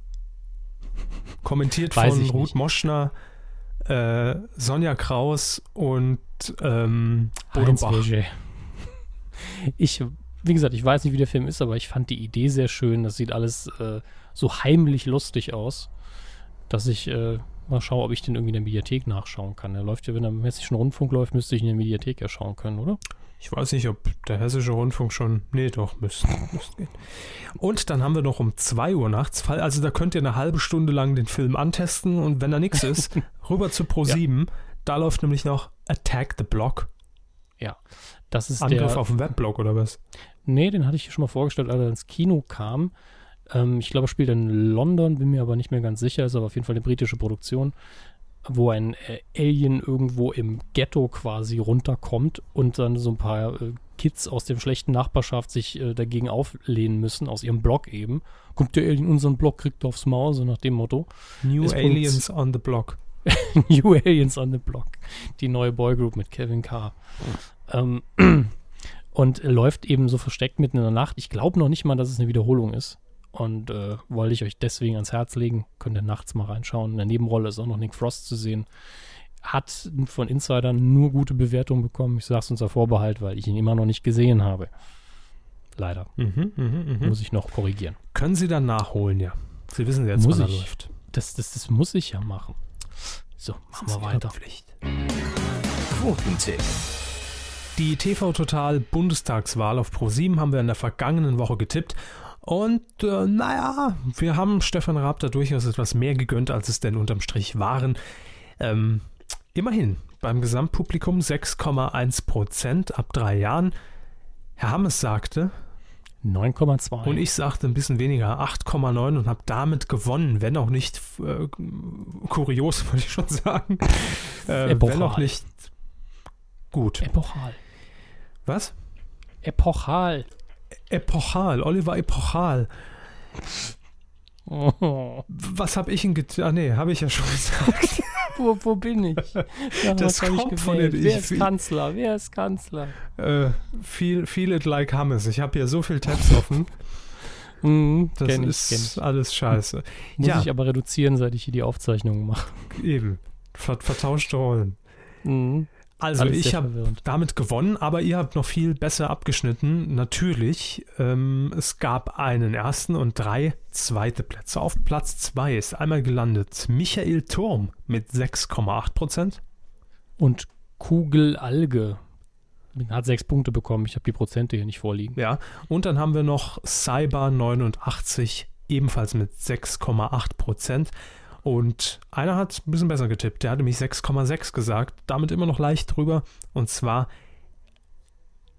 Kommentiert von Ruth. Moschner, äh, Sonja Kraus und ähm, Bodo Bach. Ich, wie gesagt, ich weiß nicht, wie der Film ist, aber ich fand die Idee sehr schön. Das sieht alles äh, so heimlich lustig aus, dass ich äh, mal schaue, ob ich den irgendwie in der Mediathek nachschauen kann. Der läuft ja, wenn er im Hessischen Rundfunk läuft, müsste ich in der Mediathek ja schauen können, oder? Ich weiß nicht, ob der Hessische Rundfunk schon. Nee, doch, müsste, gehen. Und dann haben wir noch um 2 Uhr nachts, Fall- also da könnt ihr eine halbe Stunde lang den Film antesten und wenn da nichts ist, rüber zu Pro 7. Da läuft nämlich noch Attack the Block. Das ist Angriff der. auf den Webblock oder was? Nee, den hatte ich hier schon mal vorgestellt, als er ins Kino kam. Ähm, ich glaube, er spielt in London, bin mir aber nicht mehr ganz sicher, ist aber auf jeden Fall eine britische Produktion, wo ein äh, Alien irgendwo im Ghetto quasi runterkommt und dann so ein paar äh, Kids aus der schlechten Nachbarschaft sich äh, dagegen auflehnen müssen, aus ihrem Block eben. Kommt der Alien unseren Block, kriegt er aufs Maul, so nach dem Motto. New Ist Aliens on the Block. New Aliens on the Block. Die neue Boygroup mit Kevin Carr. Ähm, und läuft eben so versteckt mitten in der Nacht. Ich glaube noch nicht mal, dass es eine Wiederholung ist. Und äh, wollte ich euch deswegen ans Herz legen. Könnt ihr nachts mal reinschauen. In der Nebenrolle ist auch noch Nick Frost zu sehen. Hat von Insidern nur gute Bewertungen bekommen. Ich sage es unter Vorbehalt, weil ich ihn immer noch nicht gesehen habe. Leider. Mhm, mhm, mhm. Muss ich noch korrigieren. Können Sie dann nachholen, ja. Sie wissen jetzt, Muss wann er läuft. Das, das, das muss ich ja machen. So, machen wir weiter. Pflicht. Quotentipp. Die TV Total Bundestagswahl auf Pro7 haben wir in der vergangenen Woche getippt. Und äh, naja, wir haben Stefan Raab da durchaus etwas mehr gegönnt, als es denn unterm Strich waren. Ähm, immerhin, beim Gesamtpublikum 6,1 Prozent ab drei Jahren. Herr Hammes sagte, 9,2. und ich sagte ein bisschen weniger, 8,9 und habe damit gewonnen, wenn auch nicht äh, kurios, würde ich schon sagen. Äh, wenn auch nicht gut. Epochal. Was? Epochal. Epochal, Oliver Epochal. Oh. Was habe ich denn getan? Ah, nee, habe ich ja schon gesagt. Wo, wo bin ich? Ja, Das hab ich kommt von den- Wer ist Kanzler? Wer ist Kanzler? äh, feel, feel it like Hammes. Ich habe hier so viel Tabs offen. Mhm, Das ich, ist alles scheiße. Muss ja. ich aber reduzieren, seit ich hier die Aufzeichnungen mache. Eben. Ver vertauschte Rollen. Mhm. Also Alles ich habe damit gewonnen, aber ihr habt noch viel besser abgeschnitten. Natürlich, ähm, es gab einen ersten und drei zweite Plätze. Auf Platz zwei ist einmal gelandet Michael Turm mit 6,8 Prozent. Und Kugelalge hat sechs Punkte bekommen. Ich habe die Prozente hier nicht vorliegen. Ja, und dann haben wir noch Cyber 89 ebenfalls mit 6,8 Prozent. Und einer hat ein bisschen besser getippt. Der hatte mich 6,6 gesagt. Damit immer noch leicht drüber. Und zwar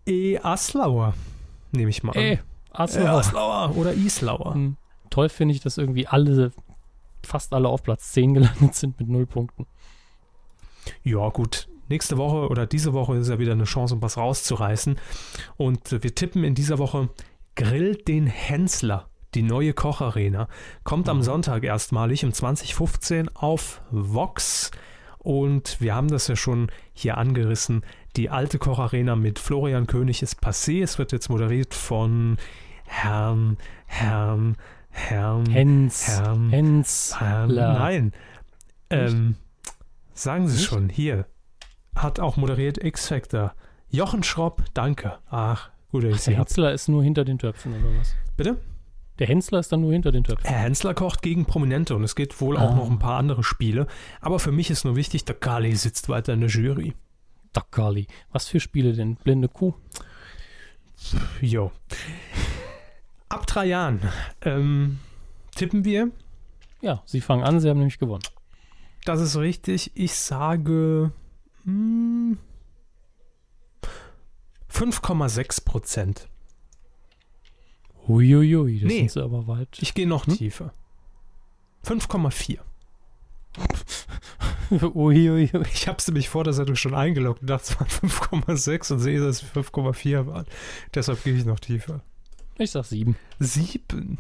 E. Aslauer, nehme ich mal an. Ey, Äh, Arsenal. Aslauer oder Islauer. Mhm. Toll finde ich, dass irgendwie alle, fast alle auf Platz 10 gelandet sind mit null Punkten. Ja, gut. Nächste Woche oder diese Woche ist ja wieder eine Chance, um was rauszureißen. Und wir tippen in dieser Woche Grill den Hensler, die neue Kocharena. Kommt am Sonntag erstmalig um 2015 auf Vox. Und wir haben das ja schon hier angerissen. Die alte Kocharena mit Florian König ist passé. Es wird jetzt moderiert von Herrn, Herrn, Herrn, Hens. Herrn, Hens. Herrn, La. nein. Ähm, sagen Sie Nicht? schon, hier. Hat auch moderiert X-Factor. Jochen Schropp, danke. Ach, gut, ich Der Sie hab. Hensler ist nur hinter den Töpfen oder was? Bitte? Der Hensler ist dann nur hinter den Töpfen. Herr Hensler kocht gegen Prominente und es geht wohl auch Ah. noch ein paar andere Spiele. Aber für mich ist nur wichtig, der Kali sitzt weiter in der Jury. Dakali. Was für Spiele denn? Blinde Kuh? Jo. Ab drei Jahren ähm, tippen wir. Ja, sie fangen an, sie haben nämlich gewonnen. Das ist richtig. Ich sage hm, 5,6 Prozent. Huiuiui, das Nee. sind sie aber weit. Ich gehe noch Hm? tiefer. 5,4. Uiuiui. Ich habe es nämlich vor der Sendung schon eingeloggt und dachte, es waren 5,6 und sehe, dass es 5,4 waren. Deshalb gehe ich noch tiefer. Ich sag sieben. Sieben.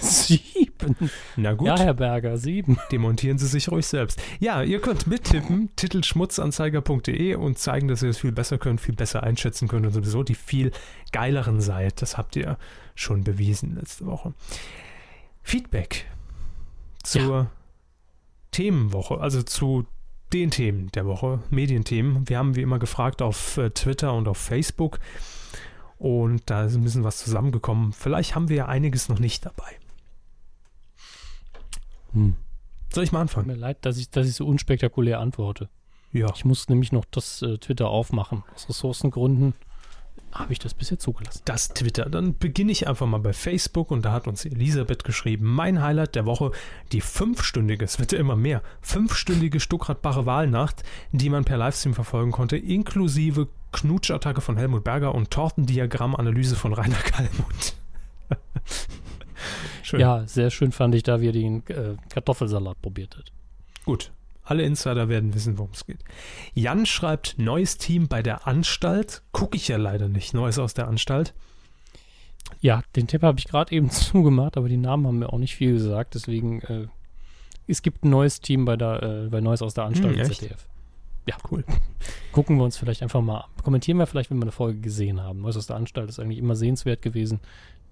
Sieben. Na gut, Ja, Herr Berger, sieben. demontieren Sie sich ruhig selbst. Ja, ihr könnt mittippen, titelschmutzanzeiger.de und zeigen, dass ihr es viel besser könnt, viel besser einschätzen könnt und sowieso die viel geileren seid. Das habt ihr schon bewiesen letzte Woche. Feedback zur Themenwoche, also zu den Themen der Woche, Medienthemen. Wir haben wie immer gefragt auf äh, Twitter und auf Facebook und da ist ein bisschen was zusammengekommen. Vielleicht haben wir ja einiges noch nicht dabei. Hm. Soll ich mal Tut anfangen? mir leid, dass ich, dass ich so unspektakulär antworte. Ja. Ich muss nämlich noch das äh, Twitter aufmachen. Aus Ressourcengründen habe ich das bisher zugelassen. das Twitter. Dann beginne ich einfach mal bei Facebook und da hat uns Elisabeth geschrieben, mein Highlight der Woche, die fünfstündige, es wird ja immer mehr, fünfstündige Stuckradbache Wahlnacht, die man per Livestream verfolgen konnte, inklusive Knutschattacke von Helmut Berger und Tortendiagrammanalyse von Rainer Kallmund. Schön. Ja, sehr schön fand ich da, wie er den äh, Kartoffelsalat probiert hat. Gut. Alle Insider werden wissen, worum es geht. Jan schreibt, neues Team bei der Anstalt. Gucke ich ja leider nicht. Neues aus der Anstalt. Ja, den Tipp habe ich gerade eben zugemacht, aber die Namen haben mir auch nicht viel gesagt, deswegen äh, es gibt ein neues Team bei, der, äh, bei Neues aus der Anstalt Hm? ZDF. Ja, cool. Gucken wir uns vielleicht einfach mal, kommentieren wir vielleicht, wenn wir eine Folge gesehen haben. Neues aus der Anstalt ist eigentlich immer sehenswert gewesen.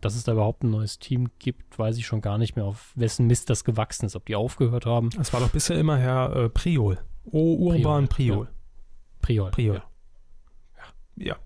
Dass es da überhaupt ein neues Team gibt, weiß ich schon gar nicht mehr, auf wessen Mist das gewachsen ist. Ob die aufgehört haben. Das war doch bisher immer Herr äh, Priol. O Urban Priol. Priol. Priol. Ja.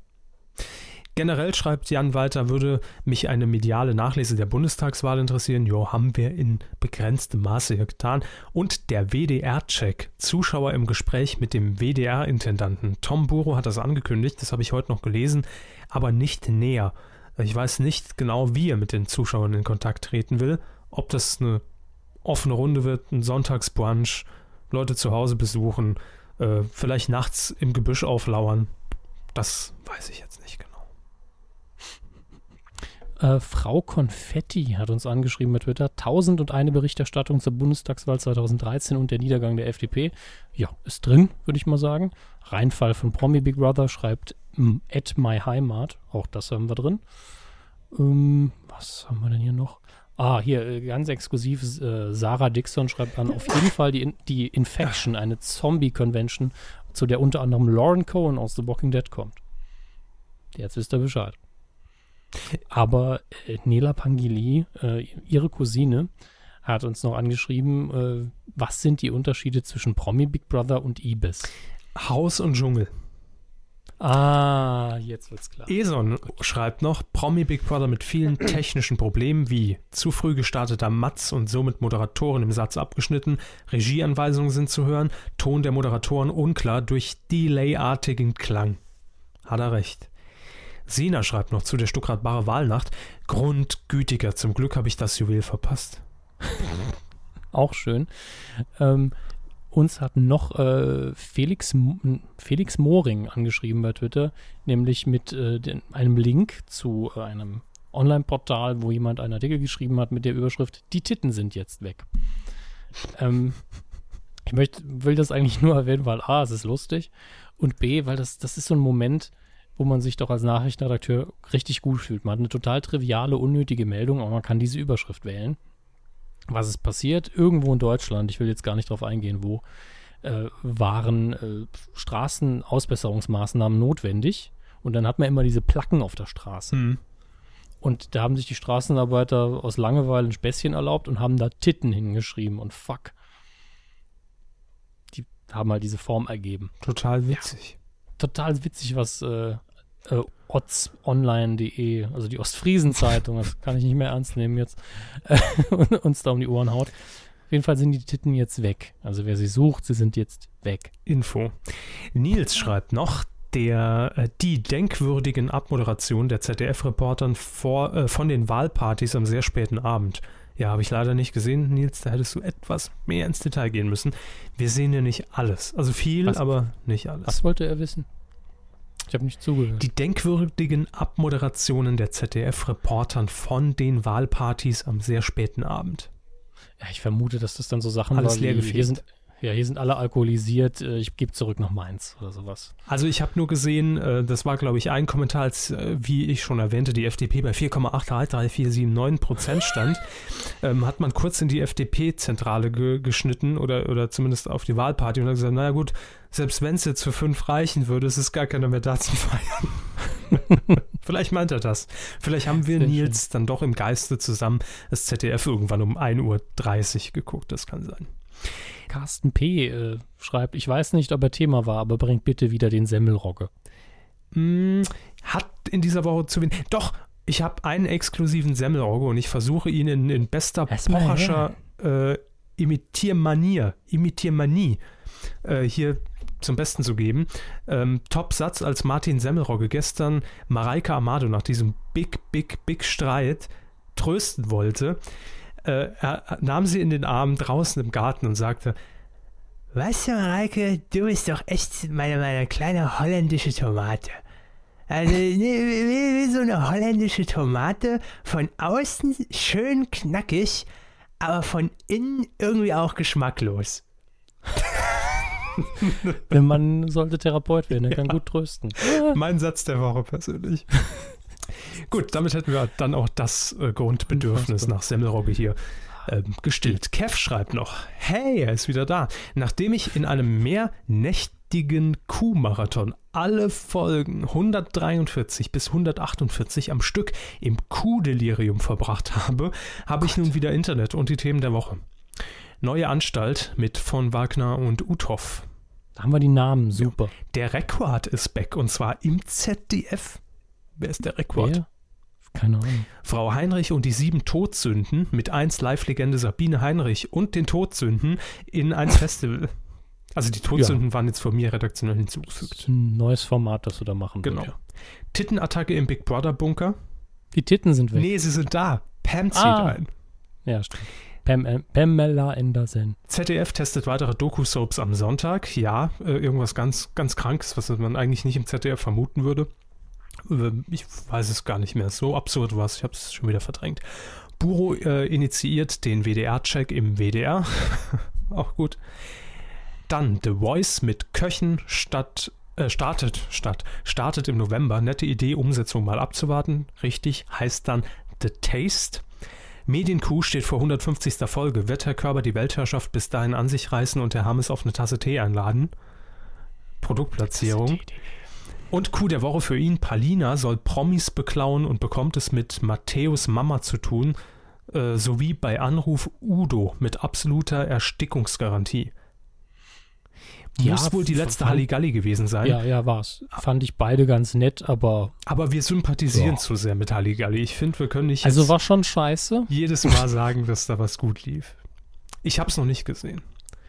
Generell schreibt Jan Walter, würde mich eine mediale Nachlese der Bundestagswahl interessieren. Jo, haben wir in begrenztem Maße hier getan. Und der WDR-Check. Zuschauer im Gespräch mit dem WDR-Intendanten. Tom Buro hat das angekündigt, das habe ich heute noch gelesen, aber nicht näher. Ich weiß nicht genau, wie er mit den Zuschauern in Kontakt treten will. Ob das eine offene Runde wird, ein Sonntagsbrunch, Leute zu Hause besuchen, äh, vielleicht nachts im Gebüsch auflauern. Das weiß ich jetzt nicht genau. Äh, Frau Konfetti hat uns angeschrieben bei Twitter. 1001 Berichterstattung zur Bundestagswahl 2013 und der Niedergang der FDP. Ja, ist drin, würde ich mal sagen. Reinfall von Promi Big Brother schreibt m, at my Heimat. Auch das haben wir drin. Ähm, was haben wir denn hier noch? Ah, hier äh, ganz exklusiv. Äh, Sarah Dixon schreibt an, auf jeden Fall die, die Infection, eine Zombie-Convention, zu der unter anderem Lauren Cohen aus The Walking Dead kommt. Jetzt wisst ihr Bescheid. Aber äh, Nela Pangili, äh, ihre Cousine, hat uns noch angeschrieben, äh, was sind die Unterschiede zwischen Promi Big Brother und Ibis? Haus und Dschungel. Ah, jetzt wird's klar. Eson schreibt noch, Promi Big Brother mit vielen technischen Problemen wie zu früh gestarteter Matz und somit Moderatoren im Satz abgeschnitten, Regieanweisungen sind zu hören, Ton der Moderatoren unklar durch Delay-artigen Klang. Hat er recht. Sina schreibt noch zu der Stuttgart-Bare Wahlnacht, Grundgütiger, zum Glück habe ich das Juwel verpasst. Auch schön. Ähm, uns hat noch äh, Felix, Felix Moring angeschrieben bei Twitter, nämlich mit äh, den, einem Link zu äh, einem Online-Portal, wo jemand einen Artikel geschrieben hat mit der Überschrift Die Titten sind jetzt weg. Ähm, ich möchte, will das eigentlich nur erwähnen, weil A, es ist lustig und B, weil das, das ist so ein Moment, wo man sich doch als Nachrichtenredakteur richtig gut fühlt. Man hat eine total triviale, unnötige Meldung, aber man kann diese Überschrift wählen was ist passiert? Irgendwo in Deutschland, ich will jetzt gar nicht drauf eingehen, wo, äh, waren äh, Straßenausbesserungsmaßnahmen notwendig. Und dann hat man immer diese Placken auf der Straße. Hm. Und da haben sich die Straßenarbeiter aus Langeweile ein Späßchen erlaubt und haben da Titten hingeschrieben und fuck. Die haben halt diese Form ergeben. Total witzig. Total witzig, was äh, äh, otzonline.de, also die Ostfriesen-Zeitung, das kann ich nicht mehr ernst nehmen jetzt, äh, uns da um die Ohren haut. Auf jeden Fall sind die Titten jetzt weg. Also wer sie sucht, sie sind jetzt weg. Info. Nils schreibt noch, der, äh, die denkwürdigen Abmoderationen der ZDF-Reportern äh, von den Wahlpartys am sehr späten Abend. Ja, habe ich leider nicht gesehen, Nils, da hättest du etwas mehr ins Detail gehen müssen. Wir sehen ja nicht alles. Also viel, Was- aber nicht alles. Was wollte er wissen? Ich habe nicht zugehört. Die denkwürdigen Abmoderationen der ZDF-Reportern von den Wahlpartys am sehr späten Abend. ja, ich vermute, dass das dann so Sachen Alles war leer wie, hier sind, ja, hier sind alle alkoholisiert, äh, ich gebe zurück nach Mainz oder sowas. Also ich habe nur gesehen, äh, das war glaube ich ein Kommentar, als, äh, wie ich schon erwähnte, die FDP bei 4,833479 Prozent stand, ähm, hat man kurz in die FDP-Zentrale ge geschnitten oder, oder zumindest auf die Wahlparty und hat gesagt, naja gut, selbst wenn es jetzt für fünf reichen würde, es ist gar keiner mehr da zum Feiern. Vielleicht meint er das. Vielleicht haben wir Sehr Nils dann doch im Geiste zusammen das ZDF irgendwann um 1.30 Uhr geguckt, das kann sein. Carsten P. Äh, schreibt, ich weiß nicht, ob er Thema war, aber bringt bitte wieder den Semmelrogge. Mm, hat in dieser Woche zu wenig. Doch, ich habe einen exklusiven Semmelrogge und ich versuche ihn in, in bester Pocherscher äh, Imitiermanier, Imitiermanie äh, hier zum Besten zu geben. Ähm, Top-Satz, als Martin Semmelrogge gestern Mareike Amado nach diesem Big, Big, Big Streit trösten wollte, äh, er nahm sie in den Arm draußen im Garten und sagte, Weißt du, Mareike, du bist doch echt meine, meine kleine holländische Tomate. Also, ne, wie, wie so eine holländische Tomate, von außen schön knackig, aber von innen irgendwie auch geschmacklos. Der Mann sollte Therapeut werden, er kann gut trösten. Mein Satz der Woche persönlich. Gut, damit hätten wir dann auch das äh, Grundbedürfnis nach Semmelrogge hier ähm, gestillt. Kev schreibt noch, hey, er ist wieder da. Nachdem ich in einem mehrnächtigen Kuhmarathon alle Folgen 143 bis 148 am Stück im Kuhdelirium verbracht habe, habe ich nun wieder Internet und die Themen der Woche. Neue Anstalt mit von Wagner und Uthoff. Da haben wir die Namen, super. Der Rekord ist back und zwar im ZDF. Wer ist der Rekord? Wer? Keine Ahnung. Frau Heinrich und die sieben Todsünden mit 1 Live-Legende Sabine Heinrich und den Todsünden in 1 Festival. Also die Todsünden waren jetzt von mir redaktionell Das hinzugefügt. ist ein neues Format, das du da machen Genau. ja. Tittenattacke im Big Brother Bunker. Die Titten sind weg. Nee, sie sind da. Pam zieht Ah. ein. Ja, stimmt. Pam, äh, Pamela Anderson. ZDF testet weitere Doku-Soaps am Sonntag. Ja, äh, irgendwas ganz, ganz Krankes, was man eigentlich nicht im ZDF vermuten würde. Äh, Ich weiß es gar nicht mehr. So absurd war es. Ich habe es schon wieder verdrängt. Buro äh, initiiert den WDR-Check im WDR. Auch gut. Dann The Voice mit Köchen statt äh, startet statt startet im November. Nette Idee, Umsetzung mal abzuwarten. Richtig, heißt dann The Taste. Medienkuh steht vor 150. Folge. Wird Herr Körber die Weltherrschaft bis dahin an sich reißen und Herr Hammes auf eine Tasse Tee einladen? Produktplatzierung. Und Coup der Woche für ihn, Palina soll Promis beklauen und bekommt es mit Matthäus Mama zu tun, äh, sowie bei Anruf Udo mit absoluter Erstickungsgarantie. Ja, Muss wohl die letzte Halligalli gewesen sein, Ja, ja, war's. Fand ich beide ganz nett, aber aber wir sympathisieren Ja. zu sehr mit Halligalli. Ich finde, wir können nicht also war schon scheiße. jedes Mal sagen, dass da was gut lief. Ich habe es noch nicht gesehen.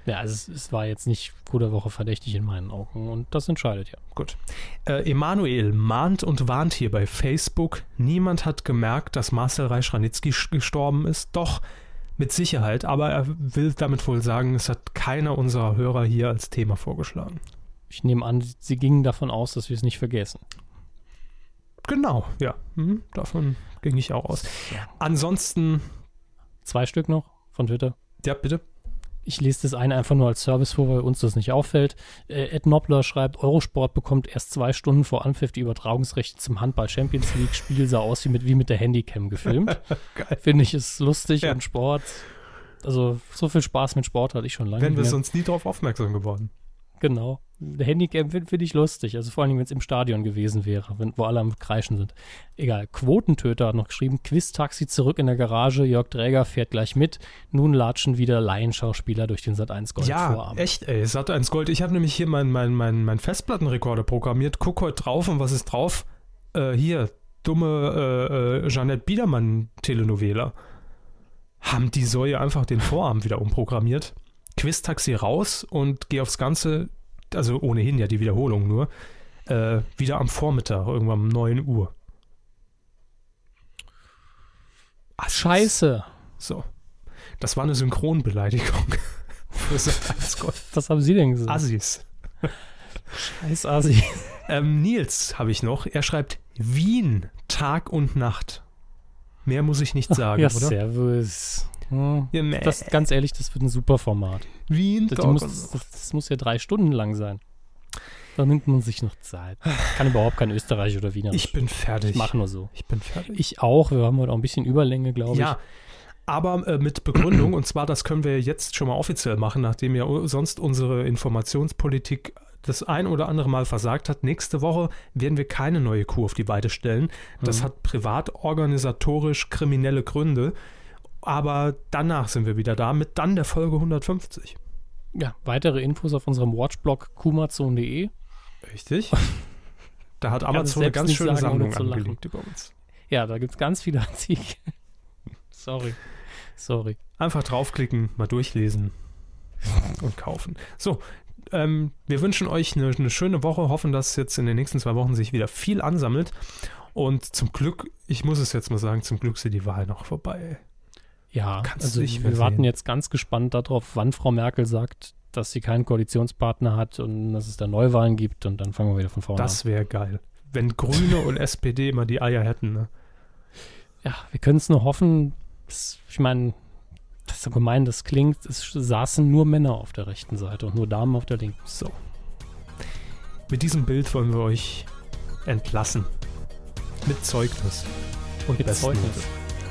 Ja, also es, es war jetzt nicht gute Woche verdächtig in meinen Augen und das entscheidet ja. Gut. Äh, Emanuel mahnt und warnt hier bei Facebook. Niemand hat gemerkt, dass Marcel Reich-Ranitzky gestorben ist. Doch, mit Sicherheit. Aber er will damit wohl sagen, es hat keiner unserer Hörer hier als Thema vorgeschlagen. Ich nehme an, sie gingen davon aus, dass wir es nicht vergessen. Genau, ja. Hm, davon ging ich auch aus. Ansonsten, Zwei Stück noch von Twitter. ja, bitte. Ich lese das eine einfach nur als Service vor, weil uns das nicht auffällt. Äh, Ed Nobler schreibt, Eurosport bekommt erst zwei Stunden vor Anpfiff die Übertragungsrechte zum Handball Champions League Spiel sah aus wie mit, wie mit der Handycam gefilmt. Geil. Finde ich ist lustig Ja. und Sport. Also so viel Spaß mit Sport hatte ich schon lange Wären wir sonst nie darauf aufmerksam geworden. Genau. Der Handycam finde find ich lustig. Also vor allem, wenn es im Stadion gewesen wäre, wenn, wo alle am Kreischen sind. Egal. Quotentöter hat noch geschrieben, Quiz-Taxi zurück in der Garage, Jörg Träger fährt gleich mit. Nun latschen wieder Laienschauspieler durch den Sat1 Gold Ja, Vorabend. echt, ey. Sat 1 Gold. Ich habe nämlich hier meinen mein, mein, mein Festplattenrekorder programmiert. Guck heute drauf und was ist drauf? Äh, hier, dumme äh, äh, Jeanette Biedermann-Telenovela. Haben die Säue einfach den Vorabend wieder umprogrammiert. Quiz-Taxi raus und geh aufs Ganze, also ohnehin ja die Wiederholung nur, äh, wieder am Vormittag, irgendwann um 9 Uhr. Assis. Scheiße. So. Das war eine Synchronbeleidigung. Für Sat 1 Gold. Was haben Sie denn gesagt? Assis. Scheiß Asi. Ähm, Nils habe ich noch. Er schreibt Wien, Tag und Nacht. Mehr muss ich nicht sagen, ja, oder? servus. Hm. Ja. Das, ganz ehrlich, das wird ein super Format. Wien, Das, Tag die muss, das, das muss ja drei Stunden lang sein. Da nimmt man sich noch Zeit. Kann überhaupt kein Österreich oder Wiener. Ich bin fertig. ich mache nur so. Ich bin fertig. Ich auch. Wir haben heute auch ein bisschen Überlänge, glaube ich. ja, aber äh, mit Begründung, und zwar, das können wir jetzt schon mal offiziell machen, nachdem ja sonst unsere Informationspolitik das ein oder andere Mal versagt hat. Nächste Woche werden wir keine neue Kuh auf die Beine stellen. Das Mhm. hat privat, organisatorisch, kriminelle Gründe. Aber danach sind wir wieder da mit dann der Folge 150. Ja, weitere Infos auf unserem Watchblog kumazon.de. Richtig. Da hat Amazon eine ganz schöne sagen, Sammlung angelegt über uns. Ja, da gibt es ganz viele Artikel. Sorry. Sorry. Einfach draufklicken, mal durchlesen und kaufen. So, ähm, wir wünschen euch eine, eine schöne Woche, hoffen, dass jetzt in den nächsten zwei Wochen sich wieder viel ansammelt. Und zum Glück, ich muss es jetzt mal sagen, zum Glück sind die Wahlen noch vorbei. Ja, Kannst also nicht wir warten jetzt ganz gespannt darauf, wann Frau Merkel sagt, dass sie keinen Koalitionspartner hat und dass es da Neuwahlen gibt und dann fangen wir wieder von vorne Das wäre geil. Wenn Grüne und SPD immer die Eier hätten, ne? an. Ja, wir können es nur hoffen, dass, ich meine, das ist so gemein, das klingt, es saßen nur Männer auf der rechten Seite und nur Damen auf der linken. So. Mit diesem Bild wollen wir euch entlassen. Mit Zeugnis. Und Mit Zeugnis.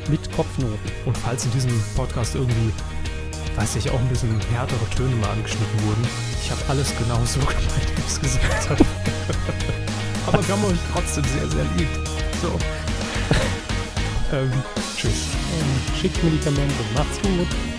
Mit Kopfnoten. Und falls in diesem Podcast irgendwie, weiß ich, auch ein bisschen härtere Töne mal angeschnitten wurden, ich habe alles genau so gemeint, wie ich es gesagt habe. Aber wir haben euch trotzdem sehr, sehr lieb. So. ähm, tschüss. Ähm, schickt Medikamente. Macht's gut.